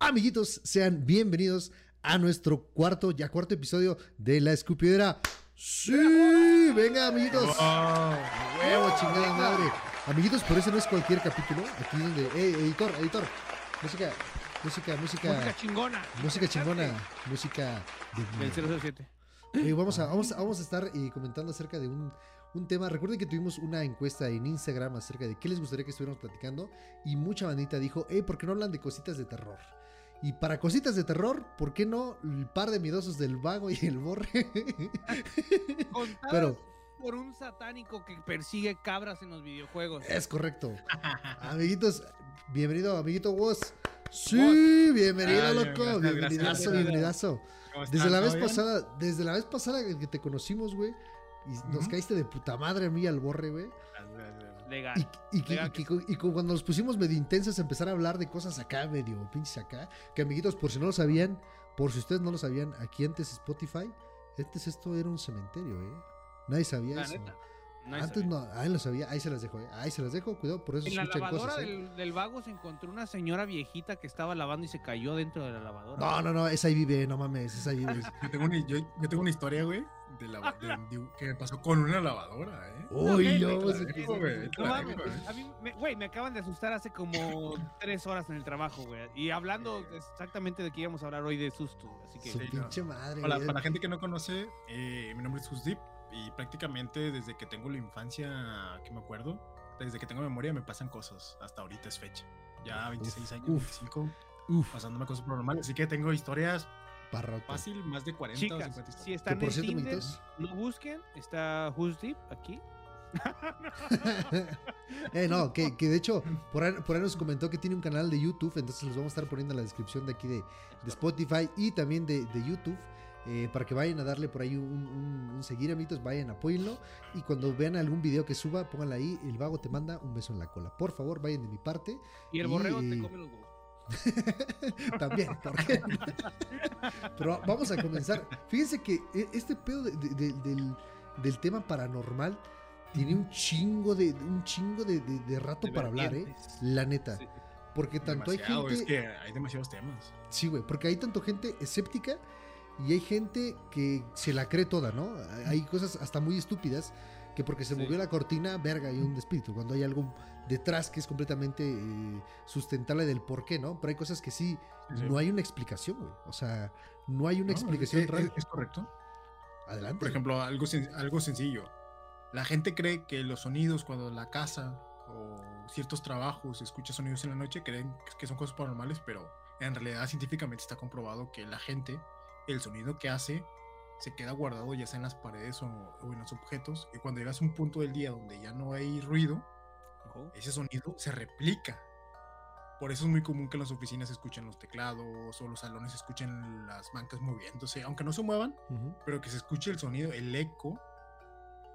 Amiguitos, sean bienvenidos a nuestro cuarto, ya cuarto episodio de La Escupidera. ¡Sí! Venga, amiguitos. Huevo, chingada madre. Amiguitos, por eso no es cualquier capítulo. Aquí donde. ¡Eh, editor, editor! Música, música, música. Música chingona. Música chingona. Música de. Del 007. Eh, vamos, a, vamos, a- vamos a estar eh, comentando acerca de un, un tema. Recuerden que tuvimos una encuesta en Instagram acerca de qué les gustaría que estuviéramos platicando. Y mucha bandita dijo, hey, ¿por qué no hablan de cositas de terror? Y para cositas de terror, ¿por qué no el par de miedosos del vago y el borre? Pero por un satánico que persigue cabras en los videojuegos. es correcto. Amiguitos, bienvenido, amiguito Woz. Sí, bienvenido, Ay, loco. gracias, bienvenidazo, gracias. bienvenidazo. ¿Cómo Desde la vez pasada, desde la vez pasada que te conocimos, güey. Y nos caíste de puta madre a mí al borre, güey. Legal. Y, y que- Legal y que- y cuando nos pusimos medio intensos, empezar a hablar de cosas acá, medio pinches acá. Que amiguitos, por si no lo sabían, por si ustedes no lo sabían, aquí antes Spotify, antes esto era un cementerio, ¿eh? Nadie sabía La eso. neta. Nadie antes sabía. no, ahí lo sabía, ahí se las dejo, ¿eh? Ahí se las dejo, cuidado, por eso En la escuchan lavadora cosas, ¿eh? del, del vago se encontró una señora viejita que estaba lavando y se cayó dentro de la lavadora. No, no, no, esa ahí vive, no mames, esa ahí vive. Yo tengo una, yo, yo tengo una historia, güey, de lava- de- de- que me pasó con una lavadora, ¿eh? Uy, no, güey, la dejo, sí, güey, No la me- acaban de asustar hace como tres horas en el trabajo, güey. Y hablando exactamente de que íbamos a hablar hoy de susto. Así que su Sí, no. pinche madre. Para, para la gente que no conoce, eh, mi nombre es Husdip y prácticamente desde que tengo la infancia que me acuerdo, desde que tengo memoria me pasan cosas. Hasta ahorita es fecha. Ya 26 años, uf. 25, Uf, pasándome cosas paranormales. Así que tengo historias parrote. fácil, más de 40 o 50 Chicas, historias. si están en cierto, Tinder, no busquen. Está Who's Deep aquí. eh, no, que, que de hecho, por ahí, por ahí nos comentó que tiene un canal de YouTube, entonces los vamos a estar poniendo en la descripción de aquí de, de Spotify y también de, de YouTube. eh, para que vayan a darle por ahí un, un- un seguir, amiguitos, vayan, apóyenlo. Y cuando vean algún video que suba, pónganla ahí. El vago te manda un beso en la cola. Por favor, vayan de mi parte. Y el Y- borrego te come los huevos. También, porque. Pero vamos a comenzar. Fíjense que e- este pedo de- de- de- del, del tema paranormal tiene un chingo de un chingo de, rato para hablar, ¿eh? La neta. Sí. Porque tanto hay gente. Es que hay demasiados temas. Sí, güey, porque hay tanto gente escéptica y hay gente que se la cree toda, ¿no? Hay cosas hasta muy estúpidas que porque se Sí. movió la cortina, verga, hay un espíritu. Cuando hay algo detrás que es completamente eh, sustentable del por qué, ¿no? Pero hay cosas que sí, Sí. no hay una explicación, güey. O sea, no hay una No, explicación es, real. es- es correcto. Adelante. Por ejemplo, algo, sen- algo sencillo. La gente cree que los sonidos cuando la casa o ciertos trabajos escucha sonidos en la noche creen que son cosas paranormales, pero en realidad científicamente está comprobado que la gente, el sonido que hace, se queda guardado ya sea en las paredes o, o en los objetos y cuando llegas a un punto del día donde ya no hay ruido, Ese sonido se replica. Por eso es muy común que en las oficinas se escuchen los teclados o los salones se escuchen las bancas moviéndose, aunque no se muevan, Ujú. pero que se escuche el sonido, el eco,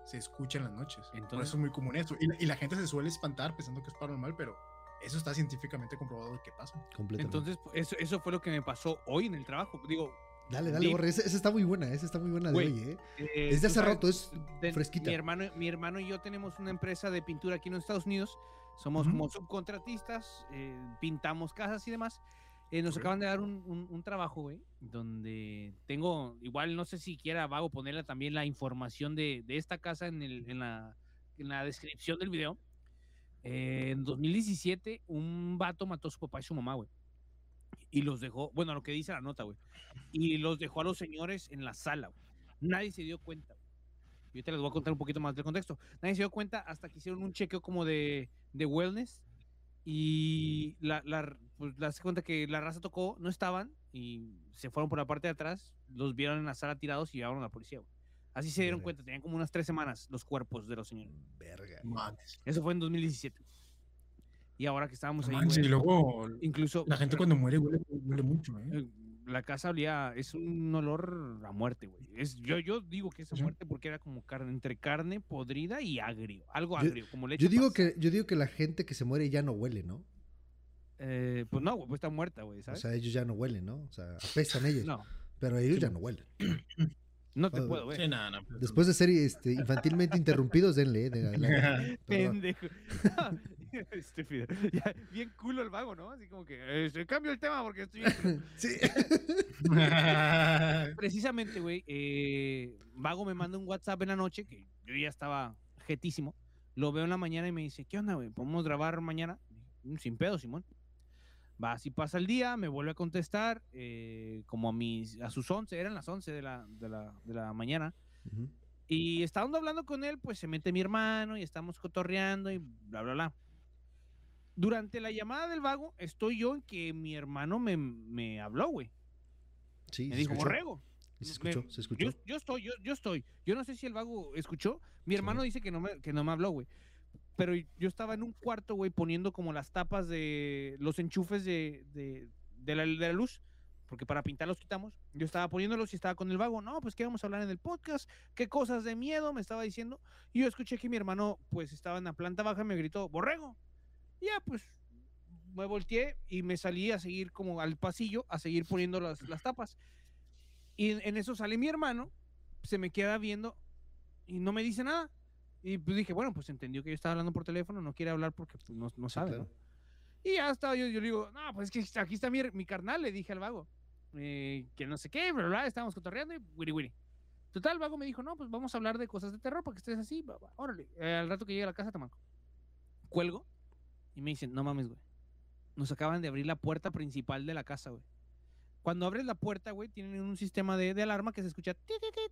se escucha en las noches. Por Entonces- eso es muy común eso. Y la, y la gente se suele espantar pensando que es paranormal, pero eso está científicamente comprobado que pasa. Completamente. Entonces, eso, eso fue lo que me pasó hoy en el trabajo. Digo, dale, dale, borre. Esa, esa está muy buena, esa está muy buena de hoy, ¿eh? eh, Es de tú hace sabes, rato, es fresquita. Mi hermano, mi hermano y yo tenemos una empresa de pintura aquí en los Estados Unidos. Somos como subcontratistas, eh, pintamos casas y demás. Eh, nos acaban de dar un, un- un trabajo, güey, donde tengo, igual no sé si quiera Vago ponerle también la información de, de esta casa en, el, en, la, en la descripción del video. Eh, en 2017, un vato mató a su papá y su mamá, güey. Y los dejó, bueno, lo que dice la nota, güey. Y los dejó a los señores en la sala, güey. Nadie se dio cuenta. güey. Y ahorita les voy a contar un poquito más del contexto. Nadie se dio cuenta hasta que hicieron un chequeo como de, de wellness. Y la, la, pues, la- se cuenta que la raza tocó, no estaban. Y se fueron por la parte de atrás. Los vieron en la sala tirados y llevaron a la policía, güey. Así se dieron Verga. cuenta. Tenían como unas tres semanas los cuerpos de los señores. Verga. Mames. Eso fue en 2017. Y ahora que estábamos No ahí, manches, güey, y luego incluso la gente cuando muere huele, huele mucho, ¿eh? la casa olía, es un olor a muerte, güey. Es, yo, yo digo que es a muerte porque era como carne, entre carne podrida y agrio, algo Yo- agrio, como leche. Yo digo, que, yo digo que la gente que se muere ya no huele, ¿no? Eh, pues no, güey, pues está muerta, güey, O sea, ellos ya no huelen, ¿no? O sea, apestan ellos. no, Pero ellos Sí, ya no huelen. no te puedo ver. Sí, pues, Después de ser este, infantilmente interrumpidos, denle, eh, de adelante. Perdón. Pendejo. Estúpido. Ya, bien culo el vago, ¿no? Así como que, este, cambio el tema porque estoy bien culo". Sí. Precisamente, güey, eh, Vago me manda un WhatsApp en la noche, que yo ya estaba jetísimo. Lo veo en la mañana y me dice, ¿qué onda, güey? ¿Podemos grabar mañana? "Mm, Sin pedo, Simón. Va, así pasa el día, me vuelve a contestar, eh, como a mis, a sus 11, eran las 11 de la, de la, de la mañana. Ujú. Y estando hablando con él, pues se mete mi hermano y estamos cotorreando y bla, bla, bla. Durante la llamada del vago, estoy yo en que mi hermano me, me habló, güey. Sí, Me se dijo, borrego. Se Me- escuchó, se escuchó. Yo, yo estoy, yo, yo estoy. Yo no sé si el vago escuchó. Mi hermano dice que no me, que no me habló, güey. Pero yo estaba en un cuarto, güey, poniendo como las tapas de los enchufes de, de, de la, de la luz. Porque para pintar los quitamos. Yo estaba poniéndolos y estaba con el vago. No, pues qué vamos a hablar en el podcast. ¿Qué cosas de miedo me estaba diciendo? Y yo escuché que mi hermano, pues estaba en la planta baja y me gritó, borrego. Ya, pues me volteé y me salí a seguir como al pasillo, a seguir poniendo las, las tapas. Y en, en eso sale mi hermano, se me queda viendo y no me dice nada. Y pues dije, bueno, pues entendió que yo estaba hablando por teléfono, no quiere hablar porque pues, no, no Sí, sabe. claro. ¿no? Y ya estaba yo, yo le digo, no, pues es que aquí está mi, mi carnal, le dije al vago, eh, que no sé qué, bla, bla, bla, estábamos cotorreando y wiri wiri. Total, el vago me dijo, no, pues vamos a hablar de cosas de terror para que estés así, va, va, órale. Eh, al rato que llegue a la casa te marco. Cuelgo y me dicen, no mames, güey. Nos acaban de abrir la puerta principal de la casa, güey. Cuando abres la puerta, güey, tienen un sistema de, de alarma que se escucha tit, tit, tit,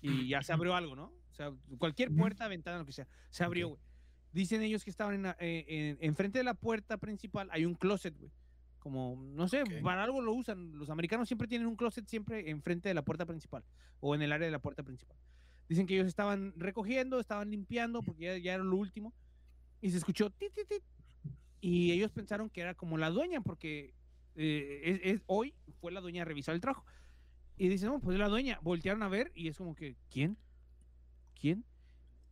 y ya se abrió algo, ¿no? O sea, cualquier puerta, ventana, lo que sea, se abrió, güey. Dicen ellos que estaban en, la- eh, en- enfrente de la puerta principal, hay un closet, güey. Como, no sé, para algo lo usan. Los americanos siempre tienen un closet siempre enfrente de la puerta principal o en el área de la puerta principal. Dicen que ellos estaban recogiendo, estaban limpiando, porque ya, ya era lo último, y se escuchó tit, tit, tit, y ellos pensaron que era como la dueña, porque eh, es, es- hoy fue la dueña a revisar el trabajo. Y dicen, no, pues es la dueña. Voltearon a ver y es como que, ¿quién? ¿Quién?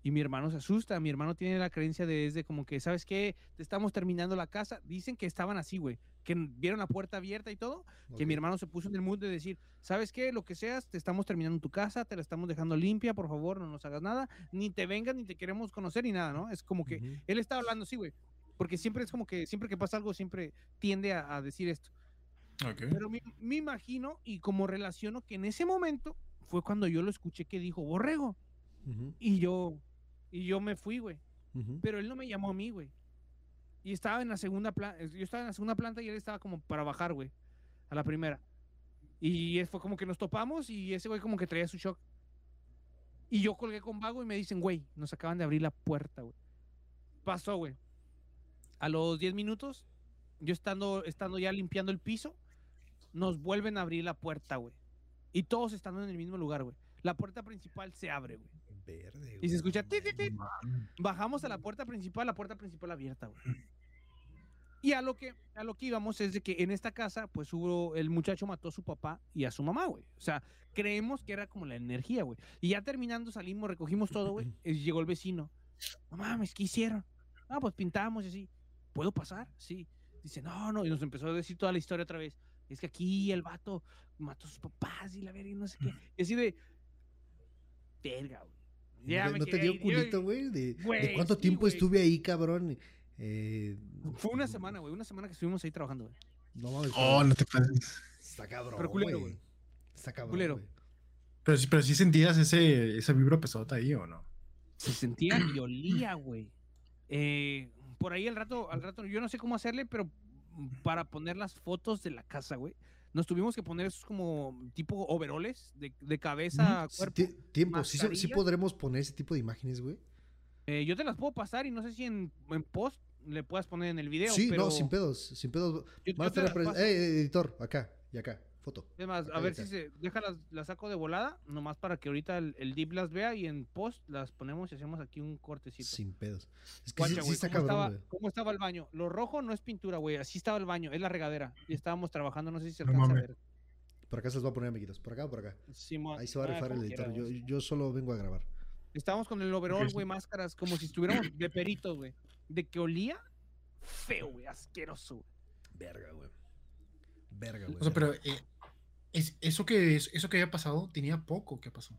Y mi hermano se asusta. Mi hermano tiene la creencia de desde como que, ¿sabes qué? Te estamos terminando la casa. Dicen que estaban así, güey. Que vieron la puerta abierta y todo. Que mi hermano se puso en el mood de decir, ¿sabes qué? Lo que seas, te estamos terminando tu casa, te la estamos dejando limpia, por favor, no nos hagas nada. Ni te vengas, ni te queremos conocer, ni nada, ¿no? Es como que Ujú. él estaba hablando así, güey. Porque siempre es como que siempre que pasa algo, siempre tiende a, a decir esto. Ok. Pero me, me imagino y como relaciono que en ese momento fue cuando yo lo escuché que dijo borrego. Ujú, Y yo, y yo me fui, güey. ujú. Pero él no me llamó a mí, güey. Y estaba en la segunda planta. Yo estaba en la segunda planta y él estaba como para bajar, güey. A la primera. Y fue como que nos topamos y ese güey como que traía su shock. Y yo colgué con vago y me dicen, güey, nos acaban de abrir la puerta, güey. Pasó, güey. A los 10 minutos, yo estando, estando ya limpiando el piso, nos vuelven a abrir la puerta, güey. Y todos estando en el mismo lugar, güey. La puerta principal se abre, güey. Verde, Y se güey, escucha tit, tit. mames. Bajamos a la puerta principal, la puerta principal abierta, güey. Y a lo que a lo que íbamos es de que en esta casa, pues hubo, el muchacho mató a su papá y a su mamá, güey. O sea, creemos que era como la energía, güey. Y ya terminando salimos, recogimos todo, güey. Llegó el vecino. No mames, ¿qué hicieron? Ah, pues pintamos y así. ¿Puedo pasar? Sí. Dice, no, no. Y nos empezó a decir toda la historia otra vez. Es que aquí el vato mató a sus papás y la verga y no sé qué. Y así de. Verga, güey. Ya ¿No, me no te dio yo- culito, güey? ¿De, cuánto sí, tiempo güey. estuve ahí, cabrón? Eh, Fue una semana, güey. Una semana que estuvimos ahí trabajando, güey. No mames. Oh, pero no te pases. Está cabrón, pero culero, güey. Está cabrón, Culero. güey. Pero, sí- pero sí sentías ese, esa vibra pesada ahí, ¿o no? Se sentía y olía, güey. Eh, por ahí al rato, al rato, yo no sé cómo hacerle, pero para poner las fotos de la casa, güey. Nos tuvimos que poner esos como tipo overoles de, de cabeza Sí, cuerpo. tiempo, sí, sí podremos poner ese tipo de imágenes, güey. Eh, yo te las puedo pasar y no sé si en, en post le puedas poner en el video. Sí, pero no, sin pedos, sin pedos. yo- a estar paso. Eh, editor, acá y acá, foto. Es más, a ver si se. Déjalas, las saco de volada, nomás para que ahorita el, el Deep las vea y en post las ponemos y hacemos aquí un cortecito. Sin pedos. Es que sí, Guacha, sí güey, está ¿cómo, estaba, cabrón, güey. cómo estaba el baño? Lo rojo no es pintura, güey. Así estaba el baño, es la regadera. Y estábamos trabajando, no sé si se No alcanza a mames. ver. Por acá se los voy a poner, amiguitos. Por acá o por acá. Simón. Ahí se va a Ah, rifar el editor. quiera, Yo, yo solo vengo a grabar. Estábamos con el overall, sí. güey, máscaras, como si estuviéramos de peritos, güey. De que olía feo, güey, asqueroso, güey. Verga, güey. Verga, güey. O sea, pero eh, es, eso, que, es- eso que había pasado tenía poco que pasó.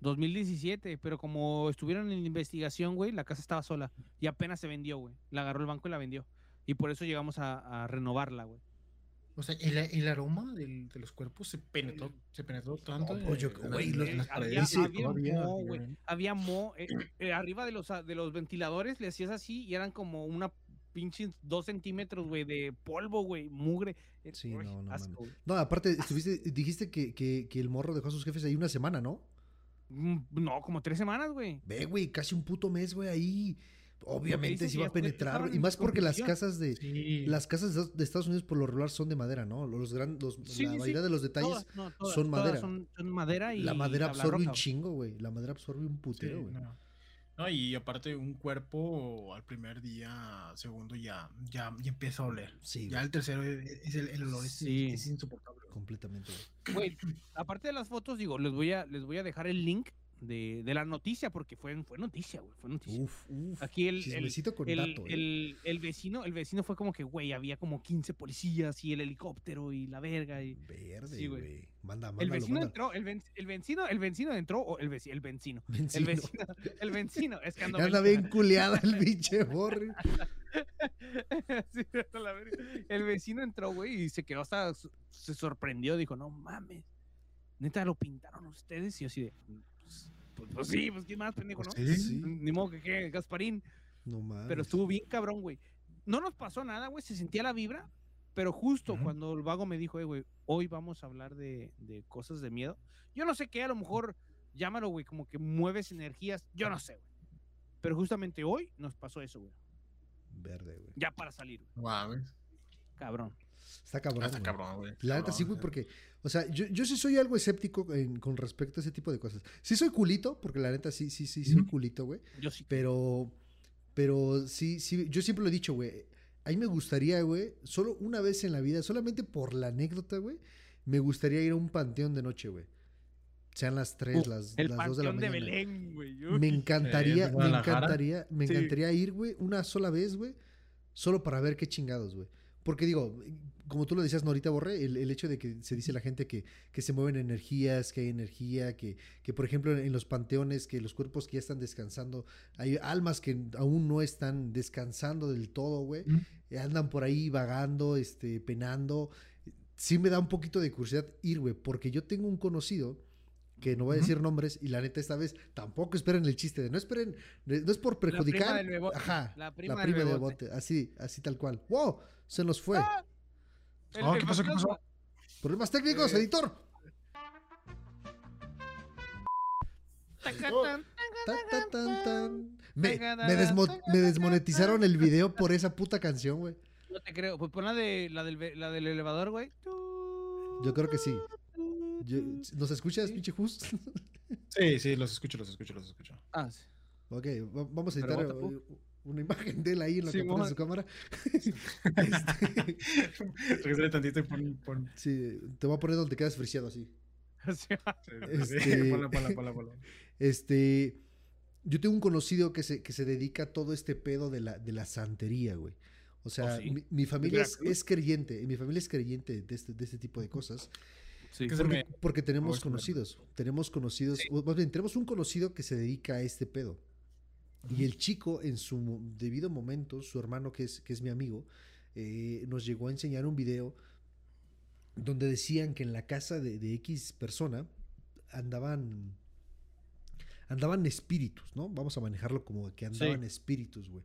2017, pero como estuvieron en investigación, güey, la casa estaba sola y apenas se vendió, güey. La agarró el banco y la vendió. Y por eso llegamos a, a renovarla, güey. O sea, el, el aroma del, de los cuerpos se penetró, se penetró tanto. Oh, yo- en güey, las- los- las había, paredes, había todavía, moho, güey. güey. Había eh, eh, arriba de los, de los ventiladores le hacías así y eran como una pinche dos centímetros, güey, de polvo, güey, mugre. Eh, Sí, uy, no, no asco. No, aparte, estuviste, dijiste que, que, que el morro dejó a sus jefes ahí una semana, ¿no? Mm, No, como tres semanas, güey. Ve, güey, casi un puto mes, güey, ahí. Obviamente se iba a penetrar. Y más porque las casas de. Sí. Las casas de- Estados Unidos por lo regular son de madera, ¿no? Los gran, los, Sí, la sí, mayoría de los detalles. Todas, no, todas, son madera. Son, son madera y la madera absorbe un chingo, güey. La madera absorbe un putero, güey. no. No, y aparte un cuerpo al primer día, segundo ya, ya, ya empieza a oler. Sí, Ya el tercero es, es el, el olor es, Sí. es insoportable. güey. completamente. Güey, aparte de las fotos, digo, les voy a, les voy a dejar el link de, de la noticia, porque fue, fue noticia, güey, fue noticia. Uf, uf. Aquí el, el, con el, dato, eh. el- el vecino, el vecino fue como que, güey, había como 15 policías y el helicóptero y la verga y... Verde, sí, güey. Manda, El mándalo, vecino mándalo. entró, el, ven- el vecino, el vecino entró, o el vecino, el vecino, el vecino, el vecino, es que Anda bien culeada el pinche borre. Sí. El vecino entró, güey, y se quedó hasta, se sorprendió, dijo, no mames, neta lo pintaron ustedes, y yo así de, pues, pues, pues sí, pues quién más, pendejo, ¿no? Sí. Sí. Ni modo que qué, Gasparín, No mames. pero estuvo bien cabrón, güey. No nos pasó nada, güey, se sentía la vibra, pero justo Ujú. cuando el vago me dijo, "Eh, güey, hoy vamos a hablar de, de cosas de miedo, yo no sé qué, a lo mejor, llámalo, güey, como que mueves energías, yo no sé, güey. Pero justamente hoy nos pasó eso, güey. Verde, güey. Ya para salir, güey. No mames. cabrón. Está cabrón. Hasta güey. cabrón, güey. La neta sí, güey, porque, o sea, yo, yo sí soy algo escéptico en- con respecto a ese tipo de cosas. Sí soy culito, porque la neta sí, sí, sí, soy culito, güey. Yo sí. Pero, pero sí, sí, yo siempre lo he dicho, güey. A mí me gustaría, güey, solo una vez en la vida, solamente por la anécdota, güey, me gustaría ir a un panteón de noche, güey. Sean las 3, Uh, las, El las 2 de la panteón de, mañana. Belén, güey. Me encantaría, me encantaría, me Sí. encantaría ir, güey, una sola vez, güey, solo para ver qué chingados, güey. Porque digo, como tú lo decías, Norita Borre, el, el hecho de que se dice la gente que, que se mueven energías, que hay energía, que, que por ejemplo en, en los panteones, que los cuerpos que ya están descansando, hay almas que aún no están descansando del todo, güey, Mm. eh, andan por ahí vagando, este, penando. Sí me da un poquito de curiosidad ir, güey, porque yo tengo un conocido que no voy a decir nombres y la neta esta vez tampoco esperen el chiste de no esperen, no es por prima perjudicar. del bebote, Ajá, la la prima prima, del bebote. bote, así, así tal cual. ¡Wow! Se nos fue. Ah, Oh, ¿qué pasó? ¿Qué pasó? Problemas técnicos, Eh, editor. Tacatán. Tan, tan, tan, tan. Me, me desmo- me desmonetizaron el video por esa puta canción, güey. No te creo. Pues pon la, de, la, del, la del elevador, güey. Yo creo que sí. Yo- ¿Nos escuchas, pinche Jus? Sí, sí, los escucho, los escucho, los escucho. Ah, sí. ok, va- vamos a editar eh, una imagen de él ahí en lo que Simón. pone su cámara. Este, tantito y pon. pon sí, te voy a poner donde te quedas friseado así. Sí. sí, sí, Este-. Este, yo tengo un conocido que se, que se dedica a todo este pedo de la, de la santería, güey. O sea, ¿Oh, sí? mi, mi familia es, es creyente, mi familia es creyente de este, de este tipo de cosas. Sí. Porque, me- porque tenemos conocidos, tenemos conocidos, o más bien, tenemos un conocido que se dedica a este pedo. Y el chico, en su debido momento, su hermano, que es, que es mi amigo, eh, nos llegó a enseñar un video donde decían que en la casa de, de X persona andaban andaban espíritus, ¿no? Vamos a manejarlo como que andaban espíritus, güey.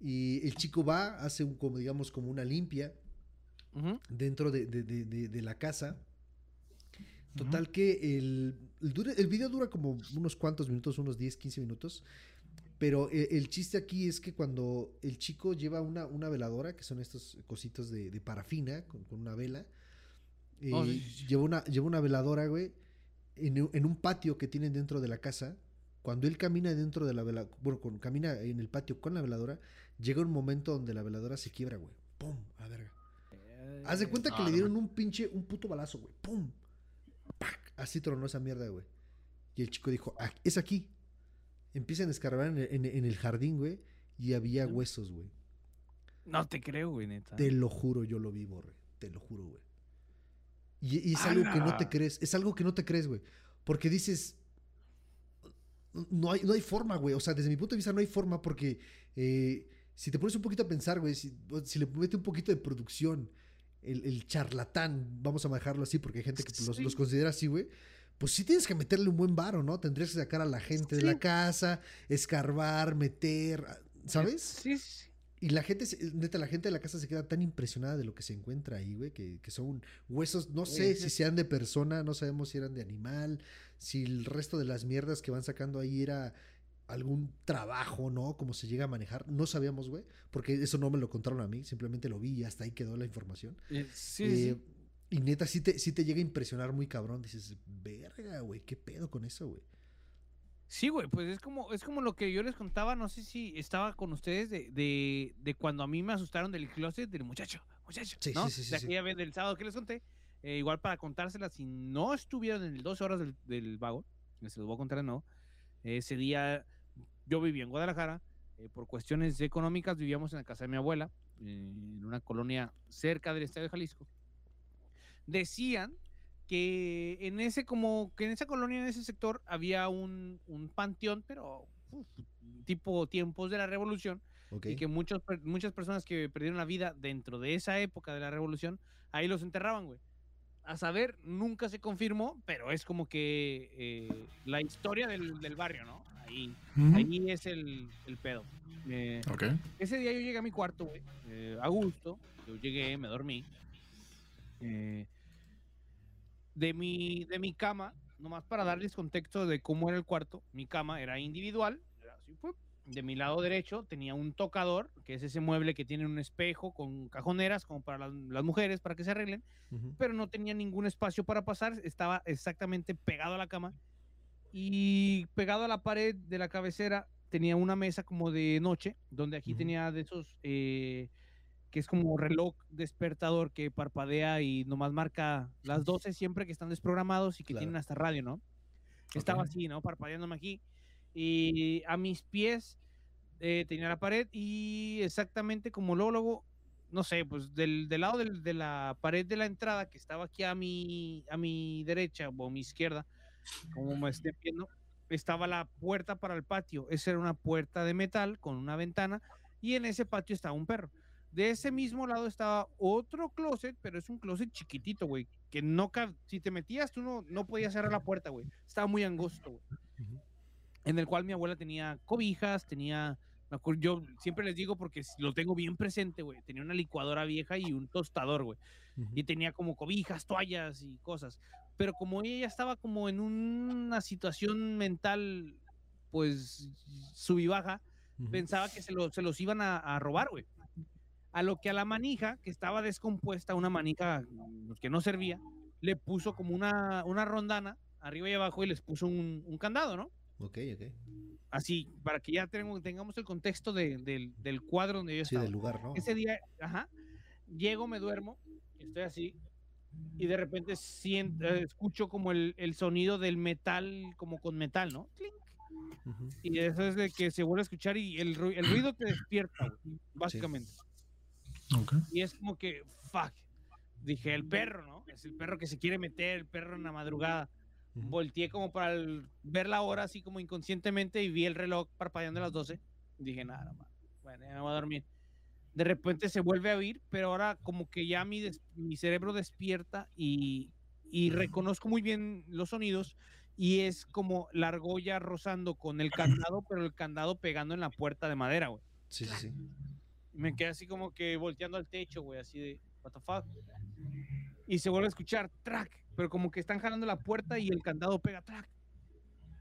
Y el chico va, hace un, como digamos, como una limpia Ujú. dentro de, de- de- de- de la casa. Total que el, el, el video dura como unos cuantos minutos, unos 10, 15 minutos. Pero e- el, chiste aquí es que cuando el chico lleva una, una veladora, que son estos cositos de, de parafina con, con una vela, eh, Oh, sí, lleva, una, lleva una veladora, güey, en, un- en un patio que tienen dentro de la casa. Cuando él camina dentro de la veladora, bueno, cuando camina en el patio con la veladora, llega un momento donde la veladora se quiebra, güey. ¡Pum! A verga. Haz de cuenta que Ah, le no dieron un pinche, un puto balazo, güey. ¡Pum! Así tronó esa mierda, güey. Y el chico dijo, "Ah, es aquí. Empiezan a escarbar en el, en- en el jardín, güey. Y había huesos, güey. No te creo, güey, neta. Te lo juro, yo lo vi, borre. Te lo juro, güey. Y, y es algo que no te crees. Es algo que no te crees, güey. Porque dices, no hay, no hay forma, güey. O sea, desde mi punto de vista no hay forma porque eh, si te pones un poquito a pensar, güey, si, si le mete un poquito de producción, el, el charlatán, vamos a manejarlo así porque hay gente que los, Sí. los considera así, güey. Pues sí tienes que meterle un buen varo, ¿no? Tendrías que sacar a la gente de la casa, escarbar, meter, ¿sabes? Sí, sí. Y la gente, se- neta, la gente de la casa se queda tan impresionada de lo que se encuentra ahí, güey, que, que son huesos, no sé Sí, si sean de persona, no sabemos si eran de animal, si el resto de las mierdas que van sacando ahí era algún trabajo, ¿no? Cómo se llega a manejar, no sabíamos, güey, porque eso no me lo contaron a mí, simplemente lo vi y hasta ahí quedó la información. Eh, sí, Eh, sí. Y neta, sí te, sí te llega a impresionar muy cabrón, dices, verga, güey, ¿qué pedo con eso, güey? Sí, güey, pues es como, es como lo que yo les contaba, no sé si estaba con ustedes de, de, de cuando a mí me asustaron del closet del muchacho, muchacho, Sí, ¿no? sí, sí, de aquella vez del sábado que les conté, eh, igual para contárselas, si no estuvieron en el 12 horas del, del vago, les los voy a contar de nuevo, ese día yo vivía en Guadalajara, eh, por cuestiones económicas vivíamos en la casa de mi abuela, eh, en una colonia cerca del Estadio de Jalisco. Decían que en ese como que en esa colonia en ese sector había un, un panteón pero uf, tipo tiempos de la revolución Ok. y que muchos muchas personas que perdieron la vida dentro de esa época de la revolución ahí los enterraban güey a saber nunca se confirmó pero es como que eh, la historia del, del barrio no ahí ahí es el, el pedo Eh, Ok. ese día yo llegué a mi cuarto, güey, eh, a gusto. Yo llegué, me dormí. Eh, de, mi, de mi cama, nomás para darles contexto de cómo era el cuarto, mi cama era individual. era así, ¡fup! De mi lado derecho tenía un tocador, que es ese mueble que tiene un espejo con cajoneras como para las, las mujeres, para que se arreglen, pero no tenía ningún espacio para pasar, estaba exactamente pegado a la cama y pegado a la pared de la cabecera tenía una mesa como de noche, donde aquí tenía de esos, eh, que es como reloj despertador que parpadea y nomás marca las 12 siempre que están desprogramados y que Claro. tienen hasta radio, ¿no? Estaba Ok. así, ¿no? Parpadeándome aquí. Y a mis pies eh, tenía la pared y exactamente como luego, luego, no sé, pues del, del lado del- de la pared de la entrada que estaba aquí a mi, a mi derecha o a mi izquierda, como me estén viendo, estaba la puerta para el patio. Esa era una puerta de metal con una ventana y en ese patio estaba un perro. De ese mismo lado estaba otro closet, pero es un closet chiquitito, güey, que no si te metías tú no, no podías cerrar la puerta, güey. Estaba muy angosto, güey. En el cual mi abuela tenía cobijas, tenía, yo siempre les digo porque lo tengo bien presente, güey. Tenía una licuadora vieja y un tostador, güey y tenía como cobijas, toallas y cosas. Pero como ella estaba como en una situación mental, pues sub y baja, pensaba que se, lo- se los iban a, a robar, güey. A lo que a la manija, que estaba descompuesta, una manija mm, que no servía, le puso como una, una rondana arriba y abajo y les puso un, un candado, ¿no? Ok, ok. Así, para que ya tengamos el contexto de- del, del cuadro donde yo Sí, estaba. del lugar, ¿no? Ese día, ajá, llego, me duermo, estoy así, y de repente siento, eh, escucho como el, el sonido del metal, como con metal, ¿no? Clink. Ujú. Y eso es de que se vuelve a escuchar y el, ru- el ruido te despierta, güey, básicamente. Ok. Y es como que, fuck, dije, el perro, ¿no? Es el perro que se quiere meter, el perro en la madrugada. Ujú. Volteé como para el- ver la hora, así como inconscientemente, y vi el reloj parpadeando a las 12. Dije, nada, más. Bueno, ya me voy a dormir. De repente se vuelve a oír, pero ahora como que ya mi, des- mi cerebro despierta y, y reconozco muy bien los sonidos. Y es como la argolla rozando con el candado, pero el candado pegando en la puerta de madera, güey. Sí, sí, sí. Me quedé así como que volteando al techo, güey, así de, what the fuck. Y se vuelve a escuchar, track, pero como que están jalando la puerta y el candado pega, track.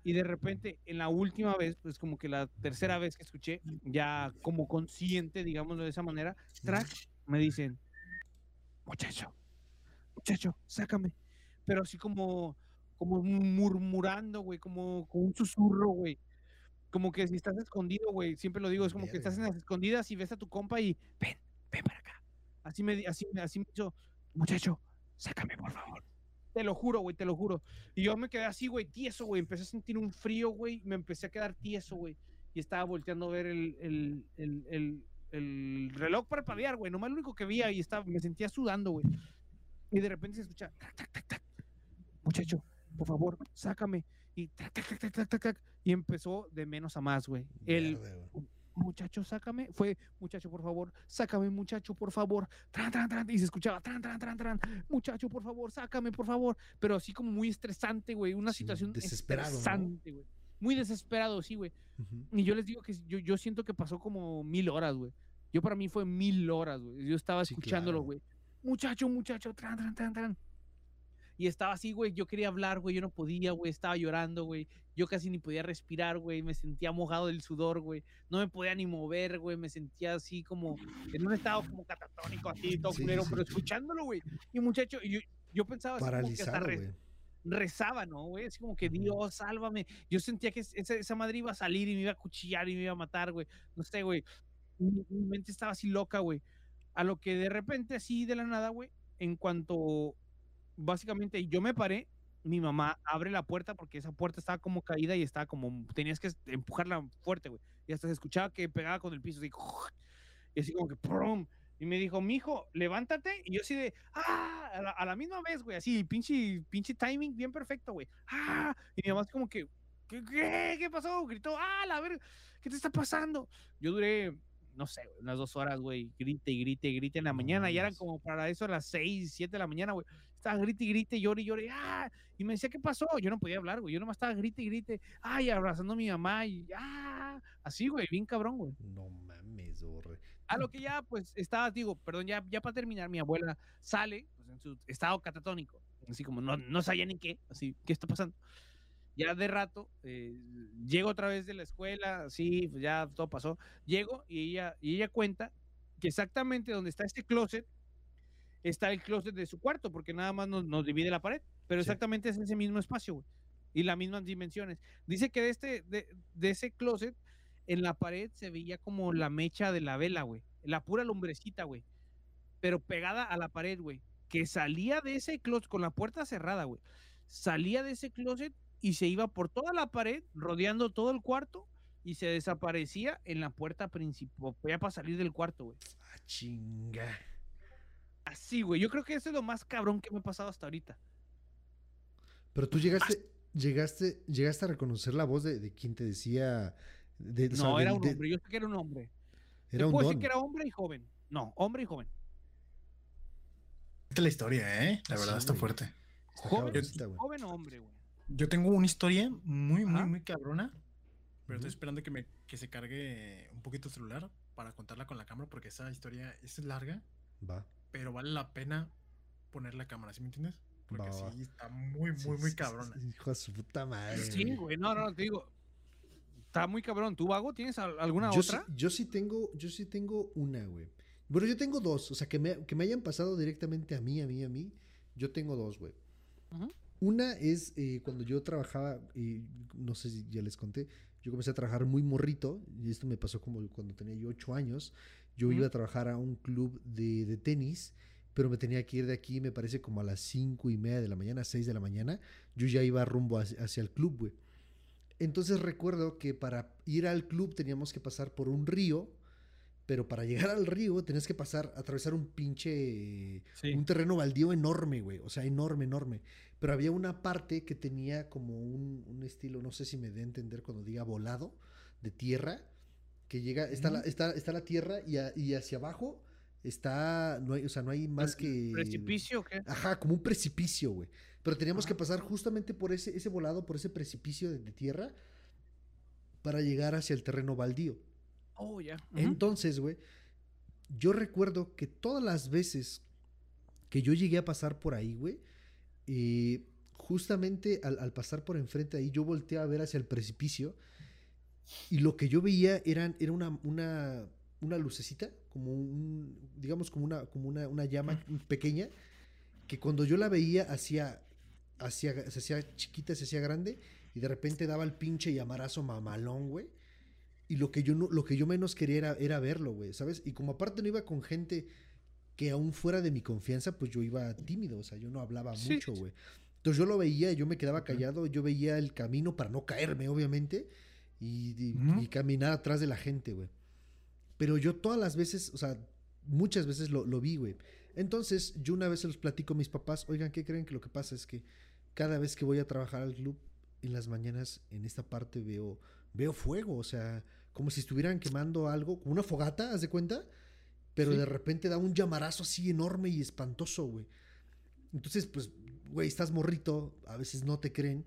Y de repente, en la última vez, pues como que la tercera vez que escuché, ya como consciente, digámoslo de esa manera, track, me dicen, muchacho, muchacho, sácame. Pero así como, como murmurando, güey, como, como un susurro, güey. Como que si estás escondido, güey, siempre lo digo, es como que estás en las escondidas y ves a tu compa y ven, ven para acá. Así me, así, me- así me hizo, muchacho, sácame, por favor. Te lo juro, güey, te lo juro. Y yo me quedé así, güey, tieso, güey. Empecé a sentir un frío, güey. Me empecé a quedar tieso, güey. Y estaba volteando a ver el, el, el, el, el reloj parpadear, güey. Nomás lo único que veía y estaba, me sentía sudando, güey. Y de repente se escucha, tac, tac, tac, tac. Muchacho, por favor, sácame. y, tac, tac, tac, tac, tac, tac, y empezó de menos a más, güey. El. Muchacho, sácame. Fue, muchacho, por favor, sácame, muchacho, por favor. Tran, tran, tran, y se escuchaba, tran, tran, tran, tran. Muchacho, por favor, sácame, por favor. Pero así como muy estresante, güey. Una Sí, situación desesperado, estresante, güey. Muy desesperado, sí, güey. Y yo les digo que yo, yo siento que pasó como mil horas, güey. Yo para mí fue mil horas, güey. Yo estaba Sí, escuchándolo, claro. güey. Muchacho, muchacho, tran, tran, tran, tran. Y estaba así, güey. Yo quería hablar, güey. Yo no podía, güey. Estaba llorando, güey. Yo casi ni podía respirar, güey. Me sentía mojado del sudor, güey. No me podía ni mover, güey. Me sentía así como en un estado como catatónico, así, todo Sí, culero, sí. pero escuchándolo, güey. Y muchacho, yo, yo pensaba así como que hasta re- rezaba, ¿no, güey? Así como que. Dios, sálvame. Yo sentía que es- esa, esa madre iba a salir y me iba a cuchillar y me iba a matar, güey. No sé, güey. Mi, mi mente estaba así loca, güey. A lo que de repente, así de la nada, güey, en cuanto básicamente yo me paré, mi mamá abre la puerta porque esa puerta estaba como caída y estaba como, tenías que empujarla fuerte, güey. Y hasta se escuchaba que pegaba con el piso, así, y así como que, ¡prum! Y me dijo, mijo, levántate. Y yo así de, ¡ah! A la, a la misma vez, güey, así, pinche, pinche timing bien perfecto, güey. ¡ah! Y mi mamá así como que, ¿qué, qué, qué pasó? Gritó, ¡ah, la ver, ¿qué te está pasando? Yo duré, no sé, unas dos horas, güey, grite y grite y grite en la mañana. Y eran como para eso a las seis, siete de la mañana, güey. Estaba grite y grite, llore y llore, ¡ah! Y me decía, ¿qué pasó? Yo no podía hablar, güey. Yo nomás estaba grite y grite, ¡ay! Abrazando a mi mamá y, ¡ah! Así, güey, bien cabrón, güey. No mames, borre. A lo que ya, pues, estaba, digo, perdón, ya, ya para terminar, mi abuela sale pues, en su estado catatónico, así como no, no sabía ni qué, así, ¿qué está pasando? Ya de rato, eh, llego otra vez de la escuela, así, pues ya todo pasó, llego y ella, y ella cuenta que exactamente donde está este closet, está el closet de su cuarto, porque nada más nos, nos divide la pared, pero Sí. exactamente es ese mismo espacio, güey, y las mismas dimensiones. Dice que de, este, de, de ese closet, en la pared se veía como la mecha de la vela, güey. La pura lumbrecita, güey. Pero pegada a la pared, güey. Que salía de ese closet con la puerta cerrada, güey. Salía de ese closet y se iba por toda la pared, rodeando todo el cuarto y se desaparecía en la puerta principal. Ya para salir del cuarto, güey. Ah, chinga. Así, güey. Yo creo que eso es lo más cabrón que me ha pasado hasta ahorita. Pero tú llegaste, llegaste, llegaste a reconocer la voz de, de quien te decía. de- o sea, No, era un de- hombre. Yo sé que era un hombre. Era Te un puedo don. decir que era hombre y joven. No, hombre y joven. Esta es la historia, ¿eh? La Sí, verdad está güey. fuerte. Está Joven, güey. joven o hombre, güey. Yo tengo una historia muy, muy, Ajá. muy cabrona. Pero estoy esperando que, me, que se cargue un poquito el celular para contarla con la cámara porque esa historia es larga, Va. Pero vale la pena poner la cámara, ¿sí me entiendes? Porque va. sí, está muy, Sí, muy, muy sí, cabrona. sí, Hijo de su puta madre. Sí, güey. No, no, te digo. Está muy cabrón. ¿Tú, Vago, tienes al- alguna yo otra? Sí, yo sí tengo, yo sí tengo una, güey. Bueno, yo tengo dos, o sea, que me, que me hayan pasado directamente a mí, a mí, a mí. Yo tengo dos, güey. Ujú. Una es eh, cuando yo trabajaba, y no sé si ya les conté, yo comencé a trabajar muy morrito, y esto me pasó como cuando tenía yo ocho años. Yo iba a trabajar a un club de, de tenis, pero me tenía que ir de aquí, me parece como a las cinco y media de la mañana, seis de la mañana. Yo ya iba rumbo hacia, hacia el club, güey. Entonces recuerdo que para ir al club teníamos que pasar por un río, pero para llegar al río tenías que pasar, atravesar un pinche Sí. un terreno baldío enorme, güey. O sea, enorme, enorme. Pero había una parte que tenía como un, un estilo, no sé si me dé a entender cuando diga volado, de tierra, que llega, está, la, está, está la tierra y, a- y hacia abajo está, no hay, o sea, no hay más que... ¿Precipicio o qué? Ajá, como un precipicio, güey. Pero teníamos que pasar justamente por ese, ese volado, por ese precipicio de, de tierra, para llegar hacia el terreno baldío. Oh, ya. Ujú. Entonces, güey, yo recuerdo que todas las veces que yo llegué a pasar por ahí, güey, eh, justamente al, al pasar por enfrente de ahí, yo volteé a ver hacia el precipicio y lo que yo veía eran, era una, una, una lucecita, como un, digamos, como una, como una, una llama pequeña, que cuando yo la veía hacía, hacía, se hacía chiquita, se hacía grande y de repente daba el pinche llamarazo mamalón, güey. Y lo que yo no, lo que yo menos quería era, era verlo, güey, ¿sabes? Y como aparte no iba con gente que aún fuera de mi confianza, pues yo iba tímido, o sea, yo no hablaba Sí, mucho, güey. Entonces yo lo veía yo me quedaba callado, yo veía el camino para no caerme, obviamente, y, y- Ujú. y caminar atrás de la gente, güey. Pero yo todas las veces, o sea, muchas veces lo, lo vi, güey. Entonces, yo una vez se los platico a mis papás, oigan, ¿qué creen que lo que pasa es que cada vez que voy a trabajar al club, en las mañanas en esta parte veo, veo fuego, o sea, como si estuvieran quemando algo, como una fogata, ¿haz de cuenta? Pero Sí. de repente da un llamarazo así enorme y espantoso, güey. Entonces, pues, güey, estás morrito, a veces no te creen.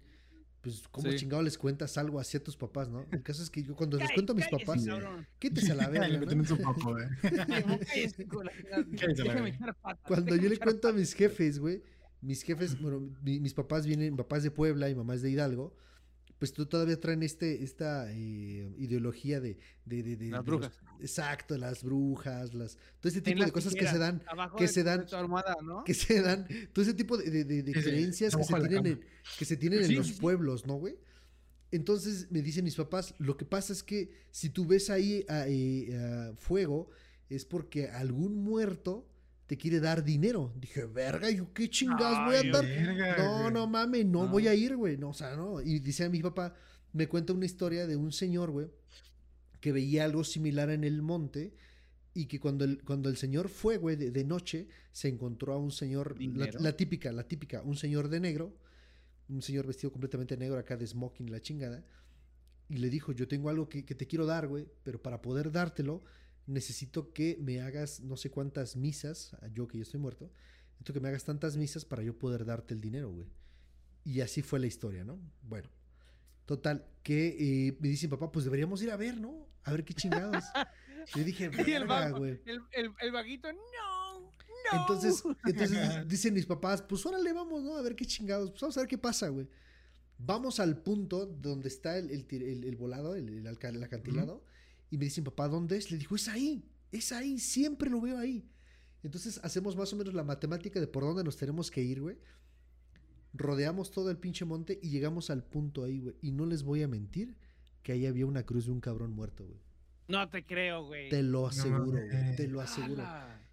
Pues, ¿cómo Sí. chingado les cuentas algo así a tus papás, no? El caso es que yo cuando les cuento a mis papás, cabrón. quítese a la verga, Cuando yo le cuento a mis jefes, güey, mis jefes, bueno, mi- mis papás vienen, mi papá es de Puebla y mamá es de Hidalgo, pues tú todavía traen este, esta eh, ideología de, de, de, de- Las de los- brujas. exacto, las brujas, las, todo este Ten tipo de cosas que se dan, abajo que de se dan- tu almohada, ¿no? que se dan, todo ese tipo de, de- de- de Sí, sí, creencias que se tienen, en, que se tienen en Sí, los sí, pueblos, ¿no, güey? Entonces me dicen mis papás, lo que pasa es que si tú ves ahí a- eh, a fuego, es porque algún muerto te quiere dar dinero. Dije, verga, yo qué chingados voy a andar. Verga, No, güey. no mames, no, No. voy a ir, güey. No, o sea, no. Y dice a mi papá, me cuenta una historia de un señor, güey, que veía algo similar en el monte y que cuando el, cuando el señor fue, güey, de, de noche, se encontró a un señor, la, la típica, la típica, un señor de negro, un señor vestido completamente negro acá de smoking, la chingada, y le dijo, yo tengo algo que, que te quiero dar, güey, pero para poder dártelo, necesito que me hagas no sé cuántas misas, yo que ya estoy muerto, necesito que me hagas tantas misas para yo poder darte el dinero, güey. Y así fue la historia, ¿no? Bueno, total, que eh, me dicen, papá, pues deberíamos ir a ver, ¿no? A ver qué chingados. Yo dije, Y el "Verga, vago, güey. el, el, el vaguito, no, no. Entonces, entonces dicen mis papás, pues órale, vamos, ¿no? A ver qué chingados. Pues vamos a ver qué pasa, güey. Vamos al punto donde está el, el, volado, el, el alca- el acantilado. Y me dicen, papá, ¿dónde es? Le digo, es ahí, es ahí, siempre lo veo ahí. Entonces hacemos más o menos la matemática de por dónde nos tenemos que ir, güey. Rodeamos todo el pinche monte y llegamos al punto ahí, güey. Y no les voy a mentir que ahí había una cruz de un cabrón muerto, güey. No te creo, güey. Te lo aseguro, güey. Te lo aseguro.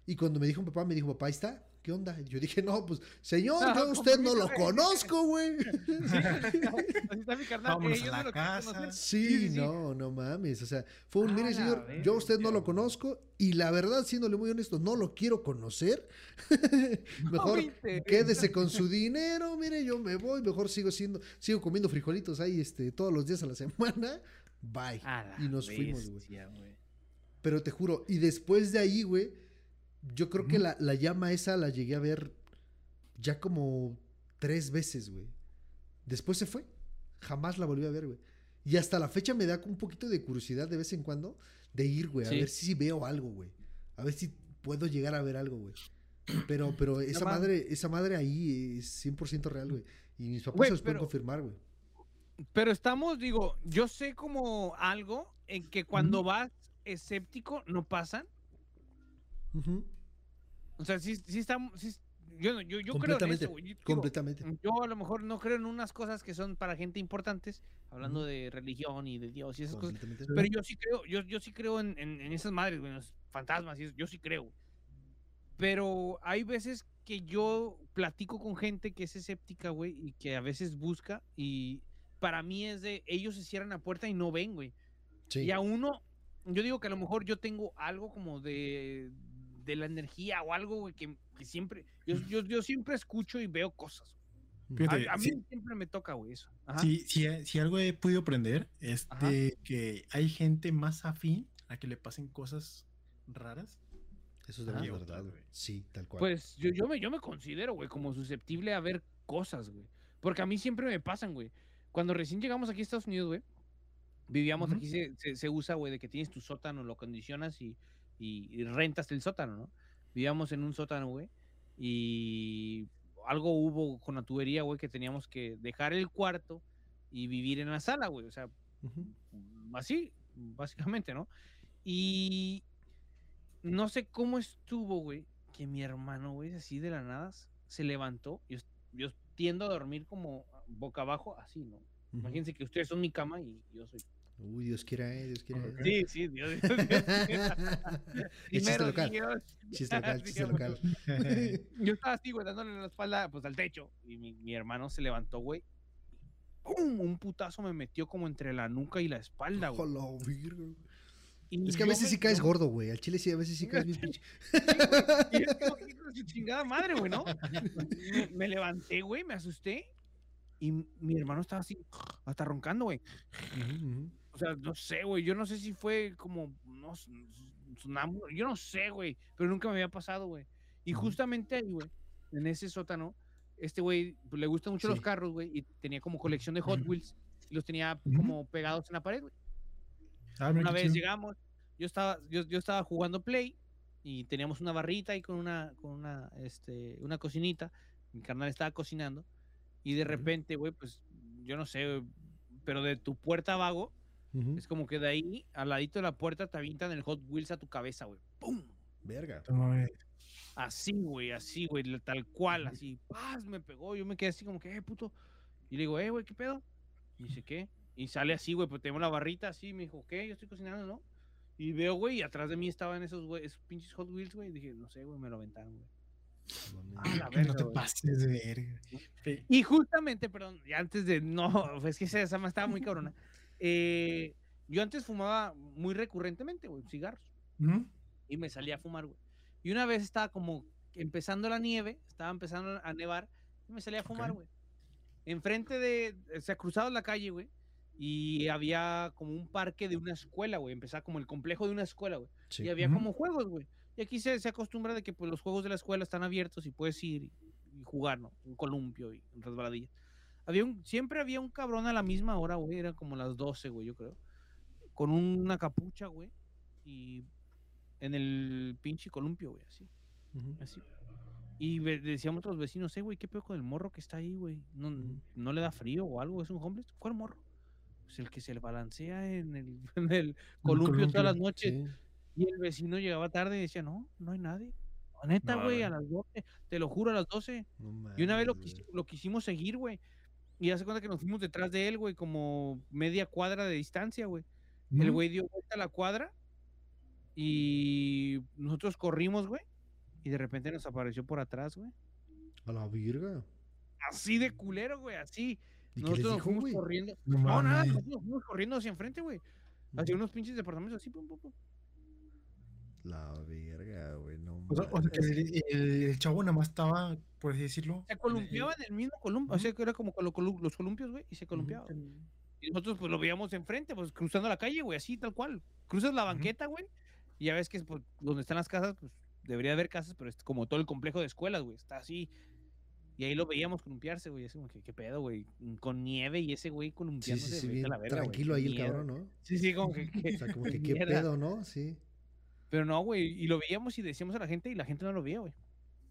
Y cuando me dijo mi papá, me dijo, papá, ahí está. ¿Qué onda? Y yo dije, no, pues, señor, No, yo a ¿cómo usted no lo no? conozco, güey. Así está mi carnal. A la casa. Sí, no, no mames. O sea, fue un, mire, señor, yo a usted no lo conozco y la verdad, siéndole muy honesto, no lo quiero conocer. mejor quédese con su dinero, mire, yo me voy, mejor sigo siendo, sigo comiendo frijolitos ahí este, todos los días a la semana. Bye. Y nos fuimos, güey. Pero te juro, y después de ahí, güey, yo creo que la, la llama esa la llegué a ver ya como tres veces, güey. Después se fue. Jamás la volví a ver, güey. Y hasta la fecha me da un poquito de curiosidad de vez en cuando de ir, güey, a Sí. ver si veo algo, güey. A ver si puedo llegar a ver algo, güey. Pero, pero esa madre, esa madre ahí es 100% real, güey. Y mis papás se los pueden confirmar, güey. Pero estamos, digo, yo sé como algo en que cuando vas escéptico no pasan. Ujú. O sea, sí, sí está, sí- yo, yo, yo creo en Completamente, eso, güey. Yo digo, Completamente. Yo a lo mejor no creo en unas cosas que son para gente importantes, hablando Ujú. de religión y de Dios y esas cosas. Pero yo sí creo, yo, yo sí creo en, en- en esas madres, güey, en los fantasmas, y eso, yo sí creo. Pero hay veces que yo platico con gente que es escéptica, güey, y que a veces busca, y para mí es de, ellos se cierran la puerta y no ven, güey. Sí. Y a uno, yo digo que a lo mejor yo tengo algo como de, de la energía o algo, güey, que, que siempre, yo, yo, yo siempre escucho y veo cosas. Fíjate, A, a mí siempre me toca, güey, eso. Ajá. Si, si, si algo he podido aprender es Ajá. de que hay gente más afín a que le pasen cosas raras. Eso es de la verdad, güey. Sí, tal cual. Pues yo, yo, me, yo me considero, güey, como susceptible a ver cosas, güey. Porque a mí siempre me pasan, güey. Cuando recién llegamos aquí a Estados Unidos, güey, vivíamos aquí, se, se, se usa, güey, de que tienes tu sótano, lo condicionas y, y, y rentas el sótano, ¿no? Vivíamos en un sótano, güey, y algo hubo con la tubería, güey, que teníamos que dejar el cuarto y vivir en la sala, güey. O sea, Ujú. así, básicamente, ¿no? Y no sé cómo estuvo, güey, que mi hermano, güey, así de la nada, se levantó. Yo, yo tiendo a dormir como boca abajo, así, ¿no? Imagínense que ustedes son mi cama y yo soy. Uy, Dios quiera, eh, Dios quiera. Sí, sí, Dios. Dios, Dios, Es chiste local. Dios. Chiste local, chiste local. Yo estaba así, güey, dándole la espalda, pues al techo. Y mi, mi hermano se levantó, güey. ¡Pum! Un putazo me metió como entre la nuca y la espalda, güey. Ojalá. Y Es que a veces me- sí caes yo- gordo, güey. Al chile sí, a veces sí caes bien pinche. Y es su chingada madre, güey, ¿no? Me, me levanté, güey, me asusté. Y mi hermano estaba así, hasta roncando, güey. Ujú. O sea, no sé, güey. Yo no sé si fue como, no, sonámbulo, yo no sé, güey. Pero nunca me había pasado, güey. Y justamente ahí, güey, en ese sótano, este güey pues, le gustan mucho los carros, güey. Y tenía como colección de Hot. Wheels. Y los tenía como pegados en la pared, güey. Ah, Una vez chido. llegamos, yo estaba, yo, yo estaba jugando Play y teníamos una barrita ahí con una, con una, este, una cocinita. Mi carnal estaba cocinando y de repente, güey, pues, yo no sé, güey, pero de tu puerta vago, Ujú. es como que de ahí, al ladito de la puerta, te avientan el Hot Wheels a tu cabeza, güey. ¡Pum! Verga. Así, güey, así, güey, tal cual, así. ¡Paz! Me pegó. Yo me quedé así como que, eh, puto. Y le digo, eh, güey, ¿qué pedo? Y dice, ¿qué? Y sale así, güey, pues tenemos la barrita así. Me dijo, ¿qué? Yo estoy cocinando, ¿no? Y veo, güey, y atrás de mí estaban esos, güey, esos pinches Hot Wheels, güey. Y dije, no sé, güey, me lo aventaron, güey. Ah, la verga, no te pases de verga. Y justamente, perdón, antes de, no, pues que esa, esa más estaba muy cabrona. Eh, yo antes fumaba muy recurrentemente, güey, cigarros. Y me salí a fumar, güey. Y una vez estaba como empezando la nieve, estaba empezando a nevar, y me salí a fumar, güey. Enfrente de, se ha cruzado la calle, güey, y había como un parque de una escuela, güey, empezaba como el complejo de una escuela, güey. Sí. Y había como juegos, güey. Y aquí se, se acostumbra de que pues, los juegos de la escuela están abiertos y puedes ir y, y jugar, ¿no? Un columpio y un resbaladilla. Había un, siempre había un cabrón a la misma hora, güey, era como las 12, güey, yo creo. Con una capucha, güey, y en el pinche columpio, güey, así, así. Y decíamos a los vecinos, eh, güey, ¿qué pedo con el morro que está ahí, güey? ¿No. ¿No le da frío o algo? ¿Es un homeless? ¿Cuál morro? Pues el que se le balancea en el, en el columpio todas las noches. Sí. Y el vecino llegaba tarde y decía, no, no hay nadie. "No, Neta, güey, no. a las 12, te lo juro, a las 12. No Y una vez lo, lo quisimos seguir, güey. Y hace cuenta que nos fuimos detrás de él, güey, como media cuadra de distancia, güey. El güey dio vuelta a la cuadra y nosotros corrimos, güey. Y de repente nos apareció por atrás, güey. A la virga. Así de culero, güey, así. ¿Y qué les Nosotros nos fuimos güey? corriendo. No No, nada, nosotros nos fuimos corriendo hacia enfrente, güey. Hacia unos pinches departamentos así, pum, pum, pum. La verga, güey. No O sea, o sea, que el, el- el chavo nada más estaba, por así decirlo. Se columpiaba en el mismo columpio. O sea, que era como colu- los columpios, güey, y se columpiaba. Y nosotros pues lo veíamos enfrente, pues cruzando la calle, güey, así tal cual. Cruzas la banqueta, güey, y ya ves que pues, donde están las casas, pues debería haber casas, pero es como todo el complejo de escuelas, güey, está así. Y ahí lo veíamos columpiarse, güey, así como que, ¿qué pedo, güey? Con nieve y ese güey Sí, columpiándose. sí, sí, bien la verga, tranquilo ahí el miedo. cabrón, ¿no? Sí, sí, como que... O sea, como que qué mierda. pedo, ¿no? Sí. Pero no, güey, y lo veíamos y decíamos a la gente y la gente no lo veía, güey.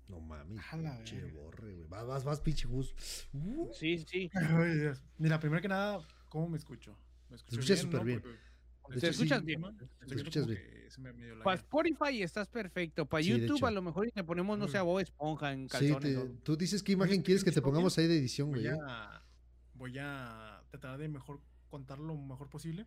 No mames, pinche borre, güey. Vas, vas, vas, pinche Gus. Uh, Sí, sí. Ay, Dios. Mira, primero que nada, ¿cómo me escucho? ¿Me escucho escuchas súper bien. Hecho, sí. escuchas bien. estoy viendo escuchas bien. Para. Spotify estás perfecto. Para Sí, YouTube a lo mejor y te ponemos, no sé, a Mm. Bob Esponja en Sí, calzones. te- o- tú dices qué imagen Oye, quieres que te pongamos ahí de edición, güey. Voy ¿eh? a, voy a tratar de mejor contar lo mejor posible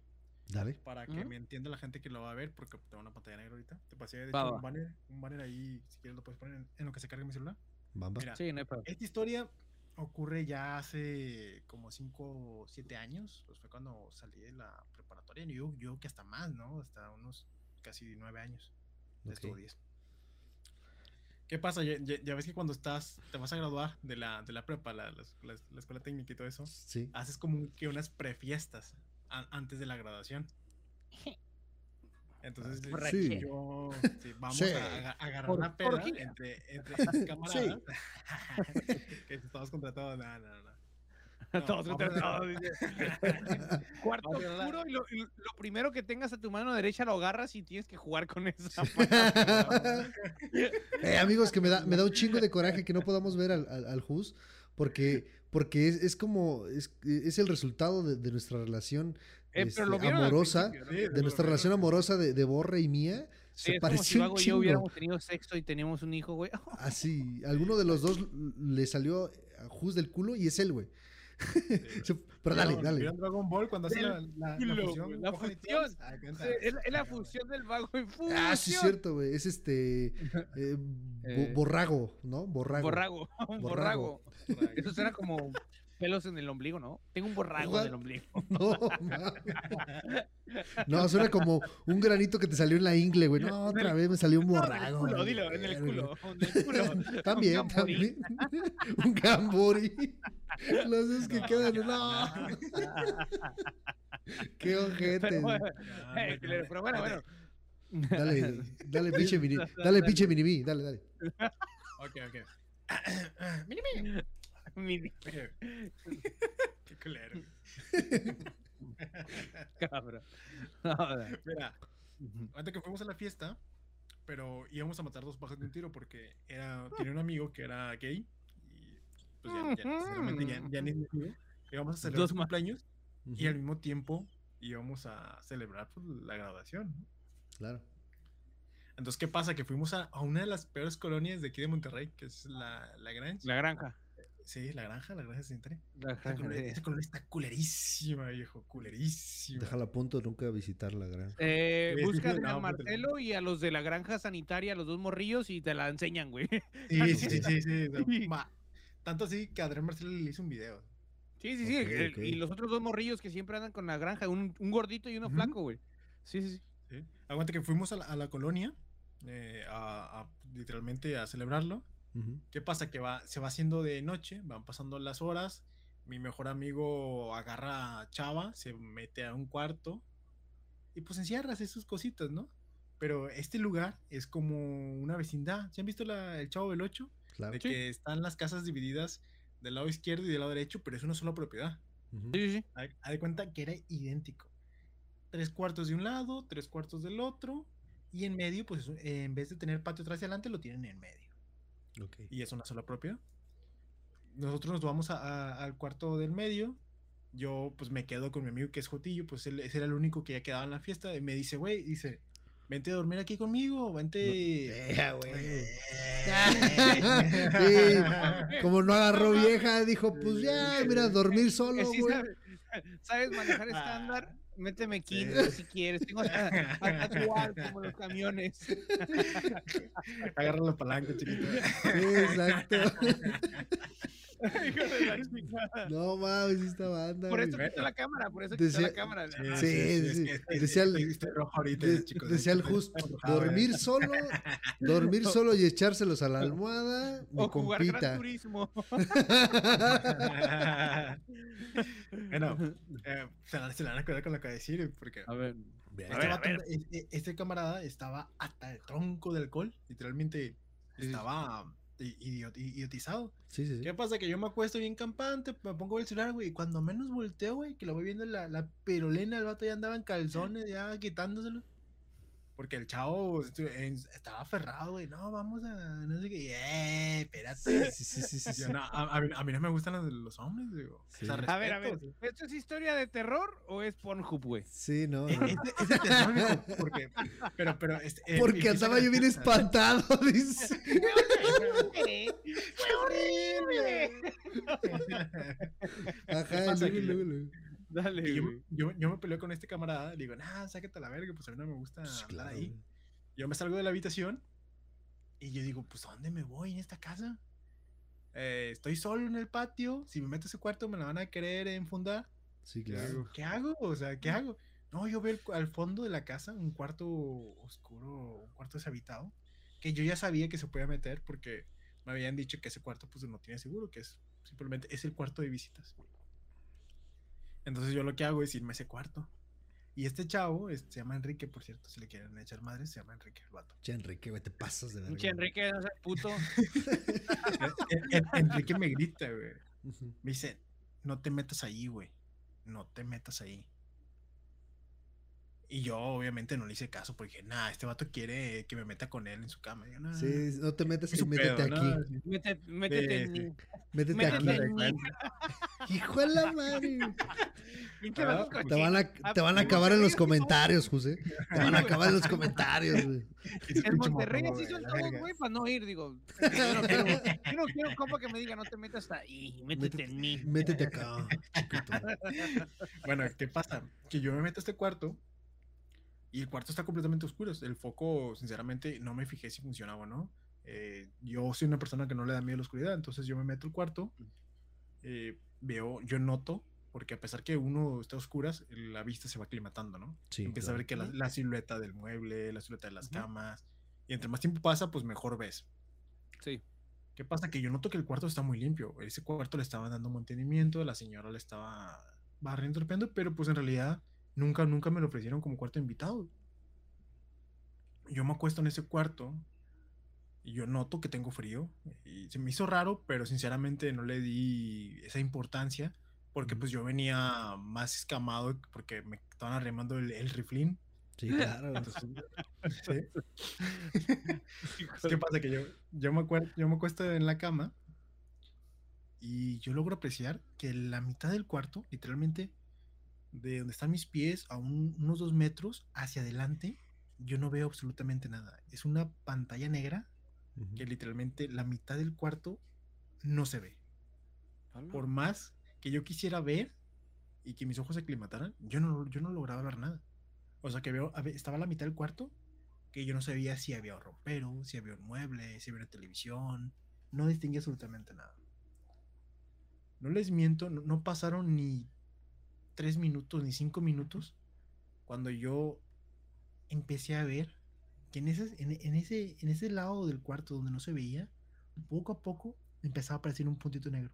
Dale. para que me entienda la gente que lo va a ver, porque tengo una pantalla negra ahorita. Te pasé, de hecho, un banner, un banner ahí, si quieres lo puedes poner en, en lo que se cargue mi celular. Bamba. Mira, Sí, no esta historia ocurre ya hace como 5 o 7 años, pues fue cuando salí de la preparatoria, y yo, yo que hasta más, ¿no? Hasta unos casi 9 años, de Ok. estos 10. ¿Qué pasa? Ya, ya- ya ves que cuando estás, te vas a graduar de la, de la prepa, la, la, la- la escuela técnica y todo eso, Sí. haces como que unas prefiestas antes de la graduación. Entonces, Borrache. yo, sí, vamos Sí. a, aga- agarrar Por- una gira. entre, entre camaradas. que estamos contratados, no, no, no. No, Todos contratados. Cuarto oscuro y lo, y lo primero que tengas a tu mano derecha lo agarras y tienes que jugar con esa. Eh, amigos, que me da, me da un chingo de coraje que no podamos ver al, al, al porque, porque es, es como, es, es el resultado de, de nuestra relación Eh, este, amorosa, principio, ¿no? Sí, de nuestra lo- relación amorosa de, de Borre y mía. Sí, Se es como si pareció Vago un y yo chingo. hubiéramos tenido sexo y teníamos un hijo, güey. Así, alguno de los dos le salió a Jus del culo y es él, güey. Se- Pero dale, ¿Vieron- dale. ¿Vieron Dragon Ball cuando hace la, la, la fusión? güey, la fusión. Ah. Sí, es, es la fusión del vago y fusión. Ah, sí, es cierto, güey. Es este. eh, bo- Eh, borrago, ¿no? Borrago. Borrago, borrago. Borrago. Eso suena como pelos en el ombligo, ¿no? Tengo un borrago What? en el ombligo. No, mames. no, suena como un granito que te salió en la ingle, güey. No, otra vez me salió un No, borrago. en el culo, vale, dilo, en el culo. En el culo. También, Un también. un gambori. Los dos que No, quedan. No. ya. Qué ojete. Pero bueno, eh, no, no, pero bueno, no, bueno. Dale, dale, pinche mini. Dale, pinche mini dale, dale. Ok, ok. Mini, Mi. Qué culero. cabrón. No, Mira, antes que fuimos a la fiesta, pero íbamos a matar dos pájaros de un tiro porque era, tenía un amigo que era gay y pues ya, ya, sinceramente ya, ni. Íbamos a celebrar Dos cumpleaños y al mismo tiempo íbamos a celebrar pues, la graduación. ¿no? Claro. Entonces, ¿qué pasa? Que fuimos a, a una de las peores colonias de aquí de Monterrey, que es la, la Grange. La granja. Sí, la granja, la granja sanitaria. La granja esa colonia está culerísima, viejo, culerísima. Déjala a punto nunca visitar la granja. Eh, Sí, busca sí, a no, pues, Marcelo y a los de la granja sanitaria, a los dos morrillos, y te la enseñan, güey. Sí, sí, sí, sí, sí. tanto así que Adrián Marcelo le hizo un video. Sí, sí, sí. El-. Y los otros dos morrillos que siempre andan con la granja, un, un gordito y uno Ujú. flaco, güey. Sí, sí, sí. ¿sí? Aguanta que fuimos a la, a la colonia, eh, a, a- literalmente a celebrarlo. ¿Qué pasa? Que va, se va haciendo de noche, van pasando las horas. Mi mejor amigo agarra a Chava, se mete a un cuarto y pues encierra, hace sus cositas, ¿no? Pero este lugar es como una vecindad. ¿Se han visto la- el Chavo del 8? Claro. De Sí. que están las casas divididas del lado izquierdo y del lado derecho, pero es una sola propiedad. Sí, sí, sí. Haz haz de cuenta que era idéntico. Tres cuartos de un lado, tres cuartos del otro, y en medio, pues en vez de tener patio atrás y adelante, lo tienen en medio. Y es una sola propiedad. Nosotros nos vamos a- a- al cuarto del medio. Yo, pues me quedo con mi amigo que es Jotillo, pues él, ese era el único que ya quedaba en la fiesta. Y me dice, güey, dice, vente a dormir aquí conmigo, vente. Sí. Como no agarró vieja, dijo, pues ya, mira, dormir solo, sí güey. sabes, sabes manejar estándar, Méteme Sí. 15 si quieres. Tengo hasta, hasta dual como los camiones. Agarra la palanca, chiquito. Sí, exacto. Hijo de la chingada. No mames, esta banda. Por eso quitó la cámara, por eso Decía- quitó la cámara. Sí, sí. Decía el- estoy- estoy rojo ahorita, De- chicos, decía el estoy- justo, dormir eh. solo, dormir solo y echárselos a la almohada, mi O jugar Gran. Turismo. bueno, eh, se, la, se la van a quedar con lo que decir, porque A ver. A este, ver, a vato- ver. e- e- este camarada estaba hasta el tronco de alcohol, literalmente Sí. estaba idiot- idiotizado. Sí, sí, sí. ¿Qué pasa? Que yo me acuesto bien campante, me pongo el celular, güey, y cuando menos volteo, güey, que lo voy viendo la, la pirulina, el vato ya andaba en calzones, ya quitándoselo. Porque el chavo estaba aferrado, güey, no, vamos a, no sé qué, eh, espérate. Sí, sí, sí, sí, sí. No, a, a mí, a mí no me gustan los, los hombres, digo. Sí. O sea, A ver, a ver. ¿Esto es historia de terror o es Pornhub, güey? Sí, no. Eh, no. Este, este terror, mijo, porque, pero, pero, este, eh, Porque andaba yo bien espantado, dice. ¡Fue horrible! Ajá, pasa? luego, Que- luego, luego. Dale, Y yo, yo, yo me peleo con este camarada, le digo, nah, sáquete a la verga, pues a mí no me gusta Pues, claro, ahí. Yo me salgo de la habitación y yo digo, pues ¿a dónde me voy en esta casa? Eh, estoy solo en el patio, si me meto a ese cuarto me la van a querer enfundar. Sí, claro. digo, ¿qué hago? O sea, ¿qué hago? No, yo veo el al fondo de la casa un cuarto oscuro, un cuarto deshabitado, que yo ya sabía que se podía meter porque me habían dicho que ese cuarto pues no tiene seguro, que es simplemente es el cuarto de visitas. Entonces yo lo que hago es irme a ese cuarto. Y este chavo, este, se llama Enrique, por cierto, si le quieren echar madre, se llama Enrique el vato. Che, Enrique, güey, te pasas de verga. Pinche Enrique, no seas puto. En- en- Enrique me grita, güey. Me dice, no te metas ahí, güey. No te metas ahí. Y yo obviamente no le hice caso porque dije, nah, este vato quiere que me meta con él en su cama. Yo, "Nah, Sí, no te metas y su métete pedo, ¿no?". aquí. Sí. Métete, métete en Métete métete aquí. En Hijo de la madre. Ah, pues, Te van a, Ah, te van a acabar en los comentarios, José. Te van a acabar en los comentarios, güey. En Monterrey así güey, son todos, güey, para no ir, digo. Yo no quiero, yo no quiero un compa que me diga, no te metas ahí, métete en mí. Métete acá, chiquito. Bueno, ¿qué pasa? Que yo me meto a este cuarto y el cuarto está completamente oscuro. El foco, sinceramente, no me fijé si funcionaba o no. Eh, yo soy una persona que no le da miedo a la oscuridad, entonces yo me meto al cuarto. eh, veo, yo noto, porque a pesar que uno está a oscuras, la vista se va aclimatando, ¿no? Sí, Empieza a claro. ver que la, la silueta del mueble, la silueta de las Ujú. camas, y entre más tiempo pasa, pues mejor ves. Sí. ¿Qué pasa? Que yo noto que el cuarto está muy limpio. Ese cuarto le estaba dando mantenimiento, la señora le estaba barriendo, pero pues en realidad nunca, nunca me lo ofrecieron como cuarto invitado. Yo me acuesto en ese cuarto y yo noto que tengo frío y se me hizo raro, pero sinceramente no le di esa importancia porque pues yo venía más escamado porque me estaban arremando el, el riflín. Sí, claro. Entonces, sí. ¿Qué pasa? Que yo, yo, me acuer- yo me acuesto en la cama y yo logro apreciar que la mitad del cuarto, literalmente, de donde están mis pies a un- unos dos metros hacia adelante, yo no veo absolutamente nada. Es una pantalla negra que literalmente la mitad del cuarto no se ve. Por más que yo quisiera ver y que mis ojos se aclimataran, yo no, yo no lograba ver nada. O sea que veo, a estaba la mitad del cuarto que yo no sabía si había un ropero, si había un mueble, si había una televisión. No distinguía absolutamente nada. No les miento, no, no pasaron ni tres minutos ni cinco minutos cuando yo empecé a ver que en ese, en, en ese, en ese lado del cuarto donde no se veía, poco a poco empezaba a aparecer un puntito negro.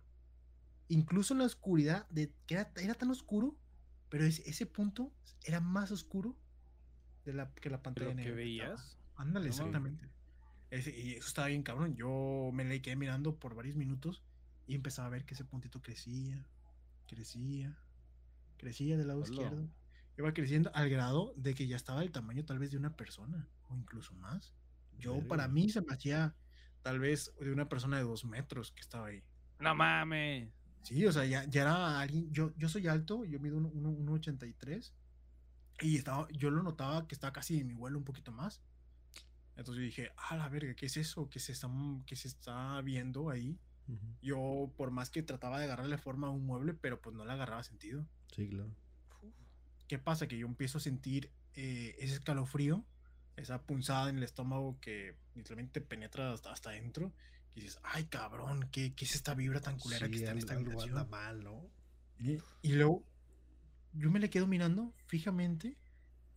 Incluso en la oscuridad, de, que era, era tan oscuro, pero ese, ese punto era más oscuro de la, que la pantalla ¿Lo que negra. estaba. veías? Ándale, No exactamente. Ese- y eso estaba bien cabrón. Yo me le quedé mirando por varios minutos y empezaba a ver que ese puntito crecía, crecía, crecía del lado Hola. izquierdo. Iba creciendo al grado de que ya estaba del tamaño tal vez de una persona o incluso más. Yo, para mí, se me hacía tal vez de una persona de dos metros que estaba ahí. No mames. Sí, o sea, ya, ya era alguien. Yo, yo soy alto, yo mido 1,83 y estaba, yo lo notaba que estaba casi de mi vuelo un poquito más. Entonces yo dije, ah, la verga, ¿qué es eso? ¿Qué se está, qué se está viendo ahí? Yo, por más que trataba de agarrarle forma a un mueble, pero pues no le agarraba sentido. Sí, claro. ¿Qué pasa? Que yo empiezo a sentir eh, ese escalofrío, esa punzada en el estómago que literalmente penetra hasta, hasta adentro. Y dices, ay, cabrón, ¿qué, qué es esta vibra tan culera que está en esta habitación? anda mal, ¿no? Y, y luego yo me le quedo mirando fijamente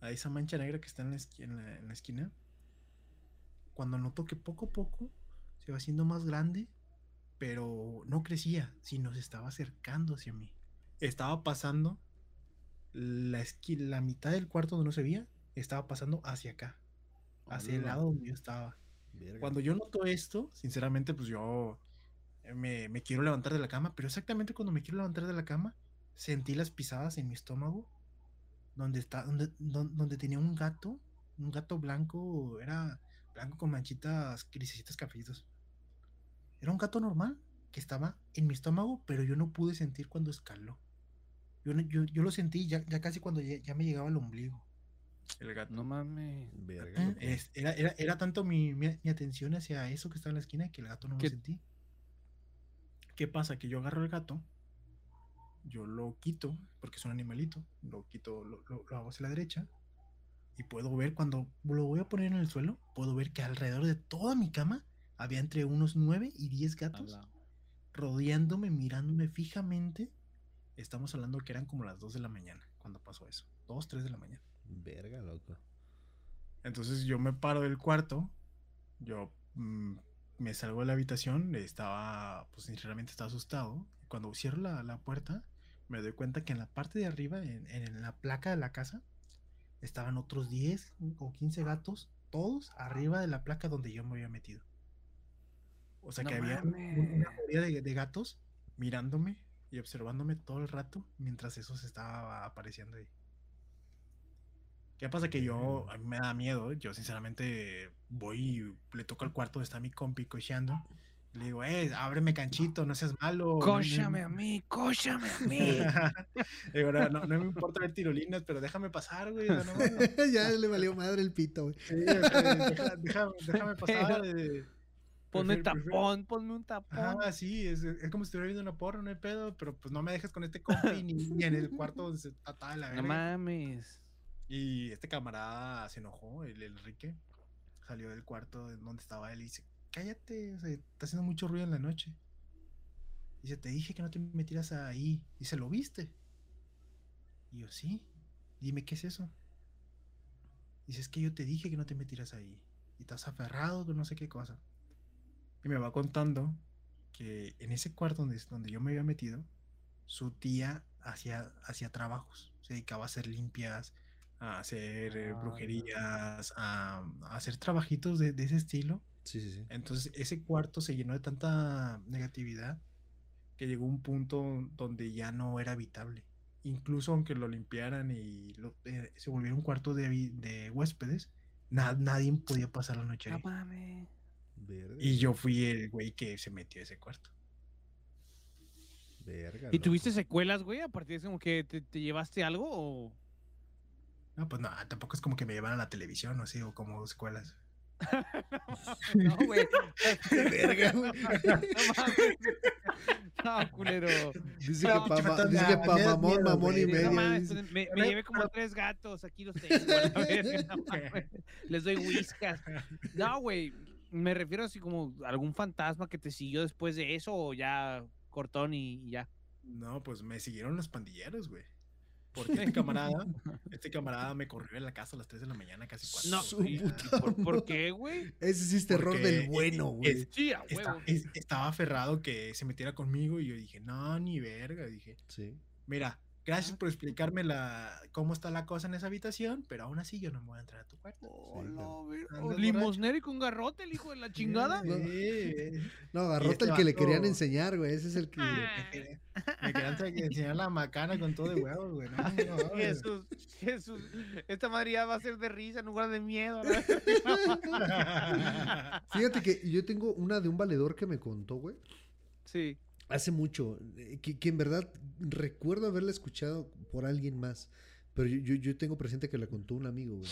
a esa mancha negra que está en la, esqui- en la- en la esquina. Cuando noto que poco a poco se va haciendo más grande, pero no crecía, sino se estaba acercando hacia mí. Estaba pasando la, esqui- la mitad del cuarto donde no se veía, estaba pasando hacia acá, hacia el lado donde yo estaba. Verga. Cuando yo noto esto, sinceramente, pues yo eh, me, me quiero levantar de la cama, pero exactamente cuando me quiero levantar de la cama, sentí las pisadas en mi estómago, donde está, donde, don- donde tenía un gato, un gato blanco, era blanco con manchitas grisecitas cafecitas. Era un gato normal que estaba en mi estómago, pero yo no pude sentir cuando escaló. Yo, yo, yo lo sentí ya, ya casi cuando ya, ya me llegaba al ombligo. El gato. No mames. Verga, Eh, es- era, era, era tanto mi, mi- mi atención hacia eso que estaba en la esquina que el gato no lo ¿Qué- sentí. ¿Qué pasa? Que yo agarro el gato, yo lo quito, porque es un animalito, lo quito, lo, lo- lo hago hacia la derecha, y puedo ver cuando lo voy a poner en el suelo, puedo ver que alrededor de toda mi cama había entre unos 9 y 10 gatos rodeándome, mirándome fijamente. Estamos hablando que eran como las 2 de la mañana cuando pasó eso. 2, 3 de la mañana. Verga, loco. Entonces yo me paro del cuarto, yo mm, me salgo de la habitación, estaba, pues sinceramente estaba asustado. Cuando cierro la, la puerta, me doy cuenta que en la parte de arriba, en, en la placa de la casa, estaban otros 10 o 15 gatos, todos arriba de la placa donde yo me había metido. O sea No que había un- un- una mayoría de, de gatos mirándome y observándome todo el rato mientras eso se estaba apareciendo ahí. ¿Qué pasa? Que yo, Verga. a mí me da miedo. Yo, sinceramente, voy y le toco al cuarto donde está mi compi cocheando. y Le digo, eh, ábreme canchito, no seas malo. no- no- Cóchame a mí, cóchame a mí. Digo, no, no, no me importa ver tirolinas, pero déjame pasar, güey. no mames". ya le valió madre el pito, güey. Sí, o sea, déjame, déjame pasar. eh, Ponme prefiero- tapón, ponme un tapón. Ah, sí, es, es como si estuviera viendo una porra, no hay pedo, pero pues no me dejes con este compi ni, ni en el cuarto donde se está la No verga. mames. Y este camarada se enojó, el, el Enrique, salió del cuarto donde estaba él y dice, cállate, o sea, está haciendo mucho ruido en la noche. Dice, te dije que no te metieras ahí. Dice, ¿lo viste? Y yo, sí. Dime, ¿qué es eso? Dice, es que yo te dije que no te metieras ahí. Y estás aferrado con no sé qué cosa. Y me va contando que en ese cuarto donde, donde yo me había metido, su tía hacía, hacía trabajos. Se dedicaba a hacer limpias, a hacer eh, Ah, brujerías, a, a hacer trabajitos de, de ese estilo. Sí, sí, sí. Entonces ese cuarto se llenó de tanta negatividad que llegó un punto donde ya no era habitable. Incluso aunque lo limpiaran y lo- eh, se volviera un cuarto de, de huéspedes, na- nadie podía pasar la noche No ahí. Y yo fui el güey que se metió a ese cuarto. Verga, ¿Y tuviste secuelas, güey? A partir de eso, como que te, te llevaste algo o. No, pues no, tampoco es como que me llevan a la televisión o así, o como escuelas. No, güey. Verga, güey. No. No, culero. Dice No, que pa, ma- dice que pa mamón, miedo, mamón y güey. No medio. dice. pues, me, me llevé como tres gatos, aquí los tengo. verga, no. Les doy whiskas. No, güey, me refiero así como algún fantasma que te siguió después de eso o ya cortón y, y ya. No, pues me siguieron los pandilleros, güey. Porque este camarada, este camarada me corrió de la casa a las 3 de la mañana, casi 4. No, Su ¿y- puta y por, por qué, güey? Ese sí es terror Porque del bueno, güey. es- Sí, a Está- es- estaba aferrado que se metiera conmigo y yo dije, no, ni verga. Dije, Sí. mira, gracias por explicarme la, cómo está la cosa en esa habitación, pero aún así yo no me voy a entrar a tu cuarto. Ver- Andas borracho. Limosnero y con garrote, el hijo de la chingada. No. Sí, No, agarrote este el que le querían enseñar, güey. Ese es el que. Ah. me, querían- me querían enseñar la macana con todo de huevos, güey. No, no, no. Jesús, Jesús, esta madre ya va a ser de risa en lugar de miedo. ¿no? Fíjate que yo tengo una de un valedor que me contó, güey. Sí. Hace mucho. eh, Que, que en verdad recuerdo haberla escuchado por alguien más. Pero yo, yo, yo tengo presente que la contó un amigo, güey.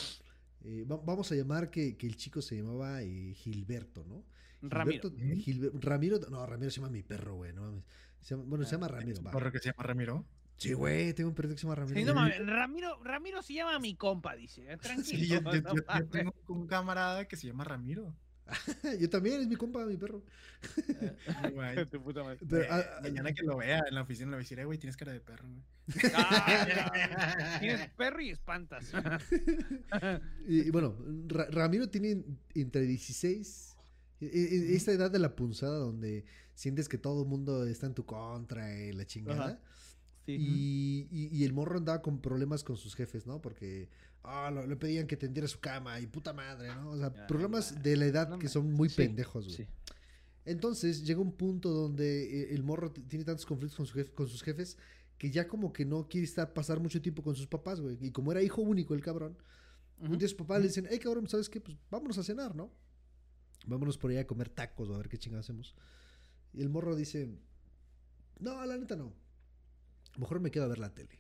Eh, va- vamos a llamar que, que el chico se llamaba eh, Gilberto, ¿no? Ramiro. Gilber- Ramiro, no, Ramiro se llama mi perro, güey, no mames. Se llama- bueno, se llama Ramiro, ¿Un perro que se llama Ramiro? Sí, güey, tengo un perrito que se llama Ramiro. Sí, no mames, Ramiro, Ramiro se llama mi compa, dice. Tranquilo. Sí, yo, yo- no yo- yo mames. tengo un camarada que se llama Ramiro. Yo también, es mi compa, mi perro. Güey. Tu puta madre. Pero, Eh, ah, mañana que lo vea en la oficina le voy a decir, "Eh, güey, tienes cara de perro, güey. Ah. Tienes perro y espantas. Y, y bueno, Ra- Ramiro tiene entre 16, e- e- esta edad de la punzada donde sientes que todo el mundo está en tu contra y la chingada. Sí. Y, y- y el morro andaba con problemas con sus jefes, ¿no? Porque ah, lo- le pedían que tendiera su cama y puta madre, ¿no? O sea, Ay, problemas madre. de la edad No que son muy sí, pendejos, güey. Sí. Entonces llega un punto donde eh, el morro tiene tantos conflictos con, su con sus jefes que ya como que no quiere estar pasar mucho tiempo con sus papás, güey. Y como era hijo único el cabrón, un Ujú. día su papá le dicen, hey cabrón, ¿sabes qué? Pues vámonos a cenar, ¿no? Vámonos por allá a comer tacos o a ver qué chingados hacemos. Y el morro dice, no, la neta no. Mejor me quedo a ver la tele.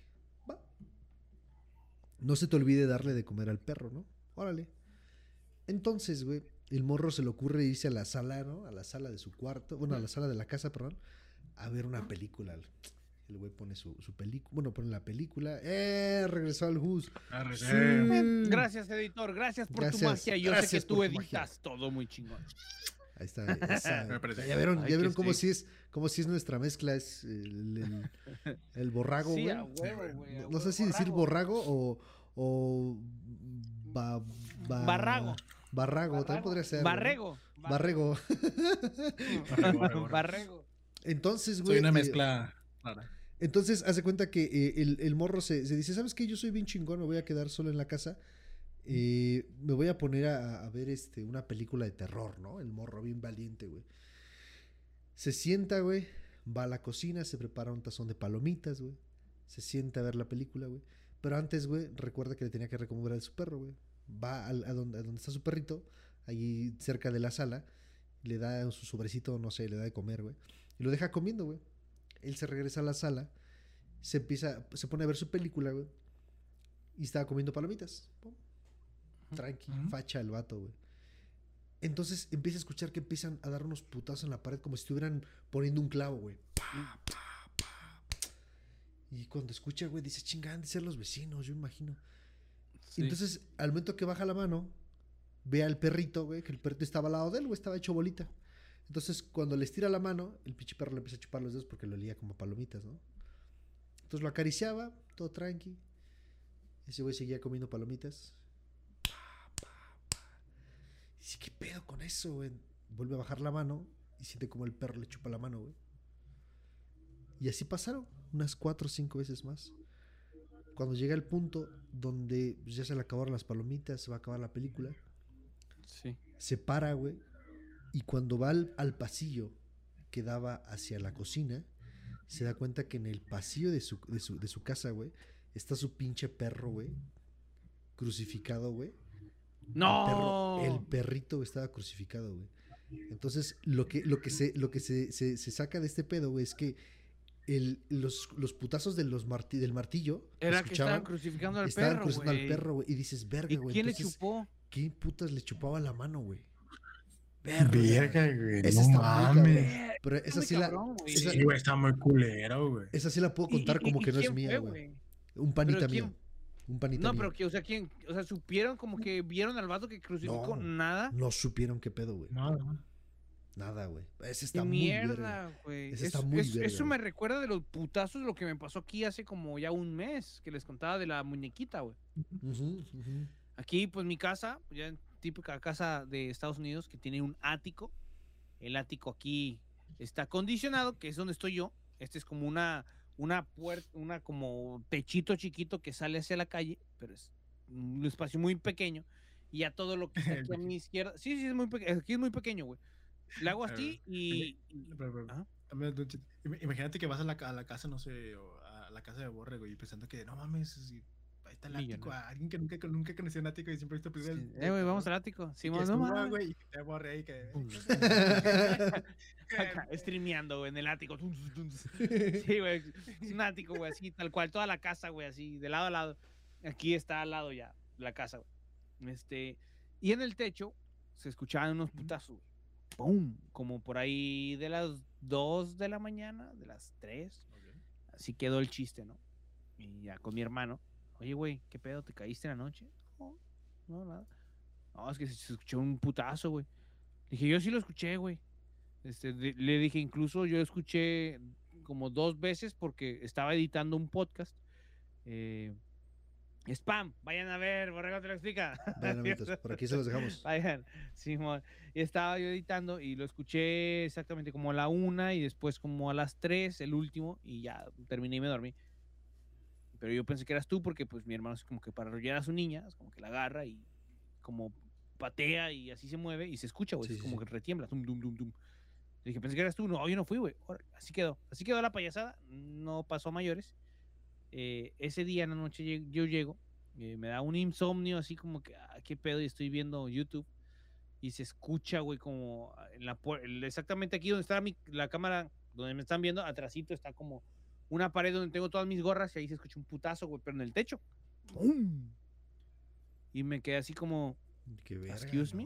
No se te olvide darle de comer al perro, ¿no? Órale. Entonces, güey, el morro se le ocurre irse a la sala, ¿no? A la sala de su cuarto, bueno, a la sala de la casa, perdón, a ver una película. El güey pone su, su película, bueno, pone la película. ¡Eh! Regresó al Hus. Sí. Eh, Gracias, editor. Gracias por Gracias, tu magia. Yo sé gracias que tú magia. editas todo muy chingón. Ahí está. esa- ya vieron, Ay, ya vieron cómo sí. si es, cómo si es nuestra mezcla, es el, el- el borrago, Sí, güey. a huevo, güey. a No, no sé si decir borrago o, o ba- ba- Barrago. Barrago, también podría ser. Barrego. Barrego. Barrego, barrego. Barrego. Entonces, güey. Soy una eh, mezcla rara. Entonces, hace cuenta que eh, el, el morro se, se dice, ¿sabes qué? Yo soy bien chingón, me voy a quedar solo en la casa. eh, me voy a poner a, a ver este, una película de terror, ¿no? El morro bien valiente, güey. Se sienta, güey. Va a la cocina, se prepara un tazón de palomitas, güey. Se sienta a ver la película, güey. Pero antes, güey, recuerda que le tenía que recomendar a su perro, güey. Va a, donde, a donde está su perrito, allí cerca de la sala. Le da su sobrecito, no sé, le da de comer, güey. Y lo deja comiendo, güey. Él se regresa a la sala, se empieza, se pone a ver su película, güey. Y estaba comiendo palomitas. Pum. Tranqui, facha el vato, güey. Entonces empieza a escuchar que empiezan a dar unos putazos en la pared como si estuvieran poniendo un clavo, güey. Pa, pa, pa. Y cuando escucha, güey, dice, chingan, de ser los vecinos, yo imagino. Sí. Entonces, al momento que baja la mano, ve al perrito, güey, que el perrito estaba al lado de él, güey, estaba hecho bolita. Entonces, cuando le estira la mano, el pinche perro le empieza a chupar los dedos porque lo olía como palomitas, ¿no? Entonces lo acariciaba, todo tranqui. Ese güey seguía comiendo palomitas. Pa, pa, pa. Dice, ¿qué pedo con eso, güey? Vuelve a bajar la mano y siente como el perro le chupa la mano, güey. Y así pasaron unas cuatro o cinco veces más. Cuando llega el punto donde ya se le acabaron las palomitas, se va a acabar la película, Sí. se para, güey. Y cuando va al, al pasillo que daba hacia la cocina, se da cuenta que en el pasillo de su, de su, de su casa, güey, está su pinche perro, güey. Crucificado, güey. El, ¡No! perro- el perrito estaba crucificado, güey. Entonces, lo que, lo que, se, lo que se, se- se saca de este pedo, güey, es que el, los, los putazos de los marti- del martillo Era que estaban escuchaban- crucificando al estaban perro, cruzando al güey. perro, güey. Y dices, verga, ¿Y güey. quién le chupó? ¿Quién putas le chupaba la mano, güey? Verga, güey. No mames. Pero esa sí, la, esa- Sí, güey, está muy culero, güey. esa sí la puedo ¿Y- contar y- como y que no es mía, güey. Un panita ¿Pero mío. Un panita No, mío. pero que, o sea, ¿quién? O sea, supieron como que vieron al vato que crucificó No. nada. No supieron qué pedo, güey. No, no. Nada, güey. Ese Qué está muy mierda, güey. Ese Eso, está muy eso- verga, eso me recuerda de los putazos lo que me pasó aquí hace como ya un mes, que les contaba de la muñequita, güey. Aquí, pues mi casa, ya en típica casa de Estados Unidos que tiene un ático. El ático aquí está acondicionado, que es donde estoy yo. Este es como una, una puerta, una como techito chiquito que sale hacia la calle, pero es un espacio muy pequeño. Y ya todo lo que está aquí a mi izquierda. Sí, sí, es muy pequeño. Aquí es muy pequeño, güey. Le hago así y. Imagínate que vas a la, ca- a la casa, no sé, o a la casa de Borre, güey, y pensando que no mames, si- ahí está el ático, a alguien que nunca, nunca conoció un ático y siempre ha visto sí, de Eh, güey, vamos al ático. Sí, que no güey, y que te borre ahí que. Acá, streameando, güey, en el ático. Sí, güey. Es un ático, güey, así, tal cual. Toda la casa, güey, así, de lado a lado. Aquí está al lado ya, la casa, güey. Este, y en el techo se escuchaban unos putazos, güey. ¡Pum! Como por ahí de las 2 de la mañana, de las 3. Así quedó el chiste, ¿no? Y ya con mi hermano. Oye, güey, ¿qué pedo? ¿Te caíste en la noche? No, no, nada. No, es que se, escuchó un putazo, güey. Dije, yo sí lo escuché, güey. Este, le dije, incluso yo escuché como dos veces porque estaba editando un podcast. eh, spam, vayan a ver, Borrego te lo explica. Vayan, amiguitos, por aquí se los dejamos. Vayan, Simón. Y estaba yo editando y lo escuché exactamente como a la una y después como a las tres, el último, y ya terminé y me dormí. Pero yo pensé que eras tú porque pues mi hermano es como que para arrollar a su niña, es como que la agarra y como patea y así se mueve y se escucha, güey. Sí, es sí, como sí. que retiembla. Tum, tum, tum, tum. Le dije, pensé que eras tú. No, yo no fui, güey. Así quedó. Así quedó la payasada. No pasó a mayores. Eh, ese día en la noche yo llego, eh, me da un insomnio así como que, ah, qué pedo, y estoy viendo YouTube y se escucha, güey, como en la puer- el- exactamente aquí donde está mi, la cámara, donde me están viendo, atrásito está como una pared donde tengo todas mis gorras y ahí se escucha un putazo, güey, pero en el techo. ¡Pum! Y me quedé así como, Qué verga, Excuse me?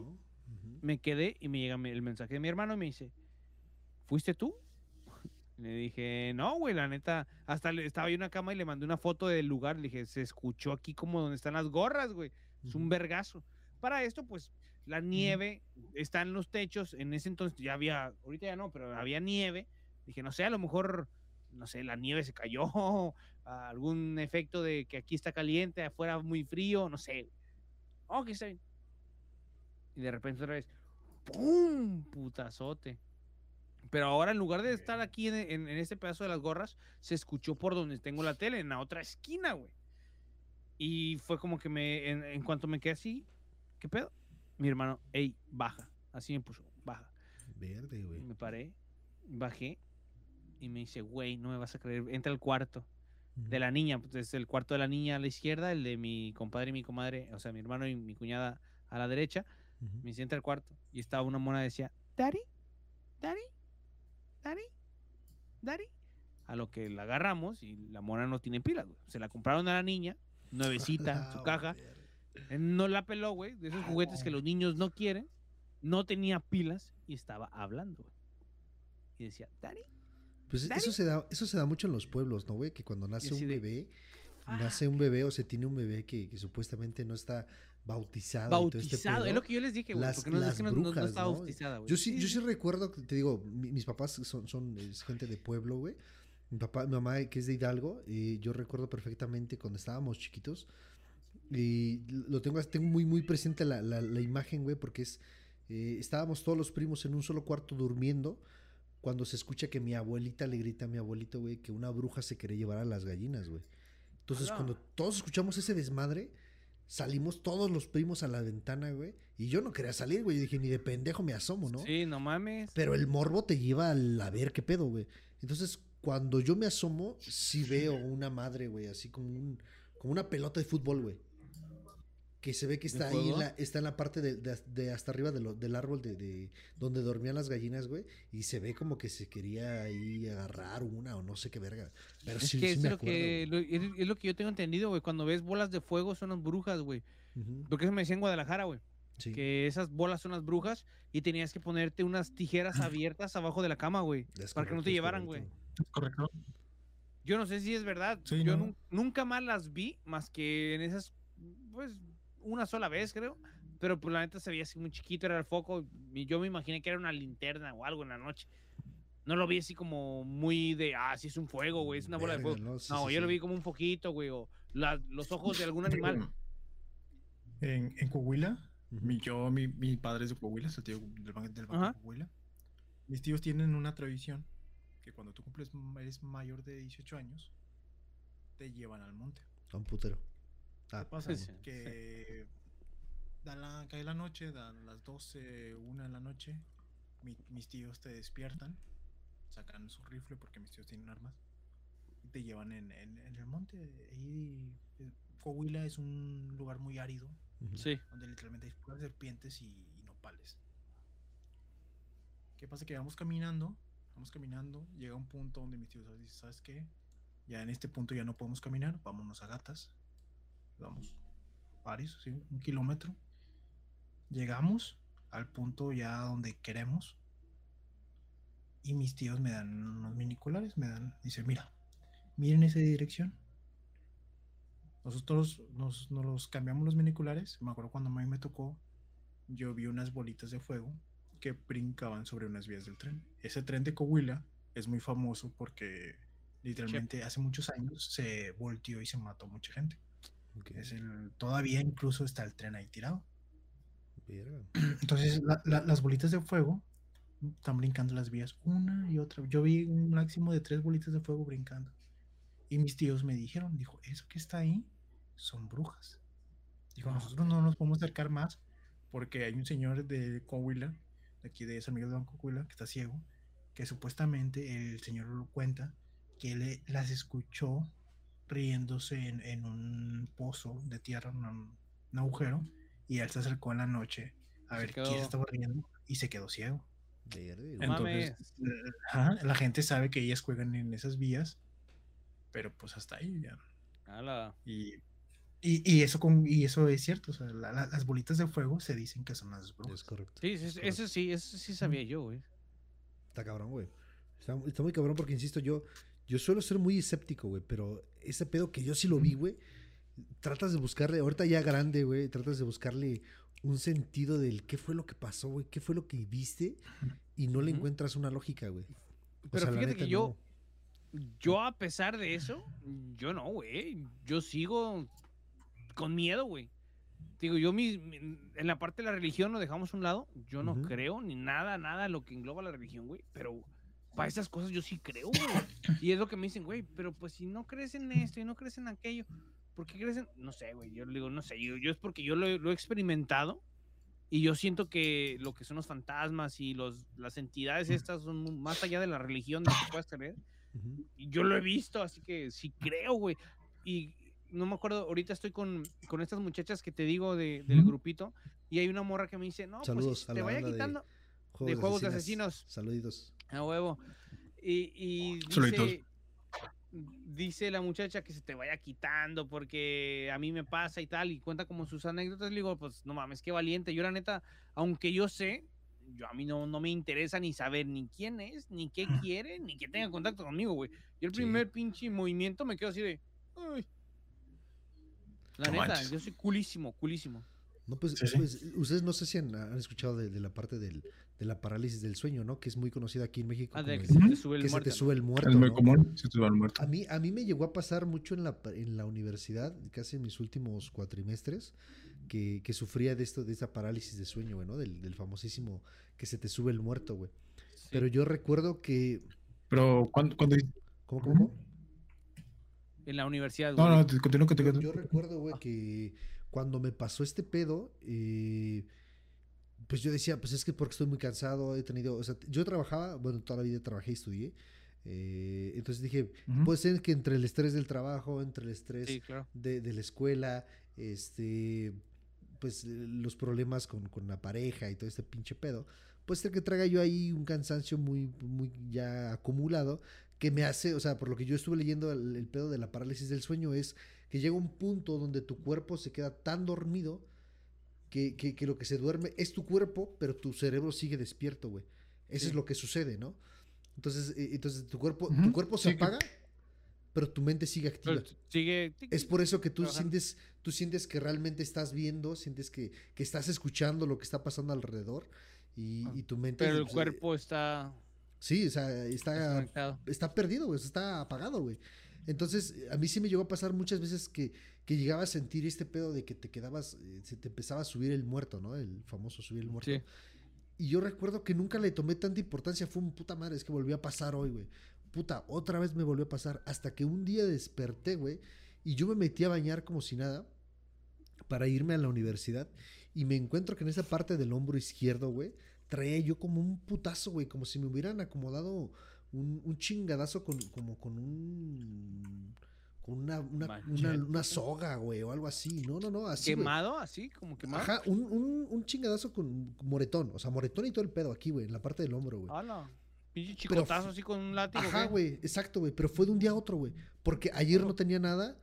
me quedé y me llega el mensaje de mi hermano y me dice, ¿fuiste tú? Le dije, no, güey, la neta, hasta le, estaba yo en una cama y le mandé una foto del lugar, le dije, se escuchó aquí como donde están las gorras, güey, es un vergazo. Para esto, pues, la nieve está en los techos, en ese entonces ya había, ahorita ya no, pero había nieve, dije, no sé, a lo mejor, no sé, la nieve se cayó, algún efecto de que aquí está caliente, afuera muy frío, no sé. Ok, está bien. Y de repente otra vez, ¡pum! Putazote. Pero ahora en lugar de estar aquí en, en- en este pedazo de las gorras, se escuchó por donde tengo la tele, en la otra esquina, güey. Y fue como que me, en, en cuanto me quedé así, ¿qué pedo? Mi hermano, ey, baja. Así me puso, baja. Verde, güey. Me paré, bajé y me dice, güey, no me vas a creer, entra al cuarto de la niña, pues es el cuarto de la niña a la izquierda, el de mi compadre y mi comadre, o sea, mi hermano y mi cuñada a la derecha. Me dice, entra al cuarto y estaba una mona decía, Daddy, Daddy, Daddy, Daddy. A lo que la agarramos y la mona no tiene pilas, güey. Se la compraron a la niña, nuevecita, su caja. no la peló, güey, de esos juguetes que los niños no quieren. No tenía pilas y estaba hablando, güey. Y decía, Daddy. Pues Daddy. eso se da, eso se da mucho en los pueblos, ¿no, güey? Que cuando nace un de, bebé, "Ah". nace un bebé o se tiene un bebé que, que supuestamente no está todo este Bautizado, es pedo. lo que yo les dije, güey. Las- Porque no, es las que no, no- no brujas, estaba ¿no? bautizada, güey. Yo sí, yo sí recuerdo, te digo, mi- mis papás son, son es gente de pueblo, güey. Mi papá, mi mamá que es de Hidalgo, y yo recuerdo perfectamente cuando estábamos chiquitos. Y lo tengo, tengo muy, muy presente la, la- la imagen, güey, porque es. eh, estábamos todos los primos en un solo cuarto durmiendo. Cuando se escucha que mi abuelita le grita a mi abuelito, güey, que una bruja se quiere llevar a las gallinas, güey. Entonces, cuando todos escuchamos ese desmadre, salimos todos los primos a la ventana, güey. Y yo no quería salir, güey. Yo dije, ni de pendejo me asomo, ¿no? Sí, no mames. Pero el morbo te lleva al a ver qué pedo, güey. Entonces, cuando yo me asomo, sí veo una madre, güey, así como un, como una pelota de fútbol, güey. Que se ve que está ahí, en juego? la, está en la parte de, de- de hasta arriba de lo- del árbol de, de donde dormían las gallinas, güey. Y se ve como que se quería ahí agarrar una o no sé qué verga. Pero Es sí, que sí es me lo acuerdo. que, lo- es, es lo que yo tengo entendido, güey. Cuando ves bolas de fuego son las brujas, güey. güey. Ujú, Porque eso me decía en Guadalajara, güey. sí. Que esas bolas son las brujas y tenías que ponerte unas tijeras abiertas abajo de la cama, güey. Para que no te llevaran. ¿Es correcto? Yo no sé si es verdad. Sí, yo no. nunca más las vi, más que en esas, pues, una sola vez, creo. Pero pues la neta se veía así muy chiquito, era el foco. Y yo me imaginé que era una linterna o algo en la noche. No lo vi así como muy de, ah, sí es un fuego, güey, es una bola de fuego. ¿no? Sí, No, sí, yo lo vi como un foquito, güey, o la- los ojos de algún animal. En, en Coahuila, mi, yo, mi, mi padre es de Coahuila, es el tío del, ban- del Banco de Coahuila. Mis tíos tienen una tradición que cuando tú cumples, eres mayor de 18 años, te llevan al monte. A un putero. Ah, pasa? Sí. Que da la, cae la noche, dan las 12, 1 de la noche, mi- mis tíos te despiertan, sacan su rifle porque mis tíos tienen armas y te llevan en, en- en el monte. Ahí, eh, Coahuila es un lugar muy árido. Sí. donde literalmente hay puras serpientes y, y nopales. ¿Qué pasa? Que vamos caminando, vamos caminando, llega un punto donde mis tíos dicen, ¿sabes qué? Ya en este punto ya no podemos caminar, vámonos a gatas. Vamos, varios, sí, un kilómetro. Llegamos al punto ya donde queremos. Y mis tíos me dan unos miniculares, me dan, dice, mira, miren esa dirección. Nosotros nos, nos los cambiamos los miniculares. Me acuerdo cuando a mí me tocó, yo vi unas bolitas de fuego que brincaban sobre unas vías del tren. Ese tren de Coahuila es muy famoso porque literalmente hace muchos años se volteó y se mató mucha gente. Es el, todavía incluso está el tren ahí tirado. Verga. Entonces la- la- las bolitas de fuego están brincando las vías una y otra. Yo vi un máximo de tres bolitas de fuego brincando. Y mis tíos me dijeron, dijo, eso que está ahí son brujas. Dijo, Ah, nosotros no nos podemos acercar más porque hay un señor de Coahuila, de aquí de San Miguel de Banco Coahuila, que está ciego, que supuestamente el señor lo cuenta que él las escuchó riéndose en, en un pozo de tierra, un, un agujero, y él se acercó en la noche a Se ver quién quedó- estaba riendo y se quedó ciego. Entonces, ajá, la gente sabe que ellas juegan en esas vías, pero pues hasta ahí ya. Ala. Y, y, y eso, con, y eso es cierto, o sea, la- la- las bolitas de fuego se dicen que son las Es brujas. correcto. Sí, sí, sí, eso sí, eso sí sabía yo, güey. Está cabrón, güey. Está, está muy cabrón porque, insisto, yo, yo suelo ser muy escéptico, güey, pero ese pedo que yo sí lo vi, güey, tratas de buscarle, ahorita ya grande, güey, tratas de buscarle un sentido del qué fue lo que pasó, güey, qué fue lo que viste y no le encuentras una lógica, güey. Pero sea, fíjate que yo, no. yo a pesar de eso, yo no, güey. Yo sigo con miedo, güey. Digo, yo mi, mi- en la parte de la religión lo dejamos a un lado. Yo no creo ni nada, nada lo que engloba la religión, güey. Pero para esas cosas yo sí creo, güey. Y es lo que me dicen, güey, pero pues si no crees en esto y no crees en aquello, ¿por qué crees en...? No sé, güey. Yo le digo, no sé. Yo, yo es porque yo lo, he- lo he experimentado y yo siento que lo que son los fantasmas y los, las entidades estas son más allá de la religión de que puedas creer. Ujú. Y yo lo he visto, así que sí creo, güey. Y no me acuerdo, ahorita estoy con, con estas muchachas que te digo de- del Ujú. grupito y hay una morra que me dice, no, Saludos pues si a te vaya banda de quitando Juegos de juegos de asesinos. Saluditos. a huevo. Y, y Saluditos. dice, dice la muchacha que se te vaya quitando porque a mí me pasa y tal, y cuenta como sus anécdotas. Le digo, pues no mames, qué valiente. Yo la neta, aunque yo sé, yo a mí no, no me interesa ni saber ni quién es, ni qué quiere, ni que tenga contacto conmigo, güey. Yo el Sí. primer pinche movimiento me quedo así de, "Ay". La No neta, manches. yo soy culísimo, culísimo. No, pues, Sí, sí. pues, ustedes no sé si han, han escuchado de, de la parte del, de la parálisis del sueño, ¿no? Que es muy conocida aquí en México. Ah, de que el- se te sube el que se muerto. te ¿no? sube el muerto. Es muy ¿no? común, se te va al muerto. A mí, a mí me llegó a pasar mucho en la, en la universidad, casi en mis últimos cuatrimestres, que, que sufría de esto, de esta parálisis de sueño, güey, ¿no? Del, del famosísimo que se te sube el muerto, güey. Sí. Pero yo recuerdo que. Pero, ¿cuándo? cuándo- ¿Cómo, cómo, cómo? En la universidad, No, güey. no, te- continúa, continúa. Yo, yo recuerdo, güey, que cuando me pasó este pedo, eh, pues yo decía, pues es que porque estoy muy cansado, he tenido, o sea, yo trabajaba, bueno, toda la vida trabajé y estudié. eh, entonces dije, puede ser que entre el estrés del trabajo, entre el estrés Sí, claro. de, de la escuela, este, pues los problemas con, con la pareja y todo este pinche pedo, puede ser que traiga yo ahí un cansancio muy, muy ya acumulado que me hace, o sea, por lo que yo estuve leyendo el, el pedo de la parálisis del sueño es que llega un punto donde tu cuerpo se queda tan dormido que, que- que lo que se duerme es tu cuerpo, pero tu cerebro sigue despierto, güey. Eso Sí. es lo que sucede, ¿no? Entonces, eh, entonces tu cuerpo, tu Ujú, cuerpo se sí, que- apaga, pero tu mente sigue activa. Sigue. Es por eso que tú Trabajando. sientes, tú sientes que realmente estás viendo, sientes que, que estás escuchando lo que está pasando alrededor y, Ah, y tu mente... Pero el pues, cuerpo está Sí, o sea, está, está perdido, güey, está apagado, güey. Entonces, a mí sí me llegó a pasar muchas veces que, que llegaba a sentir este pedo de que te quedabas, eh, se te empezaba a subir el muerto, ¿no? El famoso subir el muerto. Sí. Y yo recuerdo que nunca le tomé tanta importancia, fue un puta madre, es que volvió a pasar hoy, güey. Puta, otra vez me volvió a pasar, hasta que un día desperté, güey, y yo me metí a bañar como si nada para irme a la universidad y me encuentro que en esa parte del hombro izquierdo, güey, traía yo como un putazo, güey, como si me hubieran acomodado un, un chingadazo con, como con un... una, una, una, soga, güey, o algo así. No, no, no, así, güey. Quemado, así, como quemado. Ajá, un, un, un chingadazo con moretón, o sea, moretón y todo el pedo aquí, güey, en la parte del hombro, güey. Hala. Pinche Pero- chicotazo así con un látigo. Ajá, güey, exacto, güey, pero fue de un día a otro, güey, porque ayer no tenía nada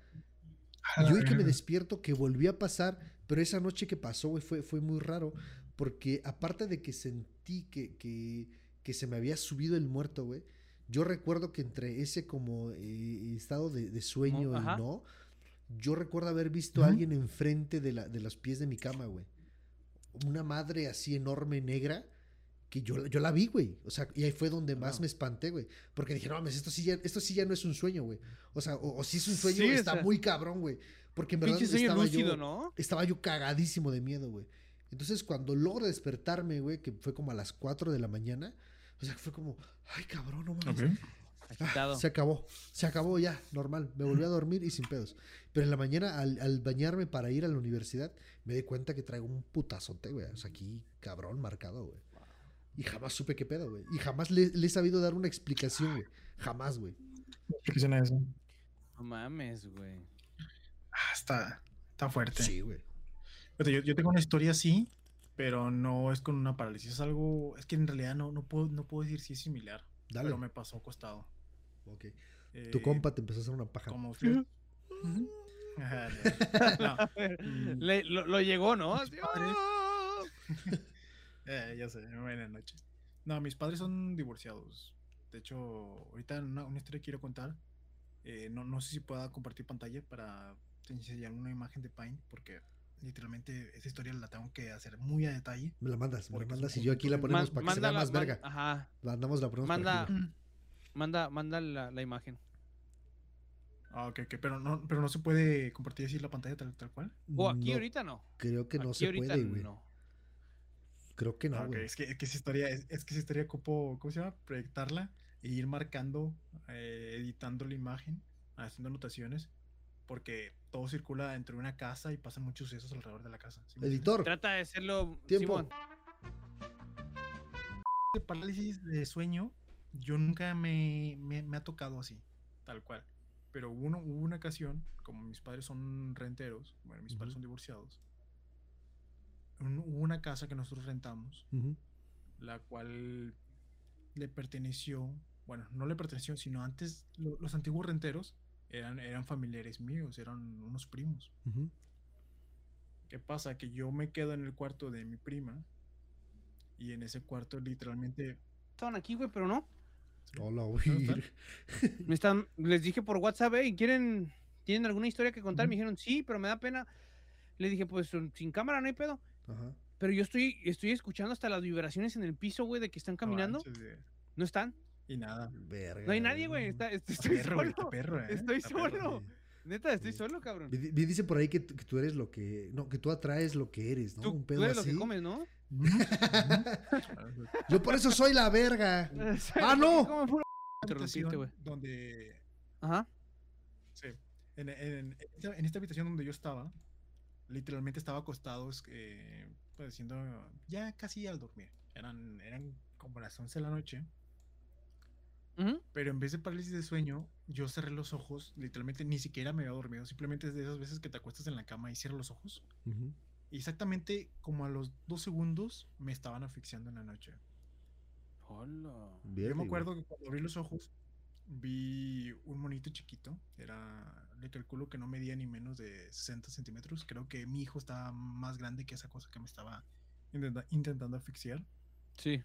y hoy que me despierto, que volví a pasar, pero esa noche que pasó, güey, fue, fue muy raro, porque aparte de que sentí que, que, que se me había subido el muerto, güey, yo recuerdo que entre ese como eh, estado de, de sueño y Ajá. no, yo recuerdo haber visto a alguien enfrente de, la, de los pies de mi cama, güey. Una madre así enorme, negra, que yo, yo la vi, güey. O sea, y ahí fue donde más me espanté, güey. Porque dije, no mames, esto sí ya, esto sí ya no es un sueño, güey. O sea, o, o si es un sueño, Sí, o está sea, muy cabrón, güey. Porque en verdad estaba lúcido, yo, ¿no? estaba yo cagadísimo de miedo, güey. Entonces, cuando logro despertarme, güey, que fue como a las 4 de la mañana, o sea, fue como, ay, cabrón, no mames. Ok. Ah, se acabó, se acabó ya, normal. Me volví a dormir y sin pedos. Pero en la mañana, al, al bañarme para ir a la universidad, me di cuenta que traigo un putazote, güey. O sea, aquí, cabrón, marcado, güey. Y jamás supe qué pedo, güey. Y jamás le, le he sabido dar una explicación, güey. Jamás, güey. ¿Qué suena eso? No mames, güey. Ah, está, está fuerte. Sí, güey. Yo, yo tengo una historia así, pero no es con una parálisis. Es algo, es que en realidad no, no, puedo, no puedo decir si es similar, Dale. pero me pasó acostado. Ok. Eh, Tu compa te empezó a hacer una paja. Como. Ajá, no. Le- lo, lo llegó, ¿no? ¡ah! Eh, ya sé, buenas noches. No, mis padres son divorciados. De hecho, ahorita una, una historia que quiero contar. eh, no, no sé si pueda compartir pantalla para enseñar una imagen de Paint, porque literalmente esa historia la tengo que hacer muy a detalle. Me la mandas, me la mandas y yo aquí la ponemos Man- para que se vea más man- verga. Ajá. Mandamos la ponemos Manda-. Manda, manda la, la imagen. Ah, ok, ok, pero no, pero no se puede compartir así la pantalla tal, tal cual. O aquí No, ahorita no. Creo que no aquí se puede, güey. no. Creo que no, Ah, ok, güey. es que, es que esa historia, es, es que esa historia ocupo, ¿cómo se llama? Proyectarla e ir marcando, eh, editando la imagen, haciendo anotaciones, porque todo circula dentro de una casa y pasan muchos sucesos alrededor de la casa. ¿sí? Editor, Trata de hacerlo. Tiempo. Simón. de parálisis de sueño, yo nunca me, me, me ha tocado así, tal cual. Pero hubo, uno- hubo una ocasión, como mis padres son renteros, bueno, mis padres Ujú. son divorciados, un- hubo una casa que nosotros rentamos, Ujú. la cual le perteneció, bueno, no le perteneció, sino antes lo- los antiguos renteros eran, eran familiares míos, eran unos primos. ¿Qué pasa? Que yo me quedo en el cuarto de mi prima y en ese cuarto literalmente Estaban aquí, güey, pero no. Hola, güey. Me están, les dije por WhatsApp, ¿y quieren, tienen alguna historia que contar? Me dijeron, sí, pero me da pena. Le dije, pues sin cámara no hay pedo. Ajá. Pero yo estoy, estoy escuchando hasta las vibraciones en el piso, güey, de que están caminando. No están. Y nada. Verga. No hay nadie, güey. está- est- Está estoy perro, güey, solo. perro, eh, Estoy está perro. solo. Neta, estoy Sí. solo, cabrón. Dice por ahí que, tú- que tú eres lo que. No, que tú atraes lo que eres, ¿no? Tú, Un tú pedo eres así. lo que comes, ¿no? Yo por eso soy la verga. ¡Ah, no! Interrumpirte, donde Ajá. Sí. En, en- en esta, en esta habitación donde yo estaba, literalmente estaba acostado, eh, pues haciendo ya casi al dormir. Eran, eran como las 11 de la noche. Pero en vez de parálisis de sueño, yo cerré los ojos. Literalmente ni siquiera me había dormido. Simplemente es de esas veces que te acuestas en la cama y cierras los ojos. Y exactamente como a los dos segundos me estaban asfixiando en la noche. Hola. Yo me acuerdo que cuando abrí los ojos vi un monito chiquito. Era, le calculo que no medía ni menos de 60 centímetros. Creo que mi hijo estaba más grande que esa cosa que me estaba intenta- intentando asfixiar. Sí.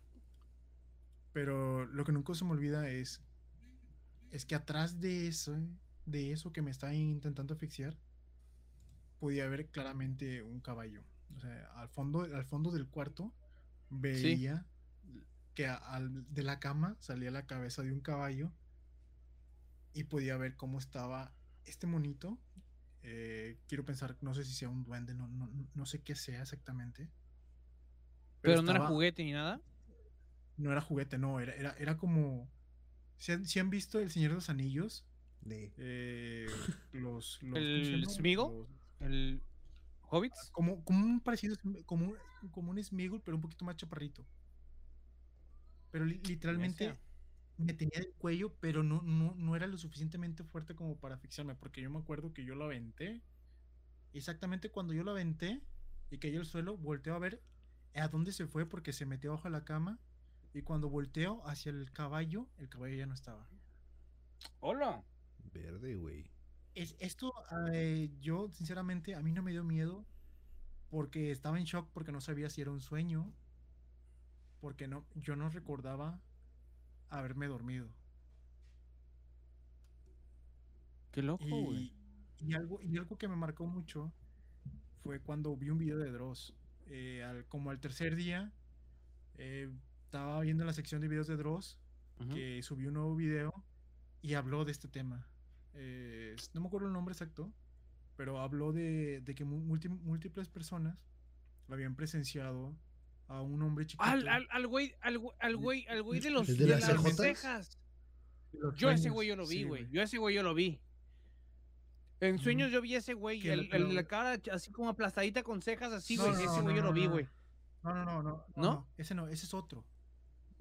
Pero lo que nunca se me olvida es, es que atrás de eso, de eso que me estaba intentando asfixiar, podía ver claramente un caballo. O sea, al fondo, al fondo del cuarto veía que a- al- de la cama salía la cabeza de un caballo y podía ver cómo estaba este monito. eh, quiero pensar, no sé si sea un duende, no, no, no sé qué sea exactamente. Pero, no era juguete ni nada. No era juguete, no, era, era, era como. ¿Si han, si han visto El Señor de los Anillos? De- Eh, los, los- ¿cómo ¿El? Los- El Hobbits. como, como un parecido, como, un- como un Smeagol, pero un poquito más chaparrito. Pero li- literalmente me tenía del cuello, pero no, no, no era lo suficientemente fuerte como para asfixiarme, porque yo me acuerdo que yo lo aventé. Exactamente cuando yo lo aventé y cayó al suelo, volteo a ver a dónde se fue porque se metió bajo la cama. Y cuando volteo hacia el caballo, el caballo ya no estaba. Hola. Verde, güey. Es, esto, eh, yo sinceramente, a mí no me dio miedo porque estaba en shock porque no sabía si era un sueño, porque no, yo no recordaba haberme dormido. Qué loco, güey. Y, y algo, y algo que me marcó mucho fue cuando vi un video de Dross. Eh, al- como al tercer día, eh, estaba viendo la sección de videos de Dross que subió un nuevo video y habló de este tema. Eh, no me acuerdo el nombre exacto, pero habló de, de que múltiples personas habían presenciado a un hombre chiquito. Al, al, al güey, al, güey- al güey, al güey de los ¿El de de las las cejotas? cejas. de los Yo ese güey yo lo vi, Sí, güey. Yo ese güey yo lo vi. En sueños yo vi ese güey, el, el- la cara así como aplastadita con cejas así, No, güey. no, ese no, güey yo no, lo vi, no, güey. No, no, no, ¿No? no, Ese no, ese es otro.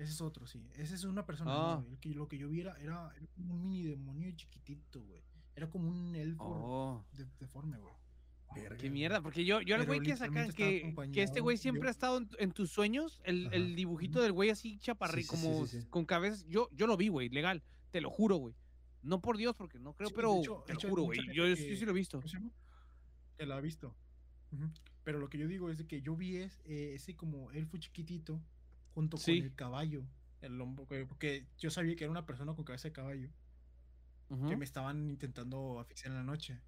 Ese es otro, sí. Ese es una persona. Ah. no, que, lo que yo vi era, era como un mini demonio chiquitito, güey. Era como un elfo Oh, de- deforme, güey. Verga, qué mierda, porque yo, yo al güey que sacan que, que este güey siempre ha estado en, en tus sueños, el, el dibujito del güey así chaparrí, Sí, sí, sí, como sí, con cabeza, yo, yo lo vi, güey, legal, te lo juro, güey. No por Dios, porque no creo, pero hecho- te lo juro, güey. Yo, yo sí lo he visto. Que la ha visto. Pero lo que yo digo es de que yo vi es, eh, ese como elfo chiquitito junto Sí. con el caballo. El que- porque yo sabía que era una persona con cabeza de caballo Ujú. que me estaban intentando asfixiar en la noche.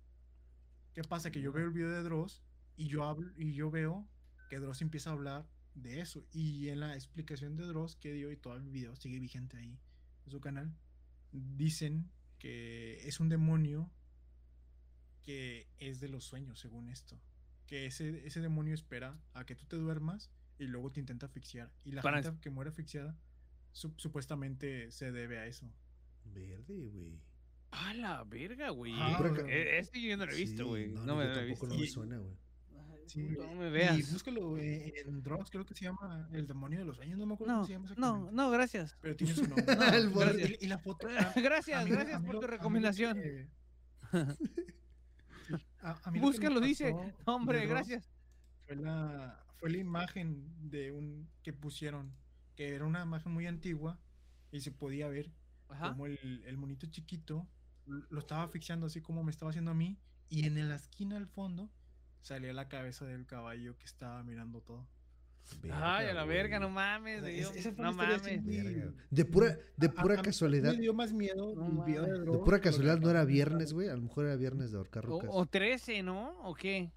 ¿Qué pasa? Que yo veo el video de Dross y yo hablo y yo veo que Dross empieza a hablar de eso. Y en la explicación de Dross que dio y todo el video sigue vigente ahí en su canal, dicen que es un demonio que es de los sueños, según esto. Que ese, ese demonio espera a que tú te duermas y luego te intenta asfixiar. Y la Para- gente que muere asfixiada sup- supuestamente se debe a eso. Verde, güey. A la verga, güey. Ah, E- Este yo no lo he visto, Sí, güey. no, no, no, me lo he tampoco visto. no me Y- suena, güey. Sí, no me Y veas. búscalo eh, en Dross, creo que se llama El demonio de los sueños, no me acuerdo No, cómo se llama no, no, gracias. Pero tiene su nombre. No, El borre- y, y la foto. a- a Gracias, mí gracias a mí por tu recomendación. que- Sí, Búscalo, dice. hombre, gracias. Fue la, fue la imagen de un que pusieron, que era una imagen muy antigua y se podía ver Ajá. como el, el monito chiquito lo estaba asfixiando así como me estaba haciendo a mí y en la esquina al fondo salía la cabeza del caballo que estaba mirando todo. Ay, a la verga, no mames. O es- esa fue no mames. Verga. De pura, de a- pura a casualidad. Me dio más miedo No video de. De pura casualidad no era viernes, güey. A lo mejor era viernes de ahorcar O, rucas. o 13, ¿no? ¿O qué?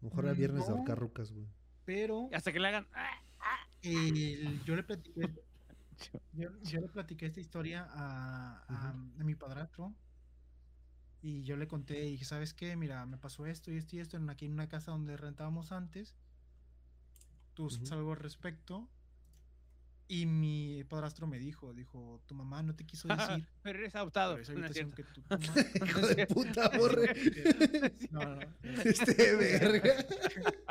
Mejor era viernes de No. ahorcar rucas, güey. Pero Hasta que le hagan. "Ah". el- yo le platiqué. Yo, yo le platiqué esta historia a, a- a mi padrastro y yo le conté y dije, ¿sabes qué? Mira, me pasó esto y esto y esto en aquí en una casa donde rentábamos antes. Tú sabes algo al respecto. Y mi padrastro me dijo, dijo, tu mamá no te quiso decir. Pero eres adoptado. pero esa No es habitación cierto. que tú tomas- Hijo de puta, borre. No, no, no. Este verga.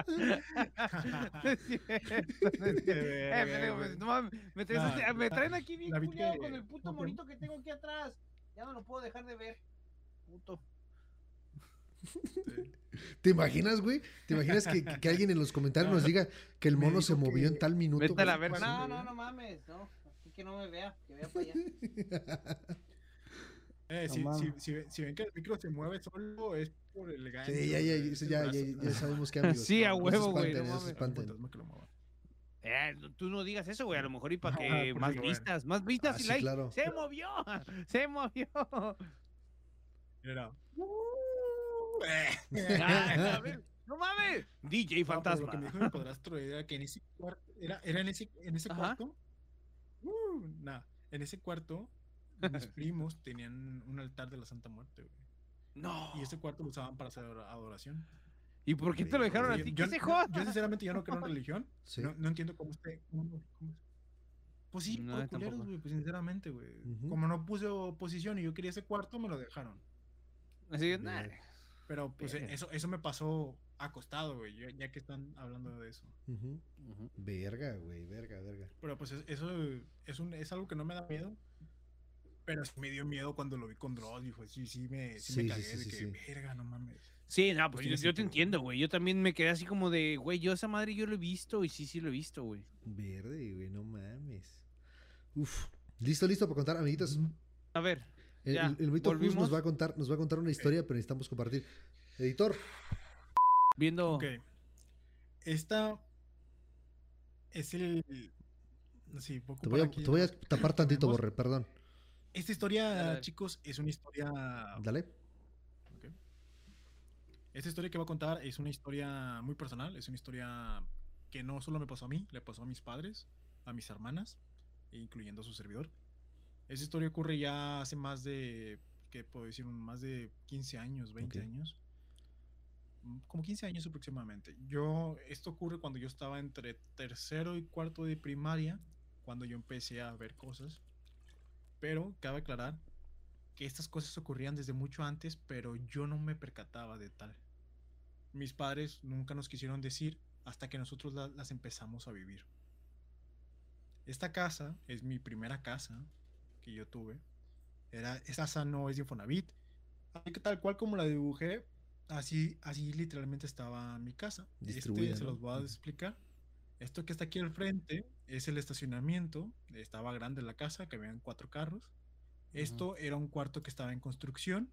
No es cierto, no es cierto. Eh, verga, pendejo, güey. pues, no mames, me, traes este- me nah. traen aquí bien culiado con el puto no, monito que tengo aquí atrás. Ya no lo puedo dejar de ver. Puto. ¿Te imaginas, güey? ¿Te imaginas que, que alguien en los comentarios nos diga que el mono se movió en tal minuto? Vete a la güey? verga. cuando- No, no, no mames. No, así que no me vea. Que vea para allá. Eh, No si, si, si, ven- si ven que el micro se mueve solo, es por el gancho. Sí, ya, ya, ya, ya, ya, sabemos que amigos. Sí, a huevo, güey, espanten, no no. Eh, tú no digas eso, güey. A lo mejor y para que más bueno. vistas, más vistas Ah, y sí, likes. claro. Se movió, se movió. Era. Ah, ver, no mames. DJ No, Fantasma. Lo que me dijo mi padrastro era que en ese cuarto, era, era en ese, en ese Ajá. cuarto, uh, nah, en ese cuarto, mis primos tenían un altar de la Santa Muerte, güey. No. Y ese cuarto lo usaban para hacer adora- adoración. ¿Y por qué te lo dejaron a Yo- ti? yo, ¿Qué se yo- joda? yo sinceramente yo no creo en religión. Sí. No, no entiendo cómo usted. cómo- cómo- Pues sí, No, por culeros, güey, pues sinceramente, güey. Como no puse oposición y yo quería ese cuarto, me lo dejaron. Así que, nah. Pero pues Verga. eso, eso me pasó acostado, güey, ya, ya que están hablando de eso. Ujú. Ujú. Verga, güey, verga, verga. Pero pues es- eso es, un, es algo que no me da miedo. Pero sí me dio miedo cuando lo vi con Dross, dijo, sí, sí me, sí Sí, me sí, cagué sí, de sí, que, sí. verga, no mames. Sí, no, pues yo, yo te entiendo, güey. Yo también me quedé así como de, güey, yo esa madre yo lo he visto y sí, sí lo he visto, güey. Verde, güey, no mames. Uf. Listo, listo para contar, amiguitos. A ver, Ya, el, el Vito Cruz nos va a contar, nos va a contar una historia, pero necesitamos compartir. Editor, viendo. Ok. Esta es el... Sí, poco te voy a, aquí te voy a tapar tantito. Borre, perdón. Esta historia, Dale, dale. chicos, es una historia Dale. Ok. Esta historia que voy a contar es una historia muy personal, es una historia que no solo me pasó a mí, le pasó a mis padres, a mis hermanas, incluyendo a su servidor. Esa historia ocurre ya hace más de, ¿qué puedo decir? Más de 15 años, 20 Ok. años. Mm, Como 15 años aproximadamente. Yo, esto ocurre cuando yo estaba entre tercero y cuarto de primaria, cuando yo empecé a ver cosas. Pero cabe aclarar que estas cosas ocurrían desde mucho antes, pero yo no me percataba de tal. Mis padres nunca nos quisieron decir hasta que nosotros la- las empezamos a vivir. Esta casa es mi primera casa que yo tuve. Era, esa no es de Infonavit. Así que tal cual como la dibujé, así, así literalmente estaba mi casa. Este se los voy a explicar. Esto que está aquí al frente es el estacionamiento. Estaba grande la casa, que habían cuatro carros. Esto era un cuarto que estaba en construcción,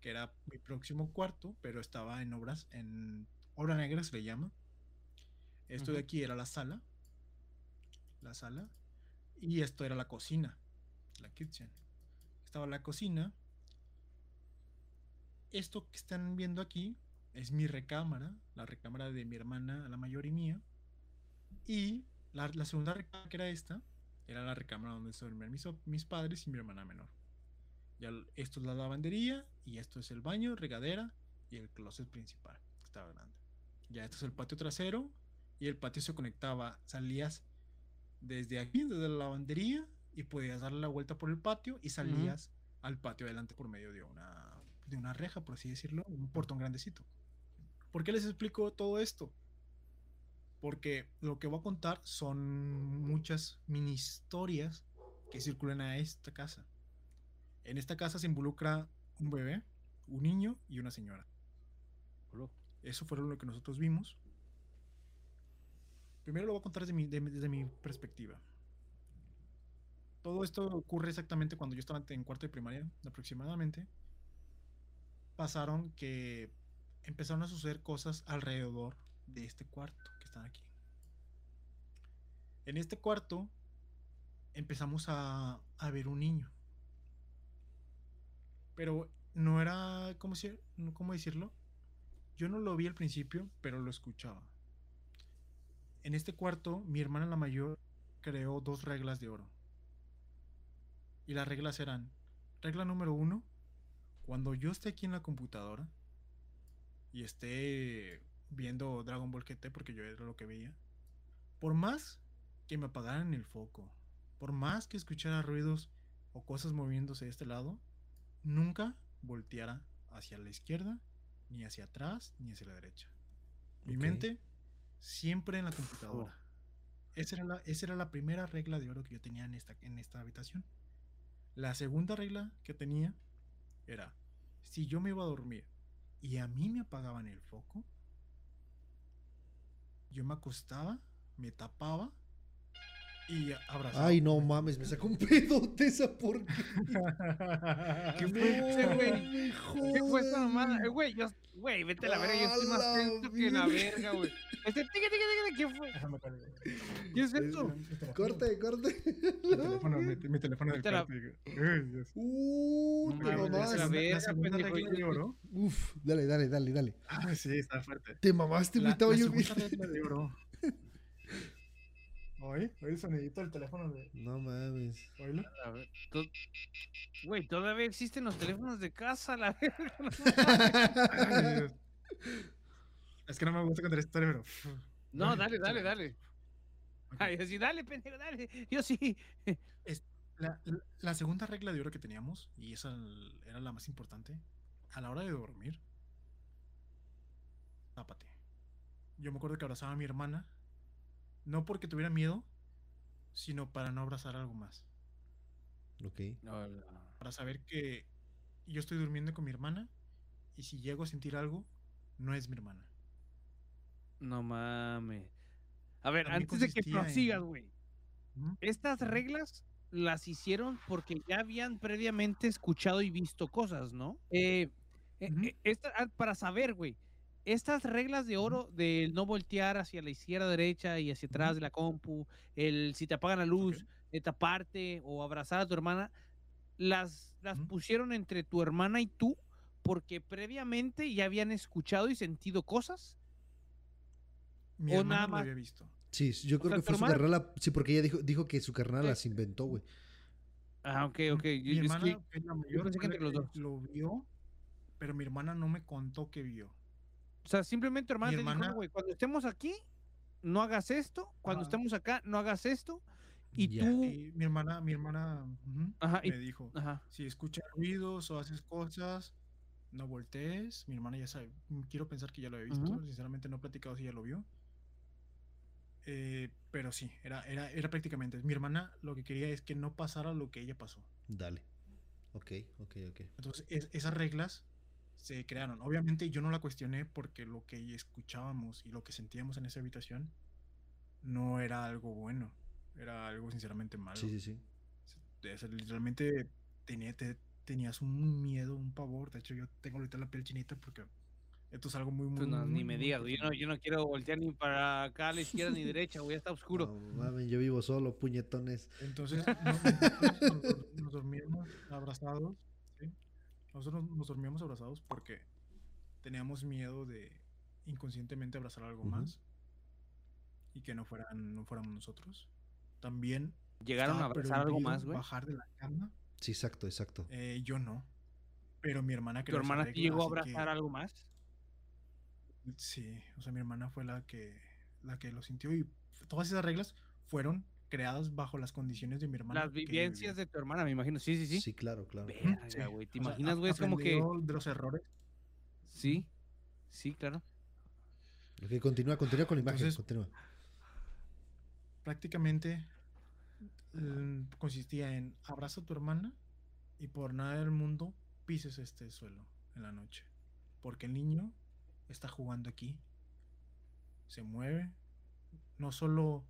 que era mi próximo cuarto, pero estaba en obras, en obra negra se le llama. Esto de aquí era la sala, la sala, y esto era la cocina, la kitchen. Estaba la cocina. Esto que están viendo aquí es mi recámara, la recámara de mi hermana, la mayor y mía. Y la, la segunda recámara que era esta, era la recámara donde dormían mis, mis padres y mi hermana menor. Ya esto es la lavandería y esto es el baño, regadera y el closet principal, estaba grande. Ya esto es el patio trasero y el patio se conectaba, salías desde aquí, desde la lavandería y podías darle la vuelta por el patio y salías al patio adelante por medio de una, de una reja, por así decirlo, un portón grandecito. ¿Por qué les explico todo esto? Porque lo que voy a contar son muchas mini historias que circulan a esta casa. En esta casa se involucra un bebé, un niño y una señora. Eso fue lo que nosotros vimos. Primero lo voy a contar desde mi, de- desde mi perspectiva. Todo esto ocurre exactamente cuando yo estaba en cuarto de primaria, aproximadamente. Pasaron que empezaron a suceder cosas alrededor de este cuarto que están aquí. En este cuarto empezamos a, ver un niño. Pero no era, ¿cómo, cómo decirlo? Yo no lo vi al principio, pero lo escuchaba. En este cuarto, mi hermana la mayor creó dos reglas de oro. Y las reglas eran, regla número uno, cuando yo esté aquí en la computadora y esté viendo Dragon Ball GT, porque yo era lo que veía, por más que me apagaran el foco, por más que escuchara ruidos o cosas moviéndose de este lado, nunca volteara hacia la izquierda, ni hacia atrás, ni hacia la derecha. Mi mente siempre en la computadora. Esa era, la, esa era la primera regla de oro que yo tenía en esta, en esta habitación. La segunda regla que tenía era, si yo me iba a dormir y a mí me apagaban el foco, yo me acostaba, me tapaba y abrazaba. Ay, no mames, me sacó un pedote esa porquería. ¿Qué fue ese, güey? No me ¿Qué fue esta jodas, mamada? güey. Eh, Güey, yo, güey, vete a la verga, yo estoy más la tenso que la verga. güey. Este, tique, tique, tique, ¿qué fue? Déjame. ¿Qué es esto? teléfono- Corte, corte. Mi teléfono, mi, mi teléfono del la- Dios. Uh, te mamaste. la La, verga, la segunda pendejo, regla yo- de oro. Uf, dale, dale, dale, dale. Ah, sí, está fuerte. Te mamaste, güey. La, Estaba la yo. segunda regla de oro. Oye, oye el sonidito del teléfono de. No mames. Oílo. A ver, to- Güey, todavía existen los teléfonos de casa, la verga. no. Es que no me gusta contar esta historia, pero. No, dale, dale, dale. Ok. Ay, así, dale, pendejo, dale. Yo sí. La, la- la segunda regla de oro que teníamos, y esa era la más importante, a la hora de dormir, tápate. Yo me acuerdo que abrazaba a mi hermana, no porque tuviera miedo, sino para no abrazar algo más. Ok. Para saber que yo estoy durmiendo con mi hermana, y si llego a sentir algo, no es mi hermana. No mames. A ver, También antes de que prosigas, güey. Estas reglas las hicieron porque ya habían previamente escuchado y visto cosas, ¿no? Eh, eh, eh, esta- ah, para saber, güey, estas reglas de oro del no voltear hacia la izquierda, derecha y hacia atrás de la compu, el si te apagan la luz, de taparte o abrazar a tu hermana, las, las pusieron entre tu hermana y tú porque previamente ya habían escuchado y sentido cosas. Mi O hermana nada lo más- había visto. Sí, yo creo sea, que fue su hermana- carnal. Sí, porque ella dijo, dijo que su carnal Eh, las inventó, güey. Ah, ok, ok. Mi Yo- yo es hermana, que- la mayor, pensé que fue entre los dos. lo vio, pero mi hermana no me contó que vio. O sea, simplemente tu hermana Mi te dijo, hermana- "No, güey, cuando estemos aquí, no hagas esto, cuando Ajá. estemos acá, no hagas esto, y Ya. tú, Y mi hermana, mi hermana ujú, ajá, y- me dijo, ajá, si escuchas ruidos o haces cosas, no voltees. Mi hermana ya sabe, mm, quiero pensar que ya lo había visto, Ujú. sinceramente no he platicado si ya lo vio. Eh, pero sí, era, era, era prácticamente. Mi hermana lo que quería es que no pasara lo que ella pasó. Dale. Ok, ok, ok. Entonces, es- esas reglas se crearon. Obviamente yo no la cuestioné porque lo que escuchábamos y lo que sentíamos en esa habitación no era algo bueno, era algo sinceramente malo. Sí, sí, sí. O sea, literalmente tenía, te- tenías un miedo, un pavor. De hecho, yo tengo ahorita la piel chinita porque esto es algo muy, muy... no, ni muy, me muy digas, yo no, yo no quiero voltear ni para acá a la izquierda ni derecha, güey, está oscuro. No mames, yo vivo solo, puñetones. Entonces, no- nosotros nos, nos dormíamos abrazados. Nosotros nos dormíamos abrazados porque teníamos miedo de inconscientemente abrazar algo más y que no fueran no fuéramos nosotros. También Llegaron a abrazar algo más, güey. Bajar de la cama. Sí, exacto, exacto. Eh, yo no. Pero mi hermana ¿Tu creó esa hermana llegó a que- abrazar algo más? Sí, o sea, mi hermana fue la que la que lo sintió y todas esas reglas fueron creadas bajo las condiciones de mi hermana. Las vivencias de tu hermana, me imagino, sí, sí, sí. Sí, claro, claro. Verga, sí. ¿te O sea, imaginas, güey? Es como que, de los errores. sí, sí, claro. Ok, continúa, continúa con la imagen, Entonces- continúa. prácticamente mm, consistía en abraza a tu hermana y por nada del mundo pises este suelo en la noche. Porque el niño está jugando aquí. Se mueve. No solo,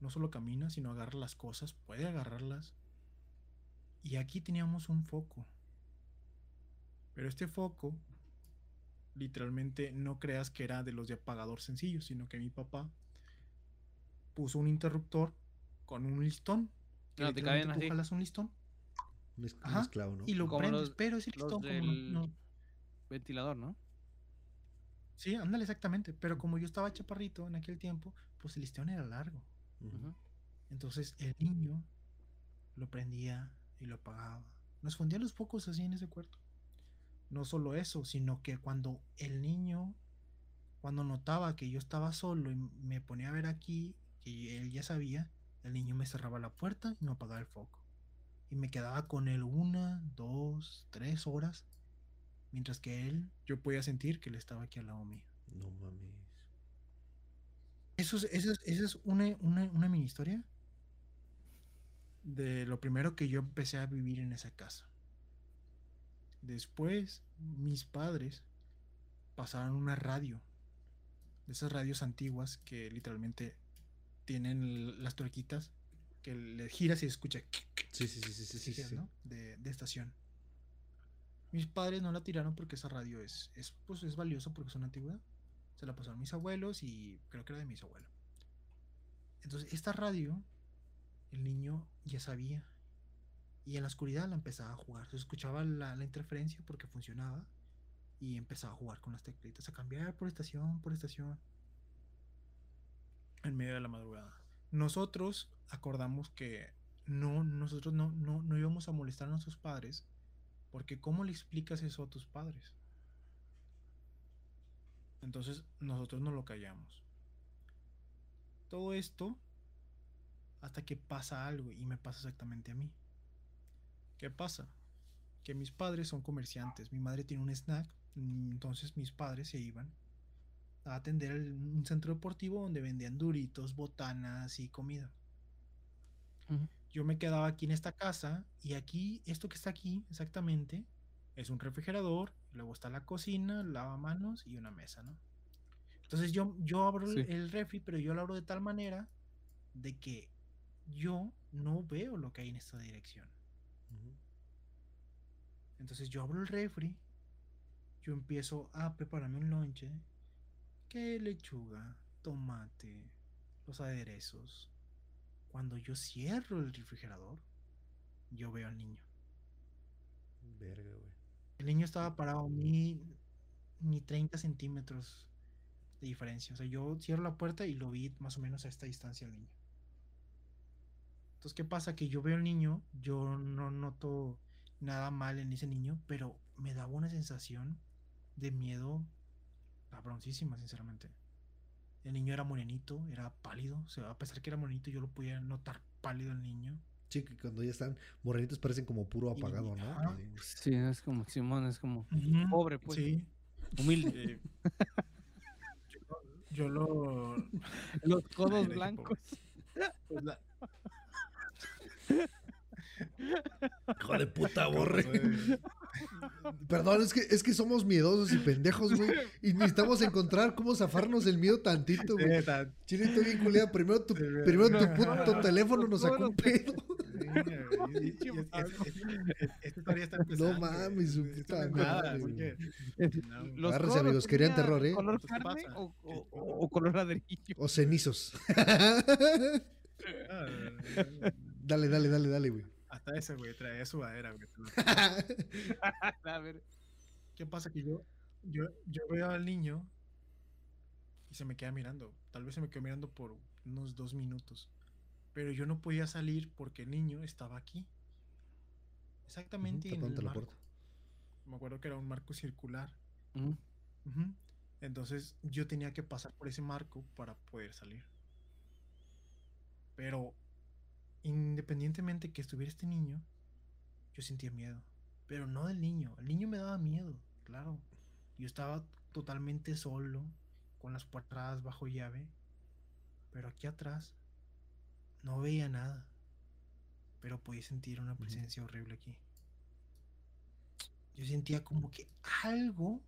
no solo camina, sino agarra las cosas. Puede agarrarlas. Y aquí teníamos un foco. Pero este foco, literalmente no creas que era de los de apagador sencillo, sino que mi papá puso un interruptor con un listón. que No, te literalmente caben tú así. jalas un listón Un, es- un Ajá, esclavo, ¿no? y lo Como prendes, los- pero ese listón como no- Ventilador, ¿no? Sí, ándale, exactamente. Pero como yo estaba chaparrito en aquel tiempo, pues el listón era largo. Entonces el niño lo prendía y lo apagaba. Nos fundía los focos así en ese cuarto. No solo eso, sino que cuando el niño, cuando notaba que yo estaba solo y me ponía a ver aquí, que él ya sabía, el niño me cerraba la puerta y me apagaba el foco. Y me quedaba con él una, dos, tres horas, mientras que él, yo podía sentir que él estaba aquí al lado mío. No mames. Eso es, eso es, esa es una, una, una mini historia de lo primero que yo empecé a vivir en esa casa. Después, mis padres pasaron una radio, de esas radios antiguas que literalmente tienen las tuerquitas que le giras y escucha Sí, sí, sí, sí, sí, sí. ¿no? de, de estación. Mis padres no la tiraron porque esa radio es, es, pues, es valiosa porque es una antigüedad. Se la pasaron mis abuelos y creo que era de mis abuelos. Entonces, esta radio, el niño ya sabía. Y en la oscuridad la empezaba a jugar. Se escuchaba la, la interferencia porque funcionaba. Y empezaba a jugar con las teclitas, a cambiar por estación, por estación. En medio de la madrugada. Nosotros acordamos que no, nosotros no, no, no íbamos a molestar a nuestros padres. Porque ¿cómo le explicas eso a tus padres? Entonces nosotros no lo callamos. Todo esto hasta que pasa algo y me pasa exactamente a mí. ¿Qué pasa? Que mis padres son comerciantes. Mi madre tiene un snack. Entonces mis padres se iban a atender un centro deportivo donde vendían duritos, botanas y comida. Yo me quedaba aquí en esta casa y aquí, esto que está aquí exactamente, es un refrigerador, luego está la cocina, lavamanos y una mesa, ¿no? Entonces yo, yo abro el- Sí. el refri, pero yo lo abro de tal manera de que yo no veo lo que hay en esta dirección. Entonces yo abro el refri, yo empiezo a prepararme un lonche, que lechuga, tomate, los aderezos. Cuando yo cierro el refrigerador, yo veo al niño. Verga, güey. El niño estaba parado ni, ni 30 centímetros de diferencia. O sea, yo cierro la puerta y lo vi más o menos a esta distancia al niño. Entonces, ¿qué pasa? Que yo veo al niño, yo no noto nada mal en ese niño, pero me daba una sensación de miedo cabroncísima, sinceramente. El niño era morenito, era pálido. O sea, a pesar que era morenito, yo lo podía notar pálido el niño. Sí, que cuando ya están morenitos parecen como puro apagado, ¿no? ajá. Sí. Es como Simón, es como pobre, pues. Sí. humilde. yo, yo lo, Los codos Ay, blancos. pues, la- Hijo de puta, borre. Perdón, es que, es que somos miedosos y pendejos, güey. Y necesitamos encontrar cómo zafarnos el miedo tantito, güey. Sí, tan- Chile, estoy bien culera. Primero tu, primero tu puto teléfono nos sacó un pedo. Esta historia está empezando. güey. mames, puta no madre, Los No, amigos, querían terror, ¿eh? ¿Color ¿Qué carne pasa? o, o- o- o color ladrillo? O cenizos. dale, dale, dale, dale, güey. Hasta ese, güey, traía sudadera, güey. A ver. ¿Qué pasa? Que yo, yo, yo veo al niño y se me queda mirando. Tal vez se me quedó mirando por unos dos minutos. Pero yo no podía salir porque el niño estaba aquí. Exactamente en el la puerta. Me acuerdo que era un marco circular. Entonces yo tenía que pasar por ese marco para poder salir. Pero independientemente que estuviera este niño, yo sentía miedo. Pero no del niño. El niño me daba miedo, claro. Yo estaba totalmente solo, con las puertas bajo llave. Pero aquí atrás no veía nada. Pero podía sentir una presencia horrible aquí. Yo sentía como que algo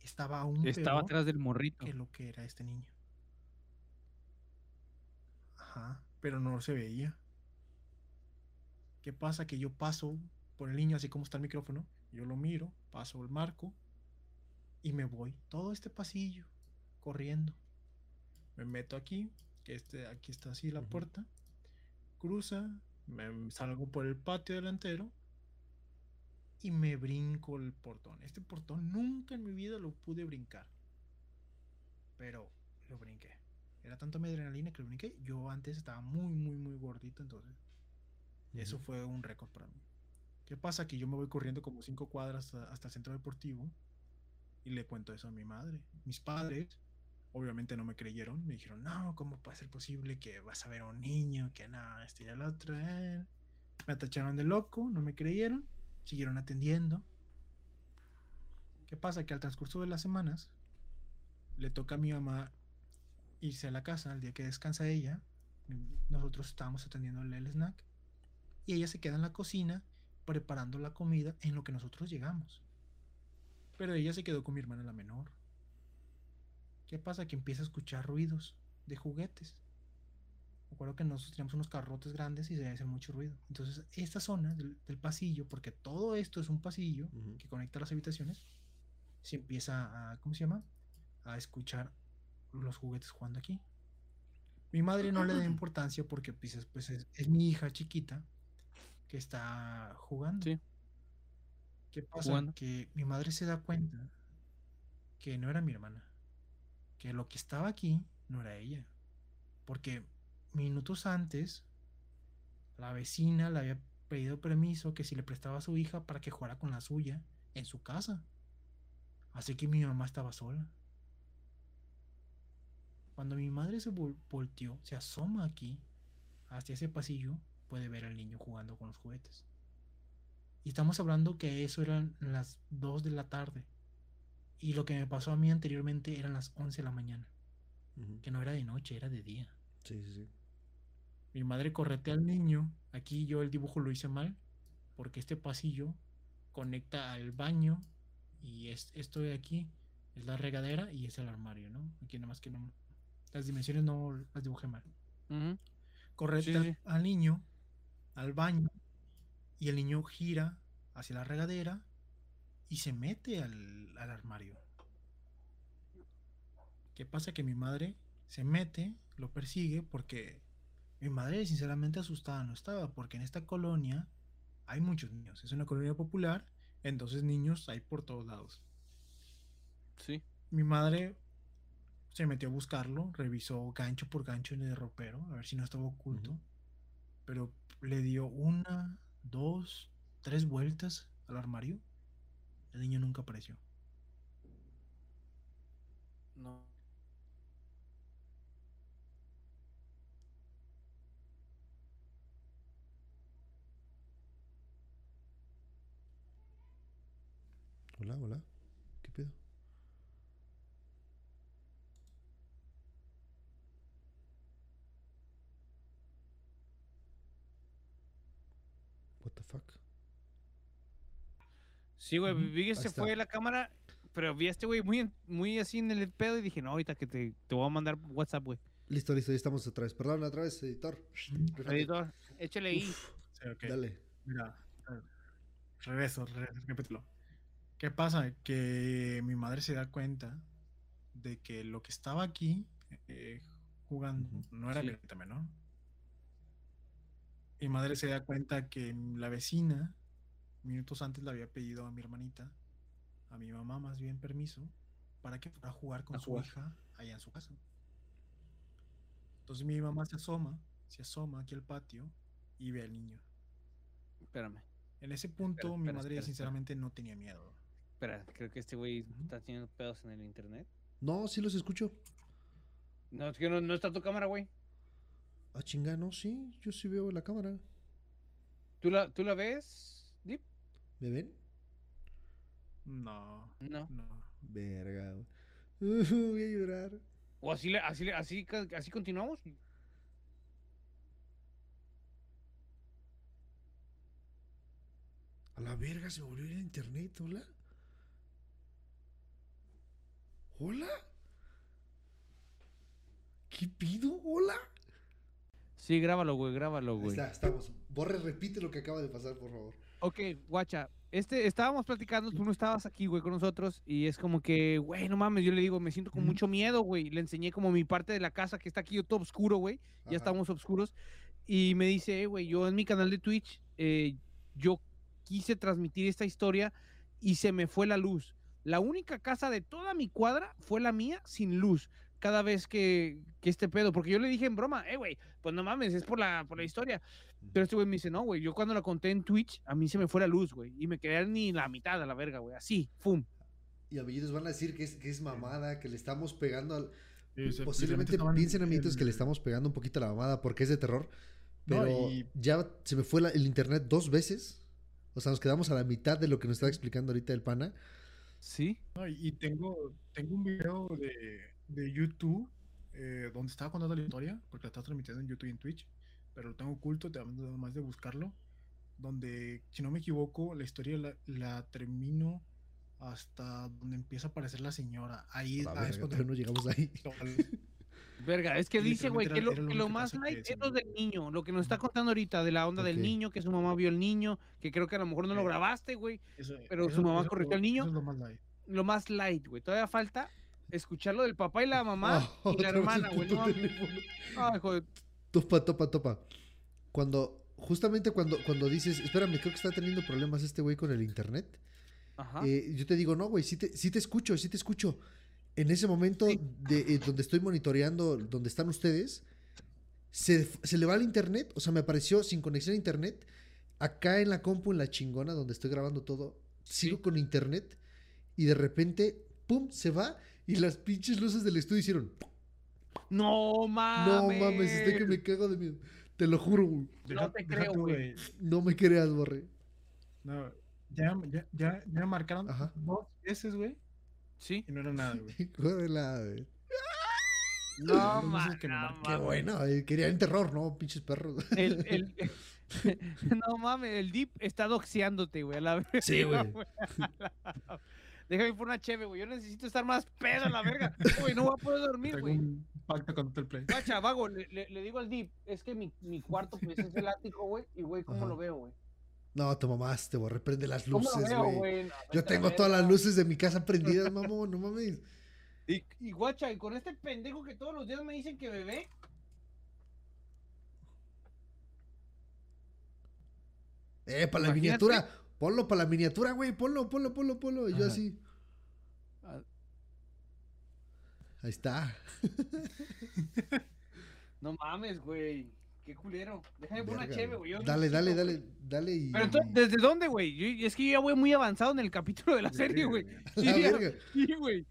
estaba aún Estaba peor atrás del morrito. que lo que era este niño. Ajá, pero no se veía. ¿Qué pasa? Que yo paso por el niño, así como está el micrófono, yo lo miro, paso el marco y me voy todo este pasillo corriendo. Me meto aquí, que este, aquí está así la puerta, cruza, me salgo por el patio delantero y me brinco el portón. Este portón nunca en mi vida lo pude brincar. pero lo brinqué. Era tanto mi adrenalina que lo brinqué. Yo antes estaba muy, muy, muy gordito, entonces eso fue un récord para mí. ¿Qué pasa? Que yo me voy corriendo como cinco cuadras hasta, hasta el centro deportivo y le cuento eso a mi madre. Mis padres, obviamente no me creyeron, me dijeron, no, ¿cómo puede ser posible que vas a ver a un niño? Que nada, este y el otro. eh?". Me atacharon de loco, no me creyeron, siguieron atendiendo. ¿Qué pasa? Que al transcurso de las semanas le toca a mi mamá irse a la casa el día que descansa ella. Nosotros estábamos atendiéndole el snack y ella se queda en la cocina preparando la comida en lo que nosotros llegamos. Pero ella se quedó con mi hermana la menor. ¿Qué pasa? Que empieza a escuchar ruidos de juguetes. Recuerdo que nosotros teníamos unos carrotes grandes y se hace mucho ruido. Entonces, esta zona del, del pasillo, porque todo esto es un pasillo que conecta las habitaciones, se empieza a, ¿cómo se llama? A escuchar los juguetes jugando aquí. Mi madre no le da importancia porque pues, es, pues, es, es mi hija chiquita que está jugando. Sí. ¿Qué pasa? Jugando. Que mi madre se da cuenta que no era mi hermana. Que lo que estaba aquí no era ella. Porque minutos antes, la vecina le había pedido permiso que si le prestaba a su hija para que jugara con la suya en su casa. Así que mi mamá estaba sola. Cuando mi madre se vol- volteó, se asoma aquí, hacia ese pasillo, puede ver al niño jugando con los juguetes. Y estamos hablando que eso eran las 2 de la tarde. Y lo que me pasó a mí anteriormente eran las 11 de la mañana. Que no era de noche, era de día. Sí, sí, sí. Mi madre corretea al niño. Aquí yo el dibujo lo hice mal. Porque este pasillo conecta al baño. Y es, esto de aquí es la regadera y es el armario, ¿no? Aquí nada más que no. Las dimensiones no las dibujé mal. Sí, sí. al niño al baño. Y el niño gira hacia la regadera. Y se mete al, al armario. ¿Qué pasa? Que mi madre se mete, lo persigue porque mi madre sinceramente asustada no estaba, porque en esta colonia hay muchos niños, es una colonia popular, entonces niños hay por todos lados. Sí. Mi madre se metió a buscarlo, revisó gancho por gancho en el ropero, a ver si no estaba oculto, pero le dio una, dos, tres vueltas al armario, el niño nunca apareció. No. Hola, hola. ¿Qué pedo? What the fuck? Sí, güey, vi que Ahí se está. fue la cámara, pero vi a este güey muy, muy así en el pedo y dije, no, ahorita que te, te voy a mandar WhatsApp, güey. Listo, listo, ya estamos otra vez. Perdón, otra vez, editor. Editor, échale ahí. Sí, ok. Dale. Mira, regreso, re- repítelo. ¿Qué pasa? Que mi madre se da cuenta de que lo que estaba aquí eh, jugando no era Sí. mi hermanita menor. Mi madre se da cuenta que la vecina, minutos antes, le había pedido a mi hermanita, a mi mamá más bien, permiso para que fuera a jugar con A su jugar. hija allá en su casa. Entonces mi mamá se asoma, se asoma aquí al patio y ve al niño. Espérame, En ese punto, mi espera, madre espera, espera. sinceramente no tenía miedo. espera, creo que este güey está teniendo pedos en el internet. No, sí los escucho. No, es que no, no está tu cámara, güey. Ah, chinga, no, sí. Yo sí veo la cámara. ¿Tú la, ¿Tú la ves? ¿Me ven? No, No. no. Verga. güey. voy a llorar. ¿O así, le- así, le- así, así continuamos? A la verga, se volvió a internet. Hola. Hola. ¿Qué pido? Hola. Sí, grábalo, güey, grábalo, Ahí güey. está, estamos. Borre, repite lo que acaba de pasar, por favor. Ok, guacha. Este, estábamos platicando, tú no estabas aquí, güey, con nosotros, y es como que, güey, no mames, yo le digo, me siento con mucho miedo, güey. Le enseñé como mi parte de la casa que está aquí todo oscuro, güey. Ya estamos oscuros. Y me dice, "Eh, güey, yo en mi canal de Twitch, eh, yo quise transmitir esta historia y se me fue la luz. La única casa de toda mi cuadra fue la mía sin luz. Cada vez que, que este pedo, porque yo le dije en broma, eh, güey, pues no mames, es por la, por la historia. Pero este güey me dice, no, güey, yo cuando la conté en Twitch, a mí se me fue la luz, güey, y me quedé ni la mitad a la verga, güey, así, fum. Y amiguitos van a decir que es, que es mamada, que le estamos pegando al... Sí, Posiblemente piensen, amiguitos, en- que le estamos pegando un poquito a la mamada porque es de terror. No, Pero y- ya se me fue la- el internet dos veces. O sea, nos quedamos a la mitad de lo que nos estaba explicando ahorita el pana. Sí. No, y tengo, tengo un video de, de YouTube eh, donde estaba contando la historia, porque la estaba transmitiendo en YouTube y en Twitch, pero lo tengo oculto, te nada más de buscarlo, donde, si no me equivoco, la historia la, la termino hasta donde empieza a aparecer la señora. Ahí La verga, es cuando no llegamos ahí. Verga, es que dice, güey, que lo, que lo más light es lo del niño, lo que nos está contando ahorita de la onda Ok. del niño, que su mamá vio el niño, que creo que a lo mejor no lo grabaste, güey. Pero eso- su mamá eso- corrigió al niño. Eso es lo más light. Lo más light, güey. Todavía falta escucharlo del papá y la mamá Oh, y la hermana, güey. puto No. Ay, joder. Topa, topa, topa. Cuando, justamente cuando, cuando dices, espérame, creo que está teniendo problemas este güey con el internet. Ajá. eh, yo te digo, no, güey, sí te, sí te escucho, sí te escucho. En ese momento Sí. de, eh, donde estoy monitoreando, donde están ustedes, se, se le va el internet, o sea, me apareció sin conexión a internet, acá en la compu, en la chingona, donde estoy grabando todo, sigo Sí. con internet y de repente, pum, se va y las pinches luces del estudio hicieron, No no mames. mames, estoy que me cago de miedo. Te lo juro, güey. No te creo, güey. No me creas, borre. No, ya, ya, ya, ya marcaron Ajá. dos veces, güey, Sí. y no era nada, güey. Hijo de la, güey. No, mames. que marcó. Qué bueno, eh, querían terror, ¿no? Pinches perros. El, el, no mames, el Deep está doxeándote, güey. a la verga, Sí, güey. Déjame por una cheve, güey. Yo necesito estar más pedo a la verga. Güey, no voy a poder dormir, güey. un pacto con el Play. Guacha, vago, le, le- le digo al Deep, es que mi, mi cuarto pues es el ático, güey. Y güey, ¿cómo Ajá. lo veo, güey? No, te mamaste, borre. Prende las ¿Cómo lo luces, güey. güey? No, Yo tengo todas las luces de mi casa prendidas, mamón, no mames. Y, y guacha, y con este pendejo que todos los días me dicen que bebé. Eh, para la Imagínate. miniatura. Ponlo para la miniatura, güey. Ponlo, ponlo, ponlo, ponlo. Y yo así. Ah. Ahí está. No mames, güey. Qué culero. Déjame por una cheve, güey. Dale, dale, dale, dale y. Pero entonces, ¿desde dónde, güey? Es que yo ya voy muy avanzado en el capítulo de la serie, güey. Sí, güey.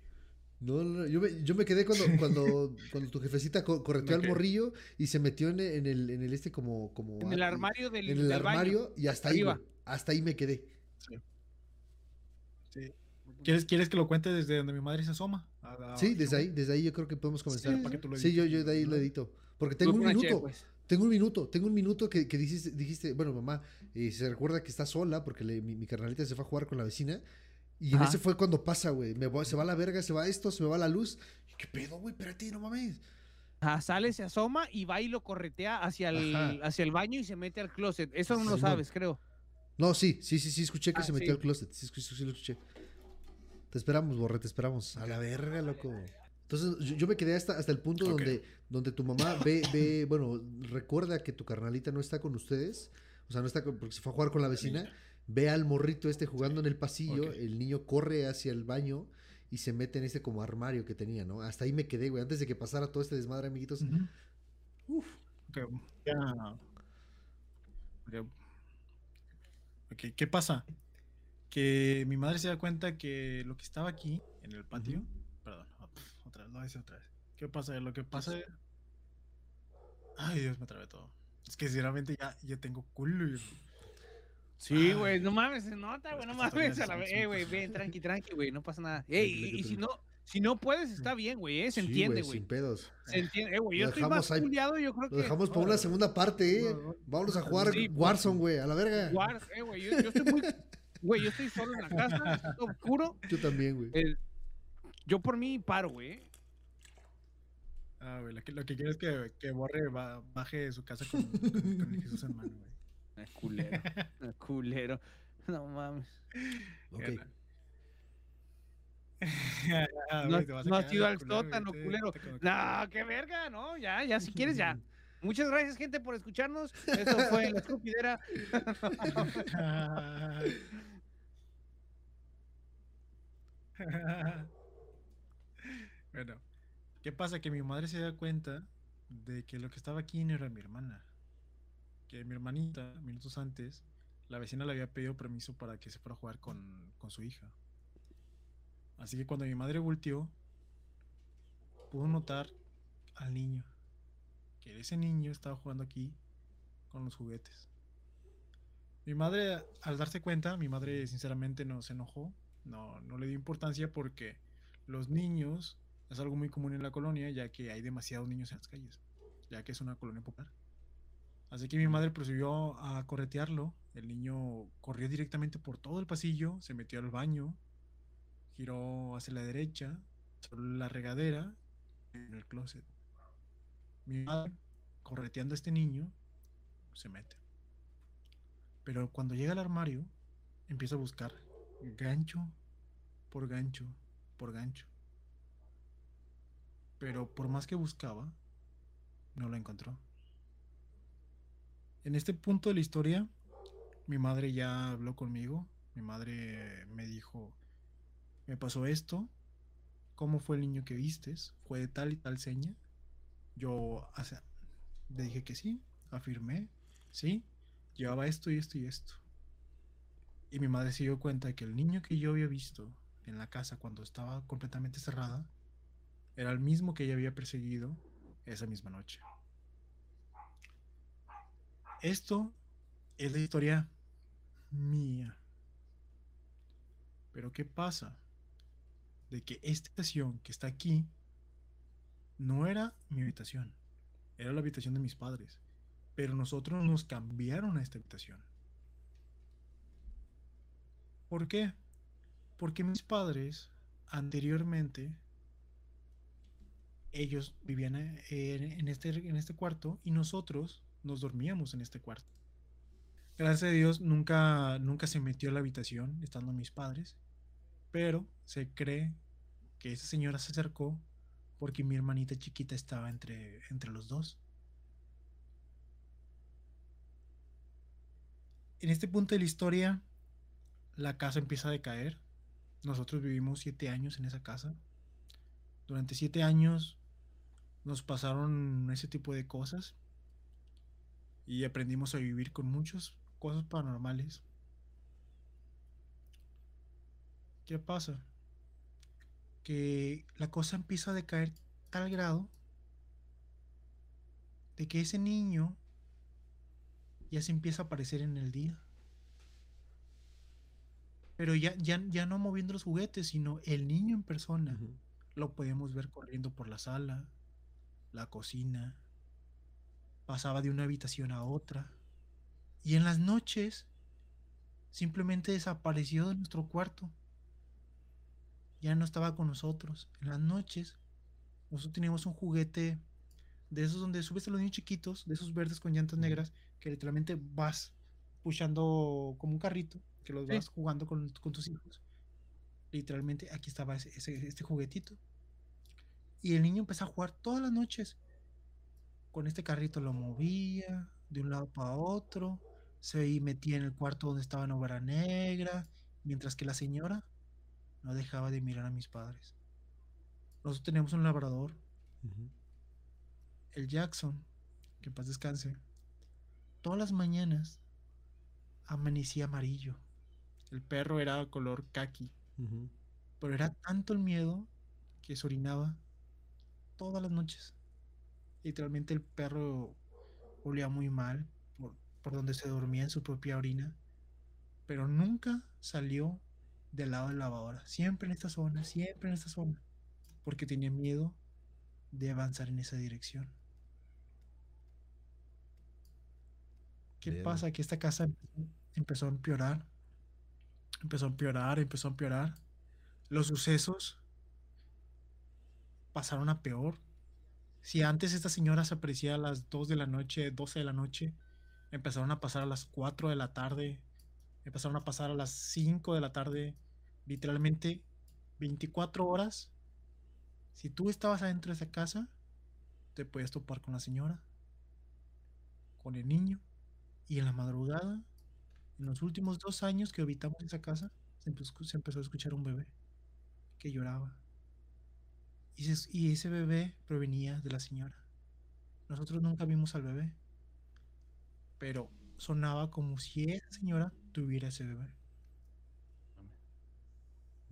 No, no, no, yo me, yo me quedé cuando, cuando, cuando tu jefecita co- correteó al morrillo y se metió en el, en el, en el este como, como En el armario del, en el del baño. armario y hasta ahí, arriba. Hasta ahí me quedé. Sí. ¿Quieres, ¿Quieres que lo cuente desde donde mi madre se asoma? A Sí, desde ahí, desde ahí yo creo que podemos comenzar. para que tú lo Sí, yo, yo de ahí ¿no? lo edito. Porque tengo un minuto, pues. tengo un minuto, tengo un minuto que, que dijiste, dijiste, bueno, mamá, eh, se recuerda que está sola porque le- mi, mi carnalita se fue a jugar con la vecina. Y en Ajá. ese fue cuando pasa, güey. Me voy- se va la verga, se va esto, se me va la luz. Y, ¿Qué pedo, güey? Espérate, no mames. Ajá, sale, se asoma y va y lo corretea hacia el, Ajá. hacia el baño y se mete al closet. Eso no lo sabes, creo. No, sí, sí, sí, sí, escuché que Ah, se metió sí. al closet. Sí, escuché, sí, lo escuché. Te esperamos, Borre, te esperamos. A la verga, loco. Entonces, yo, yo me quedé hasta, hasta el punto donde, donde tu mamá ve, ve, bueno, recuerda que tu carnalita no está con ustedes. O sea, no está con- porque se fue a jugar con la vecina. Ve al morrito este jugando en el pasillo. El niño corre hacia el baño y se mete en este como armario que tenía, ¿no? Hasta ahí me quedé, güey. Antes de que pasara todo este desmadre, amiguitos. Uf. Ok. ¿qué pasa? Que mi madre se da cuenta que lo que estaba aquí, en el patio. Perdón, pf, otra vez, lo voy a decir otra vez. ¿Qué pasa? Lo que pasa. Ay, Dios, me trabé todo. Es que sinceramente ya, ya tengo culo. Sí, güey, no mames, se nota, güey, Es no mames. A la es vez, eh, güey, ven, tranqui, tranqui, güey, no pasa nada. Ey, y, si no, si no puedes, está bien, güey, eh, se Sí, entiende, güey. Sin pedos. Se entiende, eh, güey, yo Lo estoy dejamos más ahí- culiado, yo creo que... Lo dejamos para una segunda parte, ¿eh? No, no. Vámonos a jugar Sí, Warzone, güey. A la verga. Guar- eh, güey, yo, yo estoy muy... Güey, yo estoy solo en la casa, está oscuro. Yo también, güey. yo por mí paro, güey. Ah, güey, lo que, lo que quiero es que, que Borre ba- baje de su casa con, con- con el Jesús en mano, güey. Ah, culero, ah, culero. No mames. Ok. No, güey, te vas a no has ido al sótano, culero. No, qué verga, no, ya, ya, si quieres, ya. Muchas gracias, gente, por escucharnos. Esto fue La Escupidera. bueno, ¿Qué pasa? Que mi madre se da cuenta de que lo que estaba aquí no era mi hermana. Que mi hermanita, minutos antes, la vecina le había pedido permiso para que se fuera a jugar con, con su hija. Así que cuando mi madre volteó, pudo notar al niño. Que ese niño estaba jugando aquí con los juguetes. Mi madre, al darse cuenta, mi madre sinceramente no se enojó, no, no le dio importancia porque los niños es algo muy común en la colonia, ya que hay demasiados niños en las calles, ya que es una colonia popular. Así que mi madre procedió a corretearlo. El niño corrió directamente por todo el pasillo, se metió al baño, giró hacia la derecha, sobre la regadera, en el closet. Mi madre, correteando a este niño, se mete. Pero cuando llega al armario, empieza a buscar gancho por gancho por gancho. Pero por más que buscaba, no lo encontró. En este punto de la historia, mi madre ya habló conmigo. Mi madre me dijo, me pasó esto. ¿Cómo fue el niño que vistes? ¿Fue de tal y tal seña? Yo le dije que sí, afirmé, sí, llevaba esto y esto y esto. Y mi madre se dio cuenta de que el niño que yo había visto en la casa cuando estaba completamente cerrada era el mismo que ella había perseguido esa misma noche. Esto es la historia mía. Pero ¿qué pasa? De que esta habitación que está aquí no era mi habitación, era la habitación de mis padres. Pero nosotros nos cambiaron a esta habitación. ¿Por qué? Porque mis padres anteriormente ellos vivían eh, en este, en este cuarto y nosotros nos dormíamos en este cuarto. Gracias a Dios nunca, nunca se metió a la habitación estando mis padres, pero se cree que esa señora se acercó porque mi hermanita chiquita estaba entre, entre los dos. En este punto de la historia, la casa empieza a decaer. Nosotros vivimos siete años en esa casa. Durante siete años nos pasaron ese tipo de cosas y aprendimos a vivir con muchas cosas paranormales. ¿Qué pasa? Que la cosa empieza a decaer tal grado de que ese niño ya se empieza a aparecer en el día. Pero ya, ya, ya no moviendo los juguetes, sino el niño en persona. Lo podemos ver corriendo por la sala, la cocina, pasaba de una habitación a otra. Y en las noches simplemente desapareció de nuestro cuarto. Ya no estaba con nosotros. En las noches nosotros teníamos un juguete de esos donde subes a los niños chiquitos, de esos verdes con llantas negras, que literalmente vas pushando como un carrito, que los vas jugando con, tus hijos. Literalmente aquí estaba ese, este juguetito. Y el niño empezó a jugar todas las noches con este carrito lo movía de un lado para otro, se metía en el cuarto donde estaba en obra negra, mientras que la señora no dejaba de mirar a mis padres. Nosotros tenemos un labrador, el Jackson, que paz descanse. Todas las mañanas amanecía amarillo. El perro era color kaki. Pero era tanto el miedo que se orinaba todas las noches. Literalmente el perro olía muy mal por, donde se dormía en su propia orina, pero nunca salió del lado de la lavadora, siempre en esta zona, siempre en esta zona, porque tenía miedo de avanzar en esa dirección. ¿Qué pasa? Que esta casa empezó a empeorar, empezó a empeorar, empezó a empeorar. Los sucesos pasaron a peor. Si antes esta señora se aparecía a las 2 de la noche, 12 de la noche, empezaron a pasar a las 4 de la tarde, empezaron a pasar a las 5 de la tarde, literalmente 24 horas. Si tú estabas adentro de esa casa, te puedes topar con la señora, con el niño, y en la madrugada, en los últimos dos años que habitamos esa casa, se empezó, a escuchar un bebé que lloraba. Y y ese bebé provenía de la señora. Nosotros nunca vimos al bebé, pero sonaba como si esa señora tuviera ese bebé.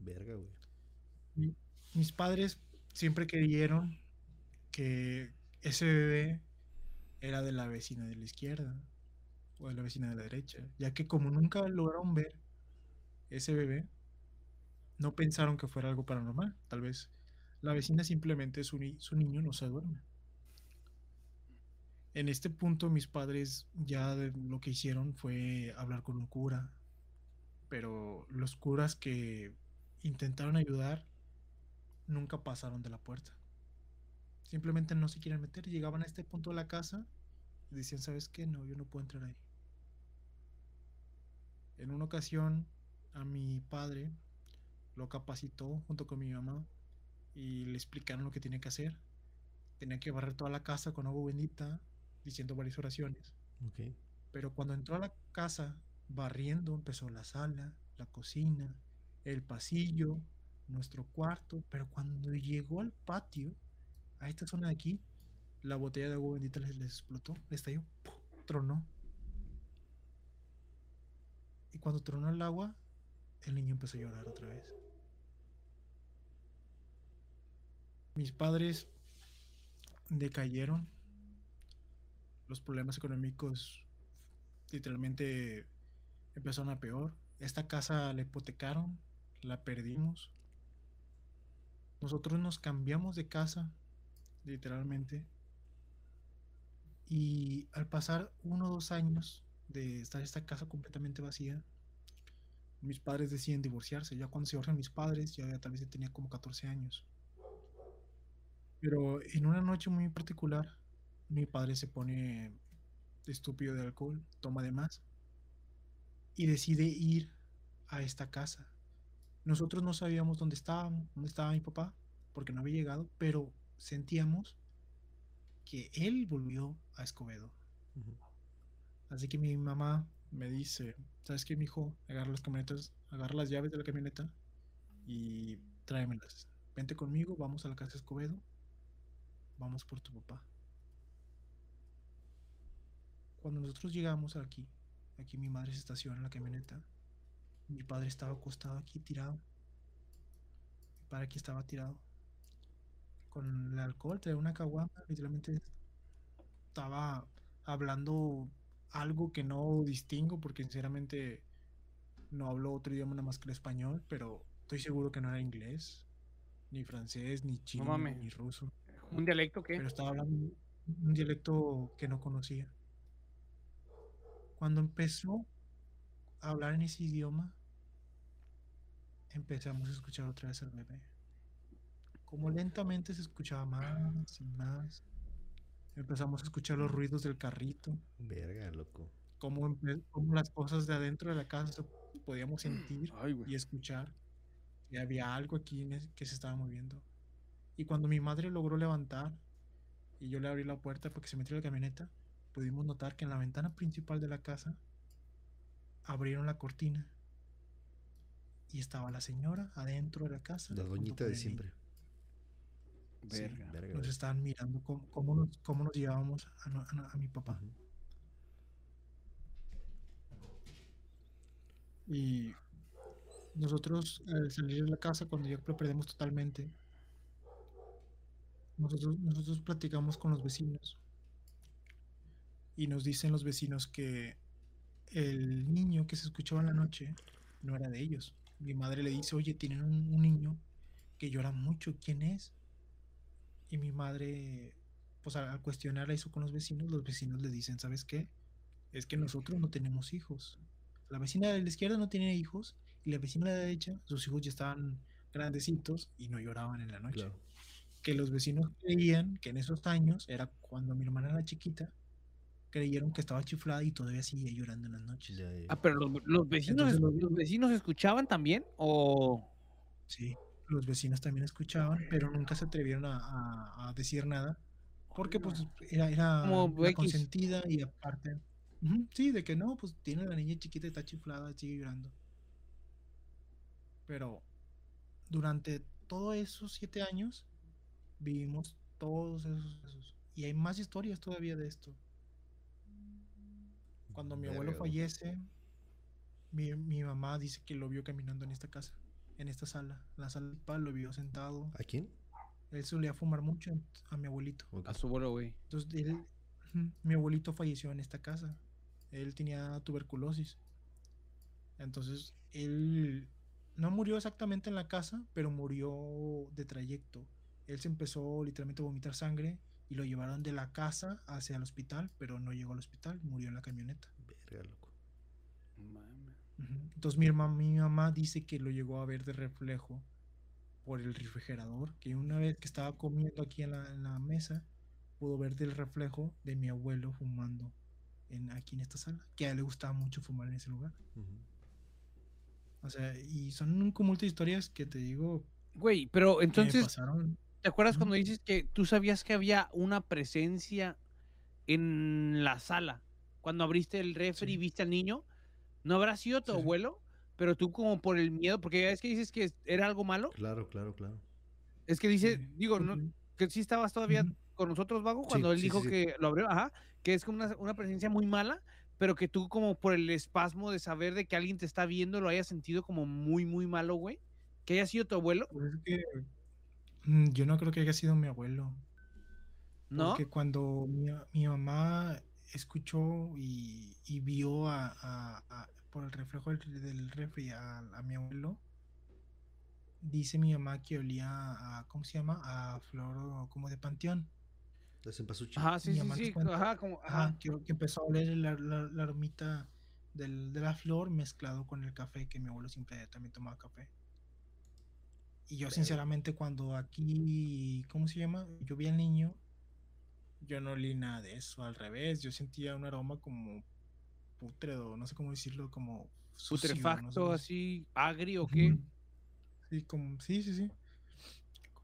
Verga, güey. Mi- Mis padres siempre creyeron que ese bebé era de la vecina de la izquierda o de la vecina de la derecha, ya que como nunca lograron ver ese bebé, no pensaron que fuera algo paranormal. Tal vez la vecina simplemente su, su niño no se duerme. En este punto mis padres ya de- lo que hicieron fue hablar con un cura, pero los curas que intentaron ayudar nunca pasaron de la puerta. Simplemente no se quieren meter. Llegaban a este punto de la casa y decían, ¿sabes qué? No, yo no puedo entrar ahí. En una ocasión a mi padre lo capacitó junto con mi mamá y le explicaron lo que tenía que hacer. Tenía que barrer toda la casa con agua bendita, diciendo varias oraciones. Ok. Pero cuando entró a la casa barriendo, empezó la sala, la cocina, el pasillo, nuestro cuarto. Pero cuando llegó al patio, a esta zona de aquí, la botella de agua bendita les, explotó, estalló, tronó. Y cuando tronó el agua, el niño empezó a llorar otra vez. Mis padres decayeron. Los problemas económicos literalmente empezaron a peor. Esta casa la hipotecaron, la perdimos. Nosotros nos cambiamos de casa, literalmente. Y al pasar uno o dos años de estar esta casa completamente vacía, mis padres deciden divorciarse. Ya cuando se divorcian mis padres, ya tal vez tenía como 14 años. Pero en una noche muy particular, mi padre se pone estúpido de alcohol, toma de más y decide ir a esta casa. Nosotros no sabíamos dónde estábamos, dónde estaba mi papá, porque no había llegado, pero sentíamos que él volvió a Escobedo. Así que mi mamá me dice, ¿sabes qué, mijo? Agarra las camionetas, agarra las llaves de la camioneta y tráemelas. Vente conmigo, vamos a la casa de Escobedo, vamos por tu papá. Cuando nosotros llegamos aquí, aquí mi madre se estaciona en la camioneta, mi padre estaba acostado aquí tirado. Mi padre aquí estaba tirado. Con el alcohol, traía una caguama, literalmente estaba hablando algo que no distingo porque sinceramente no hablo otro idioma nada más que el español, pero estoy seguro que no era inglés, ni francés, ni chino, ni ruso. ¿Un dialecto qué? Pero estaba hablando un- dialecto que no conocía. Cuando empezó hablar en ese idioma, empezamos a escuchar otra vez al bebé. Como lentamente se escuchaba más y más. Empezamos a escuchar los ruidos del carrito, Verga, loco. cómo, empe- cómo las cosas de adentro de la casa podíamos sentir Ay, y escuchar que había algo aquí que se estaba moviendo. Y cuando mi madre logró levantar y yo le abrí la puerta para que se metiera la camioneta, pudimos notar que en la ventana principal de la casa abrieron la cortina y estaba la señora adentro de la casa. La doñita de siempre. Sí, Verga. Nos estaban mirando cómo, cómo nos, cómo nos llevábamos a, mi papá. Y nosotros al salir de la casa, cuando ya lo perdemos totalmente, nosotros, nosotros platicamos con los vecinos. Y nos dicen los vecinos que el niño que se escuchaba en la noche no era de ellos. Mi madre le dice, oye, tienen un, un niño que llora mucho, ¿quién es? Y mi madre, pues al, cuestionar eso con los vecinos, los vecinos le dicen, ¿sabes qué? Es que nosotros no tenemos hijos. La vecina de la izquierda no tiene hijos y la vecina de la derecha, sus hijos ya estaban grandecitos y no lloraban en la noche. Claro. Que los vecinos creían que en esos años, era cuando mi hermana era chiquita, creyeron que estaba chiflada y todavía seguía llorando en las noches. Ya, ya. Ah, pero los, los vecinos, Entonces los- vecinos escuchaban también o Sí, los vecinos también escuchaban, pero nunca se atrevieron a, a- a decir nada, porque pues era, era la consentida y aparte, sí, de que no, pues tiene la niña chiquita y está chiflada, sigue llorando. Pero durante todos esos siete años, vivimos todos esos, esos. Y hay más historias todavía de esto. Cuando mi abuelo fallece, mi, mi mamá dice que lo vio caminando en esta casa, en esta sala. La sala principal lo vio sentado. ¿A quién? Él solía fumar mucho a mi abuelito. A su vuelo, güey. Entonces, él- mi abuelito falleció en esta casa. Él tenía tuberculosis. Entonces, él no murió exactamente en la casa, pero murió de trayecto. Él se empezó literalmente a vomitar sangre y lo llevaron de la casa hacia el hospital, pero no llegó al hospital, murió en la camioneta. Verga, loco. Entonces mi, herma- mi mamá dice que lo llegó a ver de reflejo por el refrigerador, que una vez que estaba comiendo aquí en la, en la mesa, pudo ver del reflejo de mi abuelo fumando en, aquí en esta sala, que a él le gustaba mucho fumar en ese lugar. O sea, y son un cúmulo de historias que te digo Güey, pero entonces, pasaron. ¿Te acuerdas cuando dices que tú sabías que había una presencia en la sala? Cuando abriste el refri y viste al niño, ¿no habrá sido tu Sí, abuelo? Pero tú como por el miedo, porque ya es que dices que era algo malo, Claro, claro, claro. es que dice, Sí, digo, no, que sí estabas todavía con nosotros, Vago, cuando él dijo que lo abrió, ajá, que es como una, una presencia muy mala, pero que tú como por el espasmo de saber de que alguien te está viendo lo hayas sentido como muy, muy malo, güey. Que haya sido tu abuelo, Pues es que, yo no creo que haya sido mi abuelo. ¿no? Porque cuando mi, mi mamá escuchó y, y vio a, a- a- por el reflejo del, del refri a, a mi abuelo, dice mi mamá que olía a, ¿cómo se llama? A flor como de panteón. La cempasúchil. Ajá, sí, mi sí, sí, cuenta. ajá, como, Ajá, ajá. que, que empezó a oler la, la, la aromita del- de la flor mezclado con el café, que mi abuelo siempre también tomaba café. Y yo sinceramente cuando aquí, ¿cómo se llama? Yo vi al niño, yo no olí nada de eso, al revés, yo sentía un aroma como pútredo, no sé cómo decirlo, como sucio, no sé putrefacto, así, agrio, ¿o qué? Sí, como, sí, sí, sí.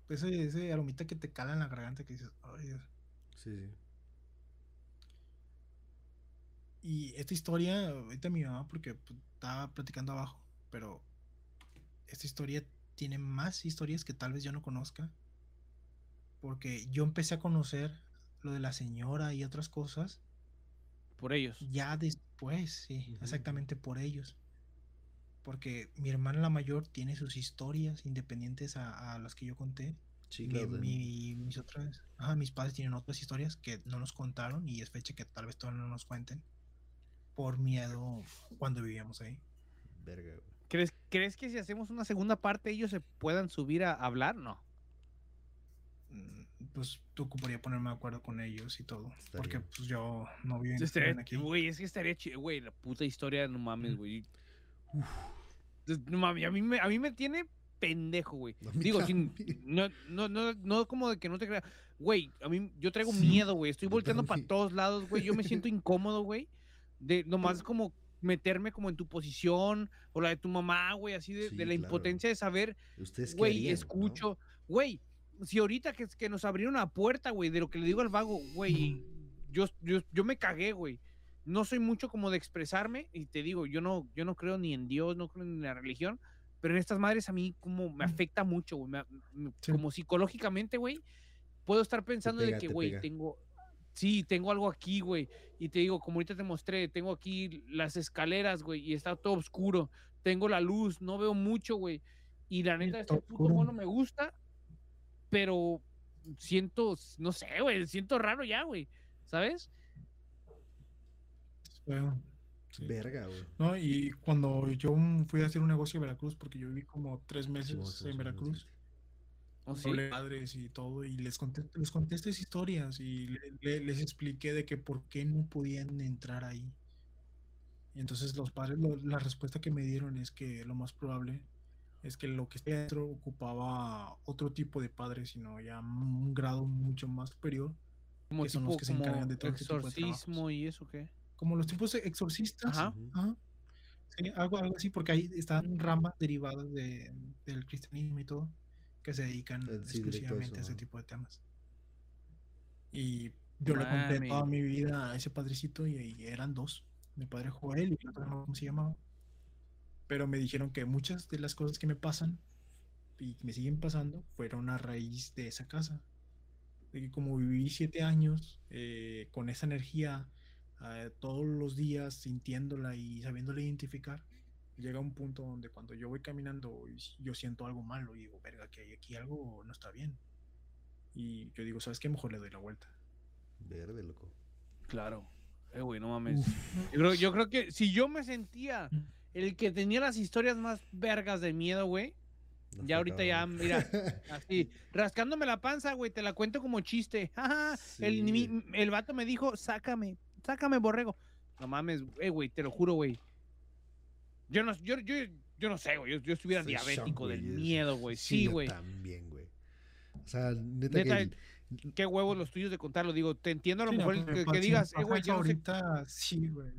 Ese, ese aromita que te cala en la garganta que dices, "Ay, Dios". Sí, sí. Y esta historia, ahorita mi mamá, porque pues, estaba platicando abajo, pero esta historia tiene más historias que tal vez yo no conozca. Porque yo empecé a conocer lo de la señora y otras cosas Por ellos. ya después, sí, exactamente por ellos. Porque mi hermana la mayor tiene sus historias independientes a, a las que yo conté. Sí, Mi- claro. de- mi- mis otras, ajá, mis padres tienen otras historias que no nos contaron y es fecha que tal vez todavía no nos cuenten por miedo cuando vivíamos ahí. Verga. ¿Crees, ¿Crees que si hacemos una segunda parte ellos se puedan subir a hablar? No. Mm, Pues tú ocuparía ponerme de acuerdo con ellos y todo, porque pues yo no vivo en- Estaría- aquí. Güey, es que estaría chido, güey, la puta historia, no mames, güey. No mames, a mí me, a mí me tiene pendejo, güey. Digo, sin, no, no, no, no como de que no te crea. Güey, a mí, yo traigo Sí, miedo, güey. Estoy volteando para todos lados, güey. Yo me siento incómodo, güey. De nomás como meterme como en tu posición o la de tu mamá, güey, así de, Sí, de la claro. impotencia de saber, ¿Ustedes qué güey, no? escucho, güey, si ahorita que, que nos abrieron la puerta, güey, de lo que le digo al vago, güey, yo, yo, yo me cagué, güey. No soy mucho como de expresarme y te digo, yo no, yo no creo ni en Dios, no creo ni en la religión, pero en estas madres a mí como me afecta mucho, güey, me- me- Sí. como psicológicamente, güey, puedo estar pensando pega, de que, güey, tengo, sí, tengo algo aquí, güey, y te digo, como ahorita te mostré, tengo aquí las escaleras, güey, y está todo oscuro, tengo la luz, no veo mucho, güey, y la neta, este puto oscuro. mono me gusta, pero siento, no sé, güey, siento raro ya, güey, ¿sabes? Sí. Verga, güey. No, y cuando yo fui a hacer un negocio en Veracruz, porque yo viví como tres meses en Veracruz, sí. ¿O sí? hablé de padres y todo, y les conté, les conté estas historias y le- le- les expliqué de que por qué no podían entrar ahí. Y entonces los padres, lo- la respuesta que me dieron es que lo más probable es que lo que está dentro ocupaba otro tipo de padres, sino ya un grado mucho más superior, Como que son los que se encargan de todo este tipo de exorcismo trabajos. y eso, ¿qué? como los tipos de exorcistas. Ajá. Ujú. Ajá. Sí, algo, algo así, porque ahí están ramas derivadas de, del cristianismo y todo, que se dedican Eh, sí, exclusivamente a ese tipo de temas. Y yo le conté toda Mami. mi vida a ese padrecito y, y eran dos, mi padre Joel y el otro no sé cómo se llamaba. Pero me dijeron que muchas de las cosas que me pasan y me siguen pasando fueron a raíz de esa casa. de que como viví siete años eh, con esa energía eh, todos los días sintiéndola y sabiéndola identificar, llega un punto donde cuando yo voy caminando yo siento algo malo y digo, verga, que hay aquí algo no está bien. Y yo digo, ¿sabes qué? Mejor le doy la vuelta. Verde, loco. Claro. Eh, güey, no mames. Yo creo, yo creo que si yo me sentía el que tenía las historias más vergas de miedo, güey, No ya ahorita ya, mira, así, rascándome la panza, güey, te la cuento como chiste. El, mi- el vato me dijo, sácame, sácame, borrego. No mames, eh, güey, te lo juro, güey. Yo no, yo, yo, yo no sé, güey, yo, yo estuviera diabético del miedo, güey. Sí, yo güey. También, güey. O sea, neta, Neta, que. el- Qué huevos los tuyos de contarlo, digo, te entiendo a lo Sí, no, mejor el pues, que, digas, eh, güey, yo no sé sí, güey.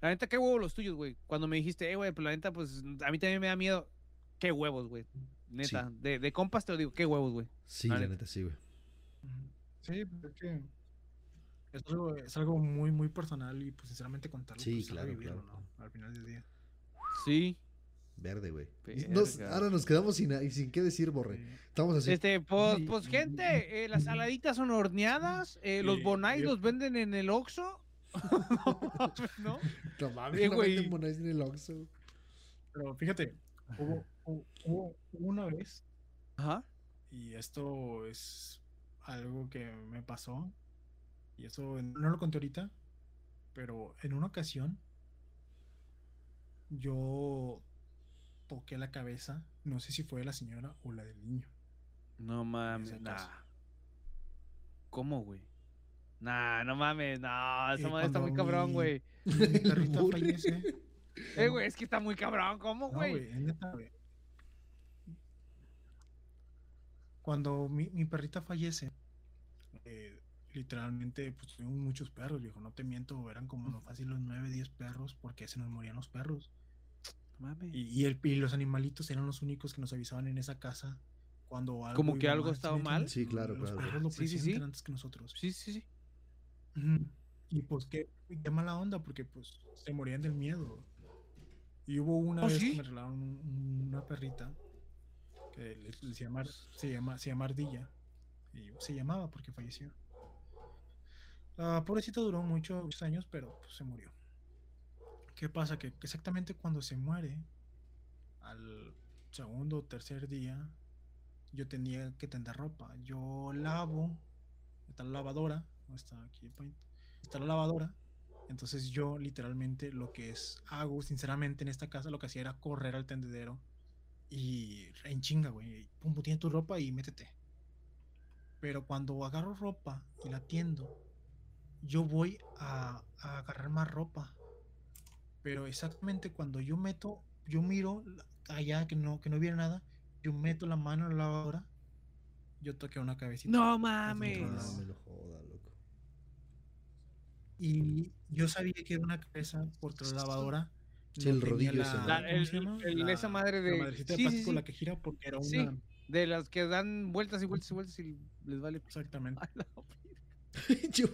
La neta, qué huevos los tuyos, güey. Cuando me dijiste, eh, güey, pues la neta, pues a mí también me da miedo. Qué huevos, güey. Neta, de, de compas te lo digo, qué huevos, güey. Sí, la la neta. neta, sí, güey. Sí, pues es que es algo, es algo muy, muy personal y pues sinceramente contarlo. Sí, pues, es claro, claro, ¿no? Al final del día. Sí. Verde, güey. Nos- ahora nos quedamos sin, y sin qué decir, Borre. Sí. Estamos así. Este, pues, pues gente, eh, las saladitas son horneadas, eh, los bonais los venden en el Oxxo. ¿No? No mames, Eh, no venden monedas en el Oxxo. Pero fíjate, hubo, hubo- hubo una vez, Ajá. y esto es algo que me pasó, y eso no lo conté ahorita, pero en una ocasión yo toqué la cabeza, no sé si fue de la señora o la del niño. No mames, nah. ¿Cómo, güey? Nah, no mames, no, esa Eh, madre está muy cabrón, güey. Mi perrita Borre. fallece. Eh, güey, es que está muy cabrón, ¿cómo, No, güey? güey, es neta, güey. Cuando mi, mi perrita fallece, eh, literalmente, pues tuvimos muchos perros, viejo, no te miento, eran como no fácil los 9, 10 perros, porque se nos morían los perros. Mames. Y, y el, y los animalitos eran los únicos que nos avisaban en esa casa cuando algo ¿Como que algo mal, estaba mal? Sí, claro, Los claro. perros lo Sí, sí, sí. antes que nosotros. Sí, sí, sí. Y pues qué, qué mala onda, porque pues se morían del miedo. Y hubo una ¿Oh, vez sí? que me regalaron un- una perrita que le, le se, llama, se, llama, se llama Ardilla. Y se llamaba porque falleció. La pobrecita duró mucho- muchos años, pero pues, se murió. ¿Qué pasa? Que exactamente cuando se muere, al segundo o tercer día, yo tenía que tender ropa. Yo lavo, está la lavadora, está aquí está la lavadora. Entonces yo literalmente lo que es hago, sinceramente en esta casa lo que hacía era correr al tendedero y en chinga, güey, pum, tiene tu ropa y métete. Pero cuando agarro ropa y la tiendo, yo voy a, a agarrar más ropa. Pero exactamente cuando yo meto, yo miro la- allá que no, que no viera nada, yo meto la mano en la lavadora, yo toqué una cabecita. No mames. No lado. me lo joda, loco. Y yo sabía que era una cabeza porque la lavadora. Sí, el rodillo. La- ¿cómo el- se llama? el- esa madre la de- madrecita de sí, sí, plástico, sí. la que gira porque era una. De las que dan vueltas y vueltas y vueltas y les vale. Exactamente. Sí,